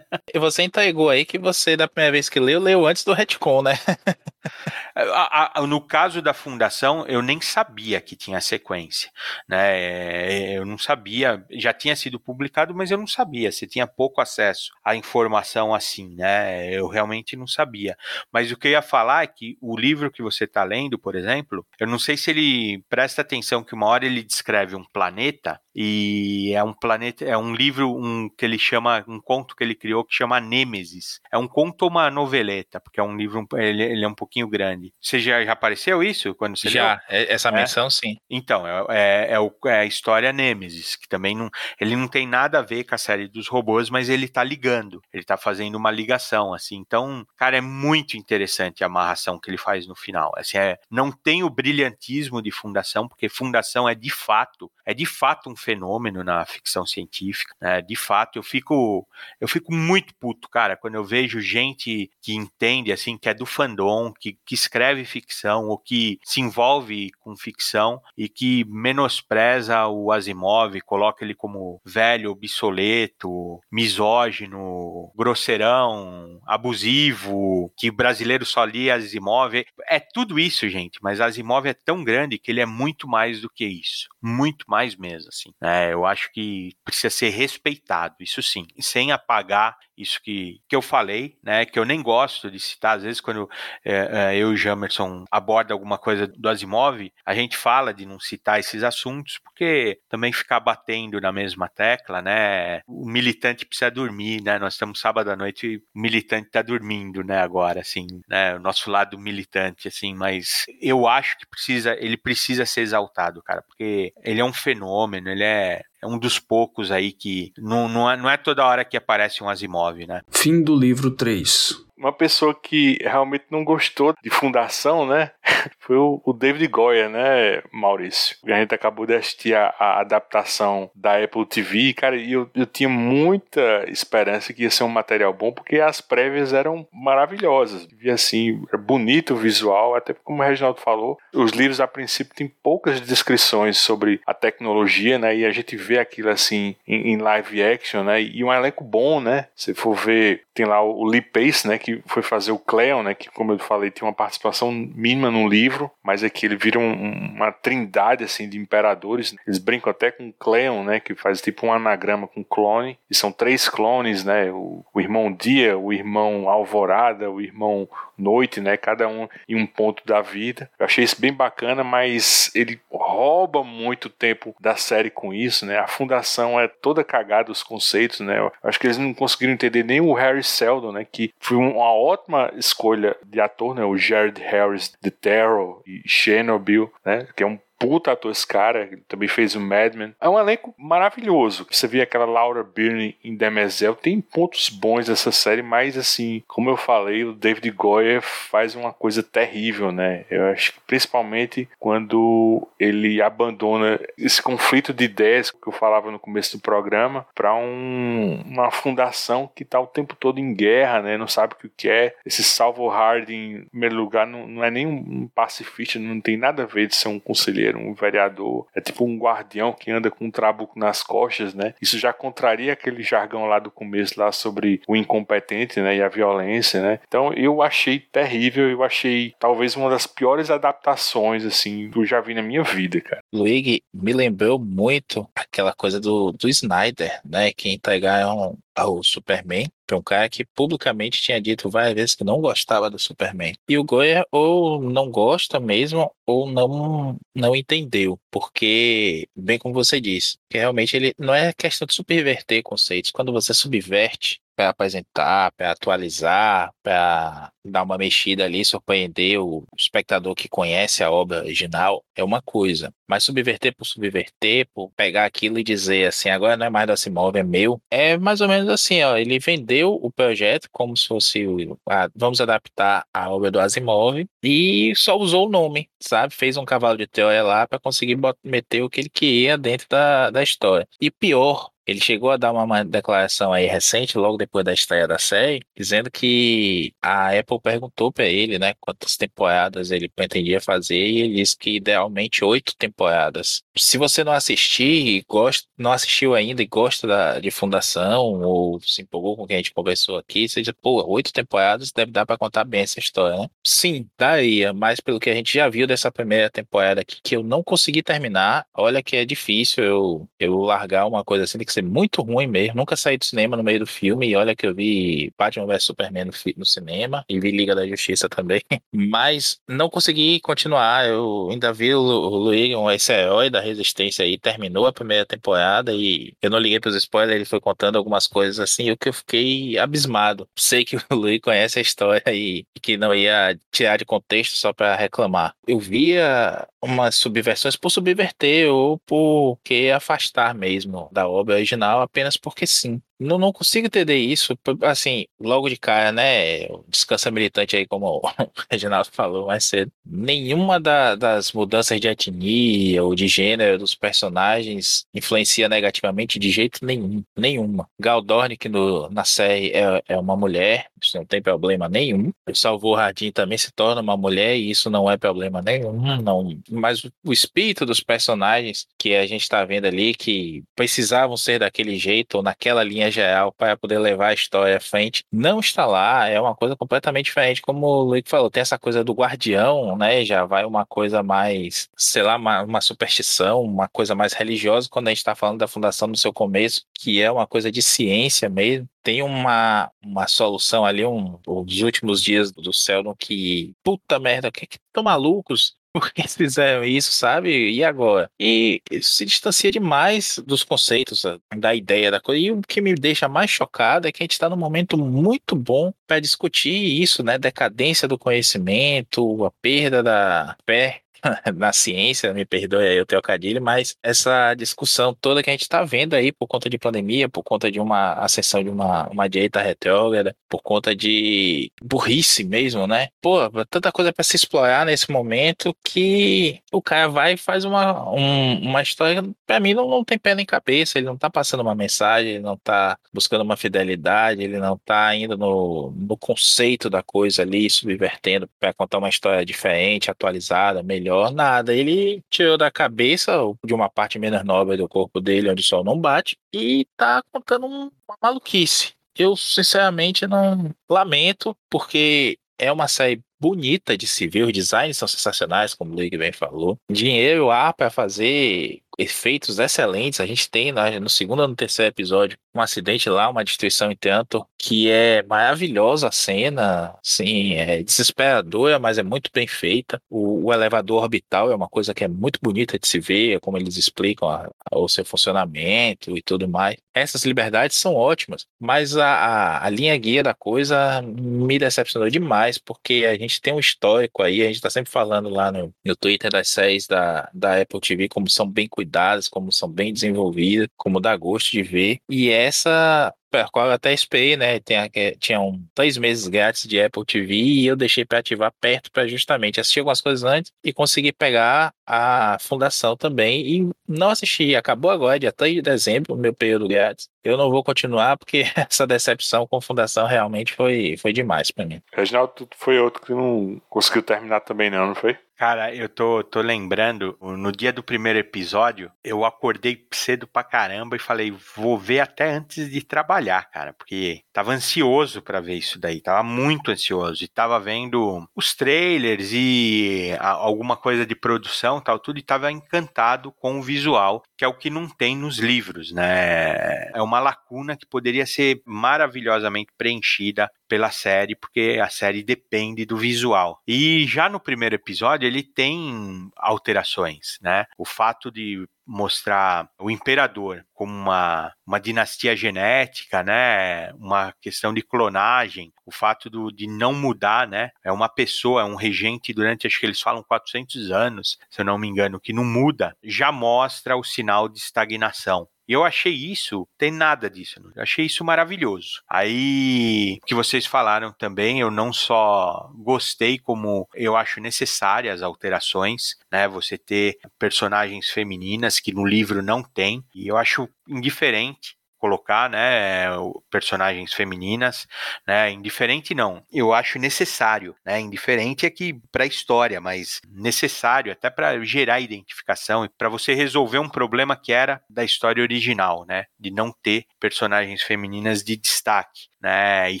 e você entregou aí que você da primeira vez que leu, leu antes do retcon, né? no caso da fundação, eu nem sabia que tinha sequência, né? Eu não sabia, já tinha sido publicado, mas eu não sabia. Você tinha pouco acesso à informação assim, né? Eu realmente não sabia. Mas o que eu ia falar é que o livro que você está lendo, por exemplo, eu não sei se ele presta atenção que uma hora ele descreve um planeta e é um planeta, é um livro um, que ele chama, um conto que ele criou que chama Nêmesis. É um conto ou uma noveleta, porque é um livro, ele, ele é um pouquinho grande. Você já, já apareceu isso quando você Já, leu? É, essa menção sim. Então, é, é, é, o, é, a história Nêmesis, que também não, ele não tem nada a ver com a série dos robôs, mas ele tá ligando, ele tá fazendo uma ligação, assim. Então, cara, é muito interessante a amarração que ele faz no final. Assim, é, não tem o brilhantismo de Fundação, porque Fundação é de fato, é de fato um fenômeno na ficção científica, né? De fato, eu fico, eu fico muito puto, cara, quando eu vejo gente que entende, assim, que é do fandom, que, que escreve ficção ou que se envolve com ficção e que menospreza o Asimov, coloca ele como velho, obsoleto, misógino, grosseirão, abusivo, que brasileiro só lia Asimov. É tudo isso, gente, mas Asimov é tão grande que ele é muito mais do que isso. Muito mais mesmo, assim. É, eu acho que precisa ser respeitado, isso sim, sem apagar isso que, que eu falei, né? Que eu nem gosto de citar, às vezes, quando é, é, eu e Jamerson aborda alguma coisa do Asimov, a gente fala de não citar esses assuntos, porque também ficar batendo na mesma tecla, né? O militante precisa dormir, né? Nós estamos sábado à noite e o militante está dormindo, né? Agora, assim, né? O nosso lado militante, assim, mas eu acho que precisa, ele precisa ser exaltado, cara, porque ele é um fenômeno, ele é é um dos poucos aí que não, não, é, não é toda hora que aparece um Asimov, né? Fim do livro 3 uma pessoa que realmente não gostou de fundação, né? Foi o, David Goya, né, Maurício? A gente acabou de assistir a, a adaptação da Apple TV, cara, e eu, eu tinha muita esperança que ia ser um material bom, porque as prévias eram maravilhosas. E assim, bonito o visual, até como o Reginaldo falou, os livros a princípio têm poucas descrições sobre a tecnologia, né? E a gente vê aquilo assim em, em live action, né? E um elenco bom, né? Se for ver, tem lá o Lee Pace, né? Que que foi fazer o Cleon, né, que como eu falei, tem uma participação mínima no livro, mas aqui ele vira um, uma trindade assim de imperadores. Eles brincam até com Cleon, né, que faz tipo um anagrama com clone, e são três clones, né, o, o irmão Dia, o irmão Alvorada, o irmão Noite, né, cada um em um ponto da vida. Eu achei isso bem bacana, mas ele rouba muito tempo da série com isso, né? A fundação é toda cagada os conceitos, né? Eu acho que eles não conseguiram entender nem o Harry Seldon, né, que foi um uma ótima escolha de ator, né? O Jared Harris de Terror e Chernobyl, né? Que é um puta ator esse cara, também fez o Mad Men. É um elenco maravilhoso. Você vê aquela Laura Byrne em Demezel, tem pontos bons essa série, mas assim, como eu falei, o David Goyer faz uma coisa terrível, né? Eu acho que principalmente quando ele abandona esse conflito de ideias que eu falava no começo do programa para um, uma fundação que tá o tempo todo em guerra, né? Não sabe o que é. Esse Salvo Harding, em primeiro lugar, não, não é nem um pacifista, não tem nada a ver de ser um conselheiro um vereador, é tipo um guardião que anda com um trabuco nas costas, né? Isso já contraria aquele jargão lá do começo lá sobre o incompetente, né, e a violência, né? Então eu achei terrível, eu achei talvez uma das piores adaptações assim que eu já vi na minha vida, cara. Luigi me lembrou muito aquela coisa do, do Snyder, né, que entregaram ao Superman para um cara que publicamente tinha dito várias vezes que não gostava do Superman. E o Goya ou não gosta mesmo ou não não entendeu, porque bem como você disse, que realmente ele não é questão de subverter conceitos. Quando você subverte para apresentar, para atualizar, para dar uma mexida ali, surpreender o espectador que conhece a obra original, é uma coisa. Mas subverter por subverter, por pegar aquilo e dizer assim, agora não é mais do Asimov, é meu, é mais ou menos assim, ó, ele vendeu o projeto como se fosse, ah, vamos adaptar a obra do Asimov e só usou o nome, sabe? Fez um cavalo de Troia lá para conseguir meter o que ele queria dentro da, da história. E pior, ele chegou a dar uma declaração aí recente, logo depois da estreia da série, dizendo que a Apple perguntou para ele, né, quantas temporadas ele pretendia fazer, e ele disse que idealmente oito temporadas. Se você não assistir e gosta, não assistiu ainda e gosta da, de Fundação, ou se empolgou com o que a gente conversou aqui, diz, pô, oito temporadas deve dar para contar bem essa história, né? Sim, daria, mas pelo que a gente já viu dessa primeira temporada aqui, que eu não consegui terminar, olha que é difícil eu, eu largar uma coisa assim, que ser muito ruim mesmo. Nunca saí do cinema no meio do filme. E olha que eu vi Batman vs Superman no, no, cinema e vi Liga da Justiça também. Mas não consegui continuar. Eu ainda vi o, o Luigion, esse herói da resistência aí, terminou a primeira temporada e eu não liguei pros spoilers. Ele foi contando algumas coisas assim. O que eu fiquei abismado. Sei que o Luiz conhece a história e que não ia tirar de contexto só para reclamar. Eu via umas subversões por subverter ou por que afastar mesmo da obra original apenas porque sim. Não, não consigo entender isso, assim, logo de cara, né? Descansa militante aí, como o Reginaldo falou mais cedo. Nenhuma da, das mudanças de etnia ou de gênero dos personagens influencia negativamente de jeito nenhum. Nenhuma. Gal Dornick no, na série é, é uma mulher, isso não tem problema nenhum. O Salvor Hardin também se torna uma mulher e isso não é problema nenhum. Não. Mas o, o espírito dos personagens que a gente está vendo ali, que precisavam ser daquele jeito ou naquela linha geral para poder levar a história à frente, não está lá, é uma coisa completamente diferente, como o Luiz falou, tem essa coisa do guardião, né, já vai uma coisa mais, sei lá, uma, uma superstição, uma coisa mais religiosa, quando a gente está falando da fundação no seu começo, que é uma coisa de ciência mesmo, tem uma, uma solução ali, um, os últimos dias do céu, que, puta merda, que que estão malucos? Por que fizeram isso, sabe? E agora? E se distancia demais dos conceitos, da ideia da coisa. E o que me deixa mais chocado é que a gente está num momento muito bom para discutir isso, né? Decadência do conhecimento, a perda da fé na ciência, me perdoe aí o trocadilho, mas essa discussão toda que a gente está vendo aí por conta de pandemia, por conta de uma ascensão de uma, uma direita retrógrada, por conta de burrice mesmo, né? Pô, tanta coisa para se explorar nesse momento que o cara vai e faz uma, um, uma história, para mim não, não tem pé nem cabeça, ele não tá passando uma mensagem, ele não tá buscando uma fidelidade, ele não tá indo no, no conceito da coisa ali, subvertendo para contar uma história diferente, atualizada, melhor melhor, nada. Ele tirou da cabeça de uma parte menos nobre do corpo dele, onde o sol não bate, e tá contando uma maluquice. Eu, sinceramente, não lamento, porque é uma série bonita de se ver, os designs são sensacionais, como o Luigi bem falou. Dinheiro há para fazer efeitos excelentes. A gente tem no segundo ou no terceiro episódio um acidente lá, uma destruição em tanto, que é maravilhosa a cena, sim, é desesperadora, mas é muito bem feita. O, o, elevador orbital é uma coisa que é muito bonita de se ver, como eles explicam a, a, o seu funcionamento e tudo mais. Essas liberdades são ótimas, mas a, a, linha guia da coisa me decepcionou demais, porque a gente tem um histórico aí, a gente está sempre falando lá no, no Twitter das séries da, da Apple TV, como são bem cuidadas, como são bem desenvolvidas, como dá gosto de ver. E essa eu até esperei, né? Tinha, tinham três meses grátis de Apple TV e eu deixei para ativar perto para justamente assistir algumas coisas antes e conseguir pegar a fundação também. E não assisti, acabou agora, dia 3 de dezembro, o meu período grátis. Eu não vou continuar porque essa decepção com fundação realmente foi, foi demais para mim. Reginaldo, foi outro que não conseguiu terminar também, não, não foi? Cara, eu tô, tô lembrando, no dia do primeiro episódio, eu acordei cedo pra caramba e falei, vou ver até antes de trabalhar, cara, porque tava ansioso para ver isso daí, tava muito ansioso e tava vendo os trailers e a, alguma coisa de produção, tal, tudo e tava encantado com o visual, que é o que não tem nos livros, né? É uma lacuna que poderia ser maravilhosamente preenchida pela série, porque a série depende do visual. E já no primeiro episódio ele tem alterações, né? O fato de mostrar o imperador como uma, uma dinastia genética, né? Uma questão de clonagem, o fato do, de não mudar, né? É uma pessoa, é um regente durante, acho que eles falam 400 anos, se eu não me engano, que não muda, já mostra o sinal de estagnação. E eu achei isso, tem nada disso, eu achei isso maravilhoso. Aí, o que vocês falaram também, eu não só gostei, como eu acho necessárias alterações, né? Você ter personagens femininas que no livro não tem, e eu acho indiferente colocar, né, personagens femininas, né, indiferente não, eu acho necessário, né, indiferente é que para a história, mas necessário até para gerar identificação e para você resolver um problema que era da história original, né, de não ter personagens femininas de destaque. Né, e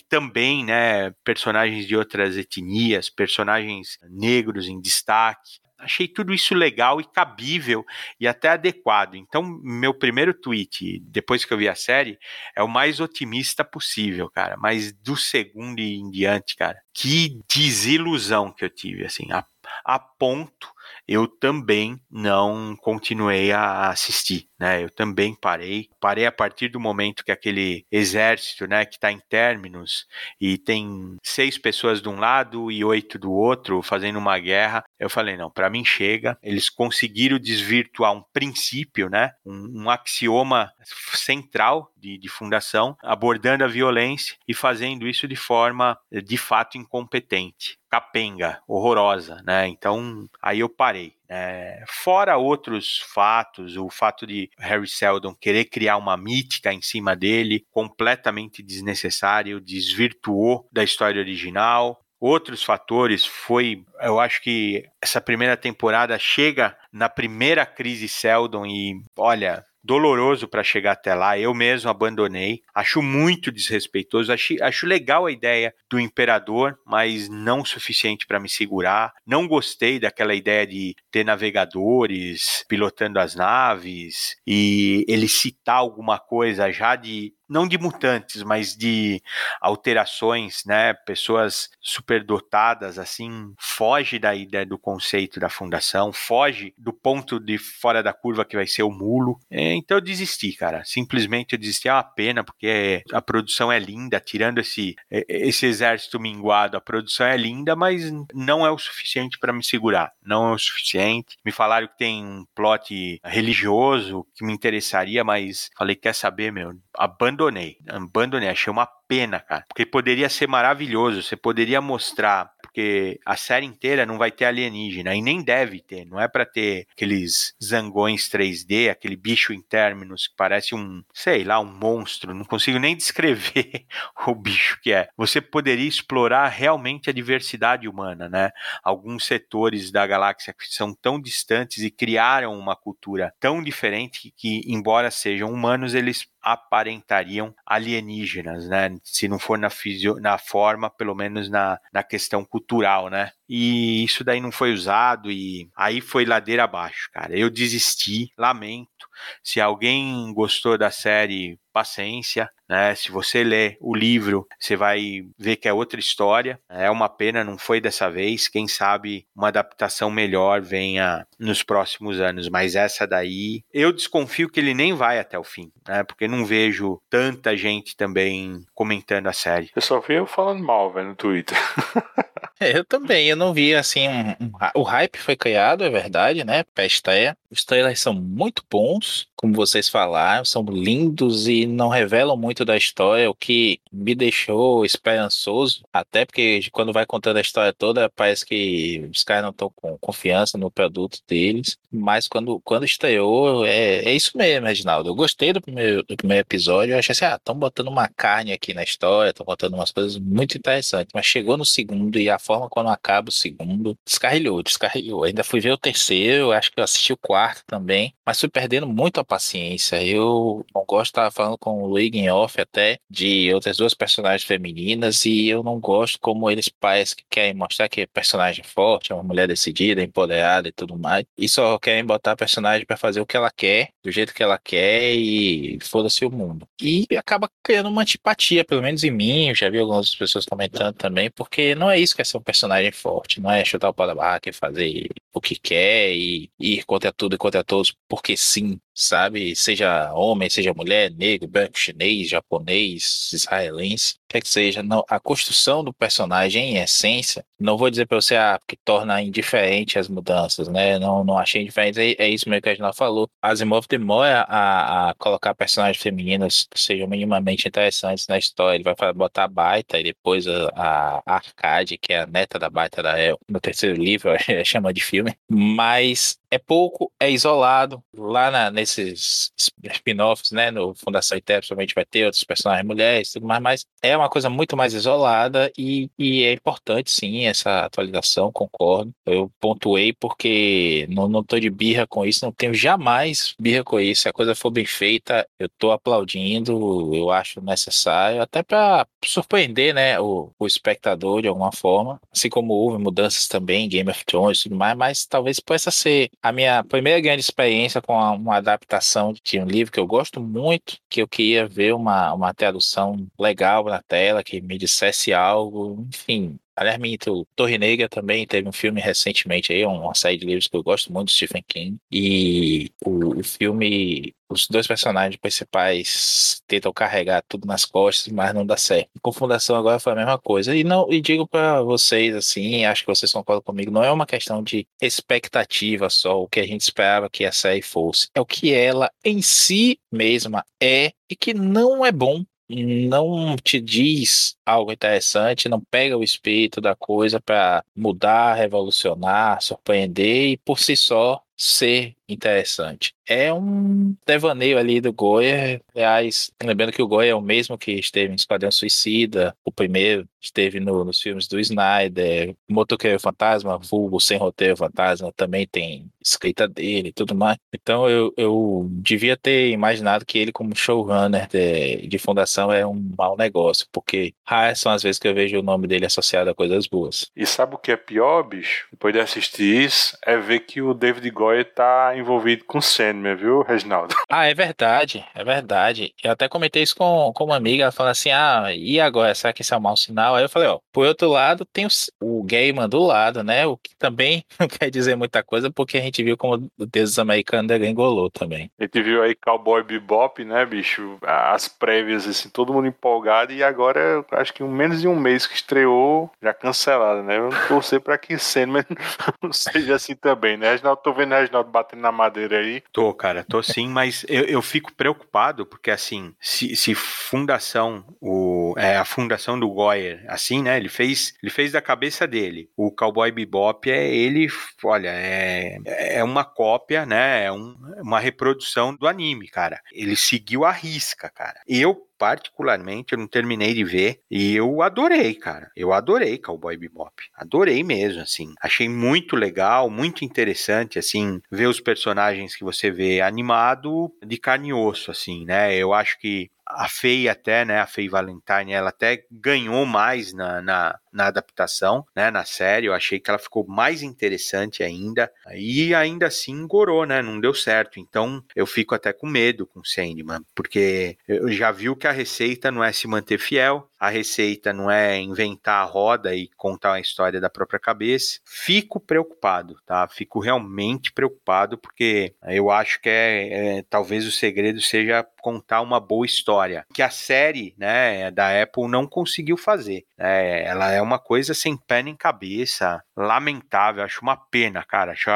também né, personagens de outras etnias, personagens negros em destaque, achei tudo isso legal e cabível e até adequado. Então, meu primeiro tweet, depois que eu vi a série, é o mais otimista possível, cara. Mas do segundo em diante, cara, que desilusão que eu tive, assim, a, a ponto eu também não continuei a assistir, né? Eu também parei, parei a partir do momento que aquele exército, né, que está em términos e tem seis pessoas de um lado e oito do outro fazendo uma guerra, eu falei não, para mim chega. Eles conseguiram desvirtuar um princípio, né, um, um axioma central de, de fundação, abordando a violência e fazendo isso de forma de fato incompetente capenga, horrorosa, né? Então, aí eu parei. É, fora outros fatos, o fato de Harry Seldon querer criar uma mítica em cima dele, completamente desnecessário, desvirtuou da história original. Outros fatores foi, eu acho que essa primeira temporada chega na primeira crise Seldon e, olha, doloroso para chegar até lá. Eu mesmo abandonei. Acho muito desrespeitoso. Acho, acho legal a ideia do imperador, mas não suficiente para me segurar. Não gostei daquela ideia de ter navegadores pilotando as naves e ele citar alguma coisa já de não de mutantes, mas de alterações, né? Pessoas superdotadas, assim, foge da ideia do conceito da fundação, foge do ponto de fora da curva que vai ser o mulo. É, então eu desisti, cara. Simplesmente eu desisti. É uma pena, porque a produção é linda, tirando esse, esse exército minguado, a produção é linda, mas não é o suficiente para me segurar. Não é o suficiente. Me falaram que tem um plot religioso que me interessaria, mas falei, quer saber, meu? Abandonei. Abandonei. Achei uma pena, cara. Porque poderia ser maravilhoso. Você poderia mostrar porque a série inteira não vai ter alienígena e nem deve ter, não é para ter aqueles zangões 3D, aquele bicho em términos que parece um, sei lá, um monstro, não consigo nem descrever o bicho que é. Você poderia explorar realmente a diversidade humana, né? Alguns setores da galáxia que são tão distantes e criaram uma cultura tão diferente que, embora sejam humanos, eles aparentariam alienígenas, né? Se não for na, fisio... na forma, pelo menos na, na questão cultural, né? E isso daí não foi usado e aí foi ladeira abaixo, cara. Eu desisti, lamento. Se alguém gostou da série, paciência, né? Se você ler o livro, você vai ver que é outra história. É uma pena, não foi dessa vez. Quem sabe uma adaptação melhor venha nos próximos anos. Mas essa daí, eu desconfio que ele nem vai até o fim, né? Porque não vejo tanta gente também comentando a série. Eu só vi eu falando mal, velho, no Twitter. É, eu também, eu não vi assim. Um, um, o hype foi criado, é verdade, né? Pra estreia. Os trailers são muito bons, como vocês falaram, são lindos e não revelam muito da história, o que me deixou esperançoso. Até porque quando vai contando a história toda, parece que os caras não estão com confiança no produto deles. Mas quando, quando estreou, é, é isso mesmo, Reginaldo. Eu gostei do primeiro, do primeiro episódio. Eu achei assim, ah, estão botando uma carne aqui na história, estão botando umas coisas muito interessantes. Mas chegou no segundo e a forma quando acaba o segundo, descarrilhou, descarrilhou. Ainda fui ver o terceiro, acho que eu assisti o quarto também, mas fui perdendo muito a paciência. Eu não gosto, estava falando com o Luigi off até, de outras duas personagens femininas, e eu não gosto como eles parecem que querem mostrar que é personagem forte, é uma mulher decidida, empoderada e tudo mais, e só querem botar a personagem para fazer o que ela quer, do jeito que ela quer, e foda-se o mundo. E acaba criando uma antipatia, pelo menos em mim, eu já vi algumas pessoas comentando também, porque não é isso que é ser um personagem forte, não é chutar o pau da e fazer o que quer e ir contra tudo e contra todos, porque sim. Sabe? Seja homem, seja mulher, negro, branco, chinês, japonês, israelense, quer que seja, não, a construção do personagem em essência, não vou dizer para você ah, que torna indiferente as mudanças, né? Não, não achei indiferente, é, é isso mesmo que a gente falou. Asimov demora a, a colocar personagens femininas que sejam minimamente interessantes na história. Ele vai botar a Baita e depois a, a Arcade, que é a neta da Baita da El, no terceiro livro, chama de filme. Mas é pouco, é isolado. Lá na, nesses spin-offs, né, no Fundação Eterna, principalmente vai ter outros personagens mulheres, tudo mais, mas é uma coisa muito mais isolada e, e é importante, sim, essa atualização, concordo. Eu pontuei porque não, não tô de birra com isso, não tenho jamais birra com isso. Se a coisa for bem feita, eu tô aplaudindo, eu acho necessário, até para surpreender, né, o, o espectador de alguma forma, assim como houve mudanças também em Game of Thrones e tudo mais, mas talvez possa ser a minha primeira grande experiência com uma adaptação de um livro que eu gosto muito, que eu queria ver uma, uma tradução legal na tela, que me dissesse algo, enfim, Aliás, minto, Torre Negra também teve um filme recentemente aí, uma série de livros que eu gosto muito, Stephen King. E o, o filme, os dois personagens principais tentam carregar tudo nas costas, mas não dá certo. Com Fundação agora foi a mesma coisa. E não e digo para vocês assim, acho que vocês concordam comigo, não é uma questão de expectativa só, o que a gente esperava que a série fosse. É o que ela em si mesma é e que não é bom não te diz algo interessante, não pega o espírito da coisa para mudar, revolucionar, surpreender e por si só ser interessante. É um devaneio ali do Goya. Aliás, lembrando que o Goya é o mesmo que esteve em Esquadrão Suicida, o primeiro, esteve no, nos filmes do Snyder, Motoqueiro Fantasma, vulgo Sem Roteiro Fantasma, também tem escrita dele e tudo mais. Então eu, eu devia ter imaginado que ele, como showrunner de, de fundação, é um mau negócio, porque raras são as vezes que eu vejo o nome dele associado a coisas boas. E sabe o que é pior, bicho? Depois de assistir isso, é ver que o David Goya tá envolvido com Sandman, viu, Reginaldo? Ah, é verdade, é verdade. Eu até comentei isso com, com uma amiga, ela falou assim, ah, e agora, será que isso é um mau sinal? Aí eu falei, ó, por outro lado, tem o, o Gaiman do lado, né, o que também não quer dizer muita coisa, porque a gente viu como o Deus Americano degringolou também. A gente viu aí Cowboy Bebop, né, bicho, as prévias, assim, todo mundo empolgado, e agora, acho que menos de um mês que estreou, já cancelado, né, vamos torcer pra que Sandman não seja assim também, né, Reginaldo, tô vendo o Reginaldo batendo na madeira aí. Tô, cara, tô sim, mas eu, eu fico preocupado, porque assim, se, se fundação, o, é, a fundação do Goyer, assim, né, ele fez, ele fez da cabeça dele. O Cowboy Bebop é ele, olha, é, é uma cópia, né, é um, uma reprodução do anime, cara. Ele seguiu a risca, cara. Eu particularmente, eu não terminei de ver e eu adorei, cara. Eu adorei Cowboy Bebop. Adorei mesmo, assim. Achei muito legal, muito interessante, assim, ver os personagens que você vê animado de carne e osso, assim, né? Eu acho que a Faye até, né, a Faye Valentine, ela até ganhou mais na, na, na, adaptação, né, na série, eu achei que ela ficou mais interessante ainda, e ainda assim engorou, né, não deu certo, então eu fico até com medo com Sandman, porque eu já viu que a receita não é se manter fiel, a receita não é inventar a roda e contar a história da própria cabeça, fico preocupado, tá, fico realmente preocupado, porque eu acho que é, é talvez o segredo seja contar uma boa história, que a série, né, da Apple não conseguiu fazer. É, ela é uma coisa sem pé nem cabeça, lamentável, acho uma pena, cara. Acho,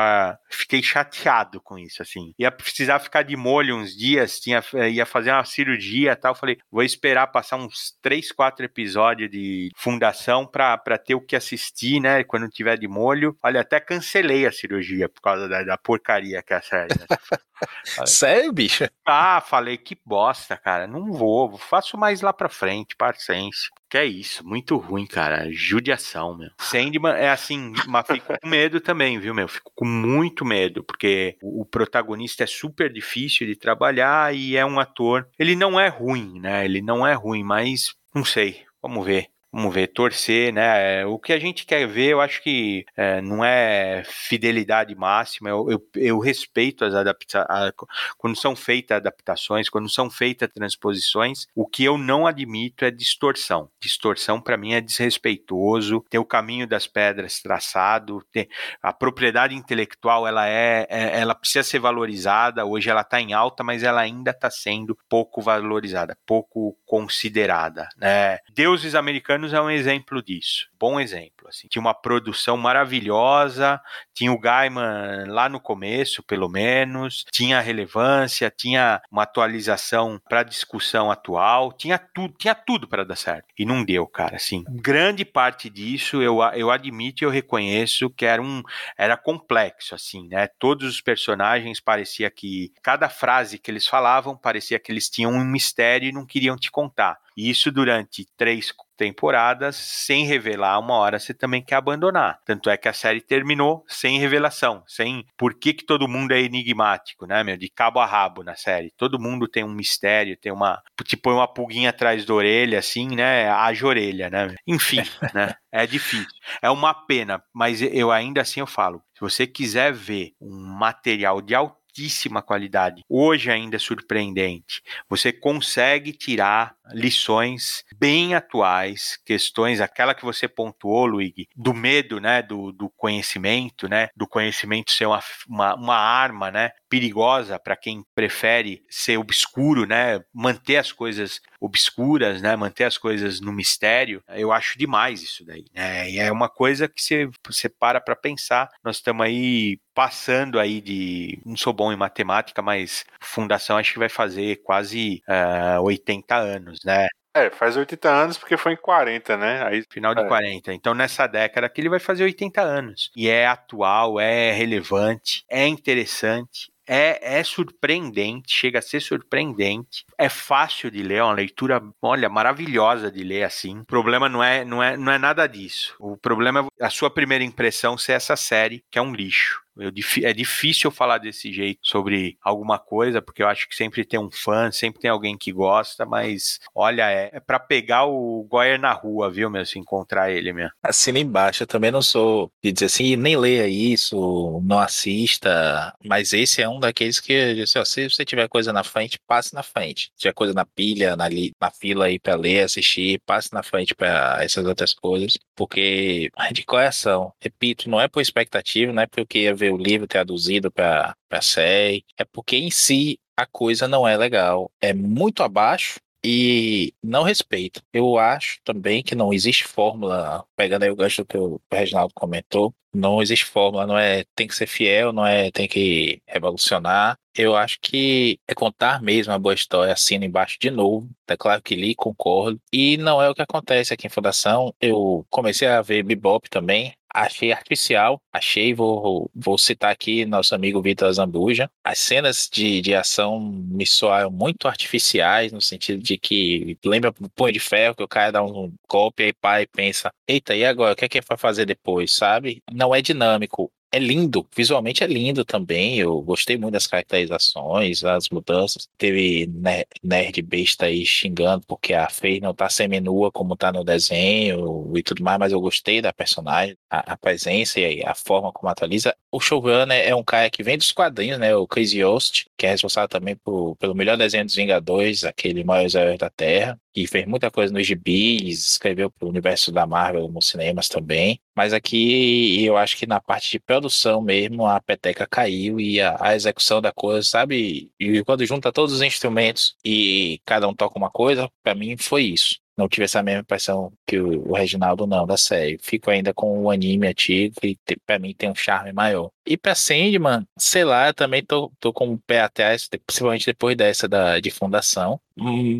fiquei chateado com isso, assim. Ia precisar ficar de molho uns dias, tinha, ia fazer uma cirurgia e tal. Falei, vou esperar passar uns 3, 4 episódios de fundação pra, pra ter o que assistir, né, quando tiver de molho. Olha, até cancelei a cirurgia por causa da, da porcaria que é a série. Né? Sério, bicho? Ah, falei que bosta, cara. Não vou, faço mais lá pra frente, paciência. Que é isso, muito ruim, cara. Judiação, meu. Sandman é assim, mas fico com medo também, viu, meu? Fico com muito medo, porque o protagonista é super difícil de trabalhar e é um ator. Ele não é ruim, né? Ele não é ruim, mas não sei. Vamos ver. Vamos ver, torcer, né? O que a gente quer ver, eu acho que é, não é fidelidade máxima. Eu, eu, eu respeito as adaptações, quando são feitas adaptações, quando são feitas transposições. O que eu não admito é distorção. Distorção para mim é desrespeitoso. Ter o caminho das pedras traçado, ter a propriedade intelectual, ela é, é ela precisa ser valorizada. Hoje ela está em alta, mas ela ainda está sendo pouco valorizada, pouco considerada, né? Deuses Americanos é um exemplo disso, bom exemplo, assim. Tinha uma produção maravilhosa, tinha o Gaiman lá no começo, pelo menos, tinha relevância, tinha uma atualização para discussão atual, tinha tudo, tinha tudo para dar certo. E não deu, cara, assim. Grande parte disso eu, eu admito e eu reconheço que era um era complexo, assim, né? Todos os personagens parecia que cada frase que eles falavam parecia que eles tinham um mistério e não queriam te contar. E isso durante três temporadas, sem revelar, uma hora você também quer abandonar. Tanto é que a série terminou sem revelação, sem por que, que todo mundo é enigmático, né, meu? De cabo a rabo na série. Todo mundo tem um mistério, tem uma. Te põe uma pulguinha atrás da orelha, assim, né? Haja orelha, né? Enfim, né? É difícil. É uma pena, mas eu ainda assim eu falo. Se você quiser ver um material de altíssima qualidade, hoje ainda é surpreendente. Você consegue tirar lições bem atuais, questões, aquela que você pontuou, Luigi, do medo, né, do, do conhecimento, né, do conhecimento ser uma, uma, uma arma, né, perigosa para quem prefere ser obscuro, né, manter as coisas obscuras, né, manter as coisas no mistério. Eu acho demais isso daí, né, e é uma coisa que você, você para para pensar. Nós estamos aí passando aí de, não sou bom em matemática, mas fundação acho que vai fazer quase uh, eh, 80 anos, né? É, faz 80 anos porque foi em 40, né? Aí, Final de é. 40. Então, nessa década aqui, ele vai fazer 80 anos. E é atual, é relevante, é interessante, é, é surpreendente, chega a ser surpreendente. É fácil de ler, é uma leitura, olha, maravilhosa de ler assim. O problema não é, não é, não é nada disso. O problema é a sua primeira impressão ser essa série, que é um lixo. Eu, é difícil falar desse jeito sobre alguma coisa, porque eu acho que sempre tem um fã, sempre tem alguém que gosta, mas olha, é, é para pegar o Goyer na rua, viu, meu? Se encontrar ele mesmo. Assina embaixo, eu também não sou de dizer assim, nem leia isso, não assista, mas esse é um daqueles que, assim, ó, se você tiver coisa na frente, passe na frente. Se tiver coisa na pilha, na, li, na fila aí pra ler, assistir, passe na frente para essas outras coisas, porque de coração, repito, não é por expectativa, não é porque ia ver ver o livro traduzido para a série, é porque em si a coisa não é legal. É muito abaixo e não respeito. Eu acho também que não existe fórmula, pegando aí o gancho que o Reginaldo comentou, não existe fórmula, não é tem que ser fiel, não é tem que revolucionar. Eu acho que é contar mesmo a boa história, assina embaixo de novo. É claro que li, concordo. E não é o que acontece aqui em Fundação. Eu comecei a ver Bebop também achei artificial, achei, vou, vou citar aqui nosso amigo Vitor Zambuja, as cenas de, de ação me soaram muito artificiais, no sentido de que lembra o Punho de Ferro, que o cara dá um golpe aí pai pensa, eita, e agora, o que é que vai fazer depois, sabe? Não é dinâmico é lindo, visualmente é lindo também. Eu gostei muito das caracterizações, as mudanças. Teve nerd besta aí xingando porque a Faye não tá seminua como tá no desenho e tudo mais, mas eu gostei da personagem, a, a presença e a forma como atualiza. O showrunner é um cara que vem dos quadrinhos, né? O Crazy Host, que é responsável também por, pelo melhor desenho dos Vingadores, aquele Maiores Heróis da Terra que fez muita coisa nos gibis, escreveu para o universo da Marvel nos cinemas também. Mas aqui eu acho que na parte de produção mesmo a peteca caiu e a, a execução da coisa, sabe? E quando junta todos os instrumentos e cada um toca uma coisa, para mim foi isso não tive essa mesma impressão que o, o Reginaldo não, da série. Fico ainda com o anime antigo, que para mim tem um charme maior. E pra Sandman, sei lá, eu também tô, tô com o pé atrás, principalmente depois dessa da, de fundação.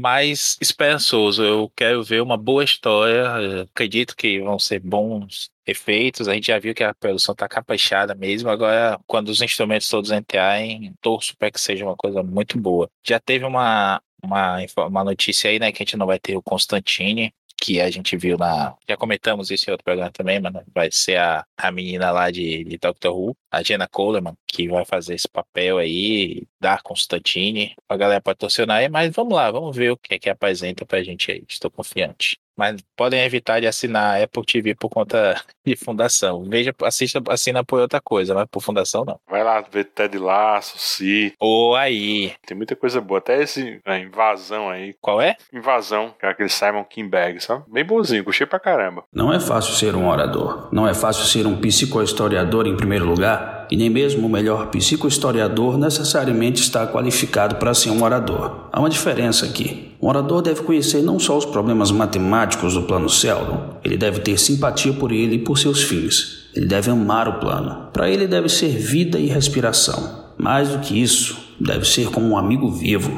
Mas esperançoso, eu quero ver uma boa história. Acredito que vão ser bons efeitos. A gente já viu que a produção tá caprichada mesmo. Agora, quando os instrumentos todos entrarem, torço para que seja uma coisa muito boa. Já teve uma, uma, uma notícia aí, né, que a gente não vai ter o Constantine, que a gente viu na. Já comentamos isso em outro programa também, mas vai ser a, a menina lá de, de Doctor Who, a Jenna Coleman, que vai fazer esse papel aí, dar Constantine. A galera pode torcionar aí, mas vamos lá, vamos ver o que é que apresenta pra gente aí. Estou confiante. Mas podem evitar de assinar Apple TV por conta de fundação. Veja, assista, assina por outra coisa, mas por fundação não. Vai lá ver Ted Lasso, Si. Ou aí. Tem muita coisa boa. Até esse a invasão aí. Qual é? Invasão, que é aquele Simon Kinberg, sabe? Bem bonzinho, gostei pra caramba. Não é fácil ser um orador. Não é fácil ser um psicohistoriador em primeiro lugar. E nem mesmo o melhor psicohistoriador necessariamente está qualificado para ser um orador. Há uma diferença aqui. Um orador deve conhecer não só os problemas matemáticos do plano Sheldon, ele deve ter simpatia por ele e por seus fins. Ele deve amar o plano. Para ele deve ser vida e respiração. Mais do que isso, deve ser como um amigo vivo.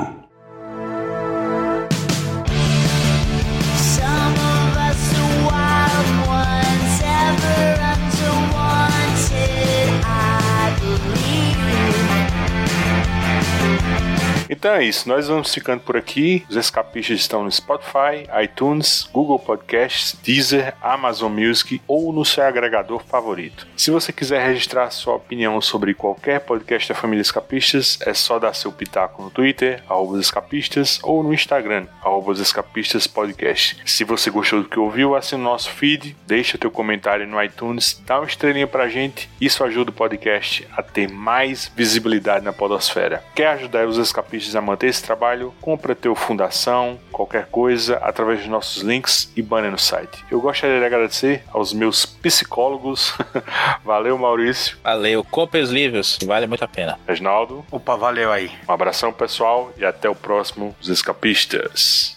Então é isso, nós vamos ficando por aqui. Os escapistas estão no Spotify, iTunes, Google Podcasts, Deezer, Amazon Music ou no seu agregador favorito. Se você quiser registrar sua opinião sobre qualquer podcast da família Escapistas, é só dar seu pitaco no Twitter, arroba escapistas, ou no Instagram, arroba escapistas podcast. Se você gostou do que ouviu, assine o nosso feed, deixa teu comentário no iTunes, dá uma estrelinha pra gente, isso ajuda o podcast a ter mais visibilidade na podosfera. Quer ajudar os escapistas a manter esse trabalho? Compra teu fundação, qualquer coisa, através dos nossos links e banner no site. Eu gostaria de agradecer aos meus psicólogos. Valeu, Maurício. Valeu. Compre os livros, vale muito a pena. Reginaldo. Opa, valeu aí. Um abração, pessoal, e até o próximo Os Escapistas.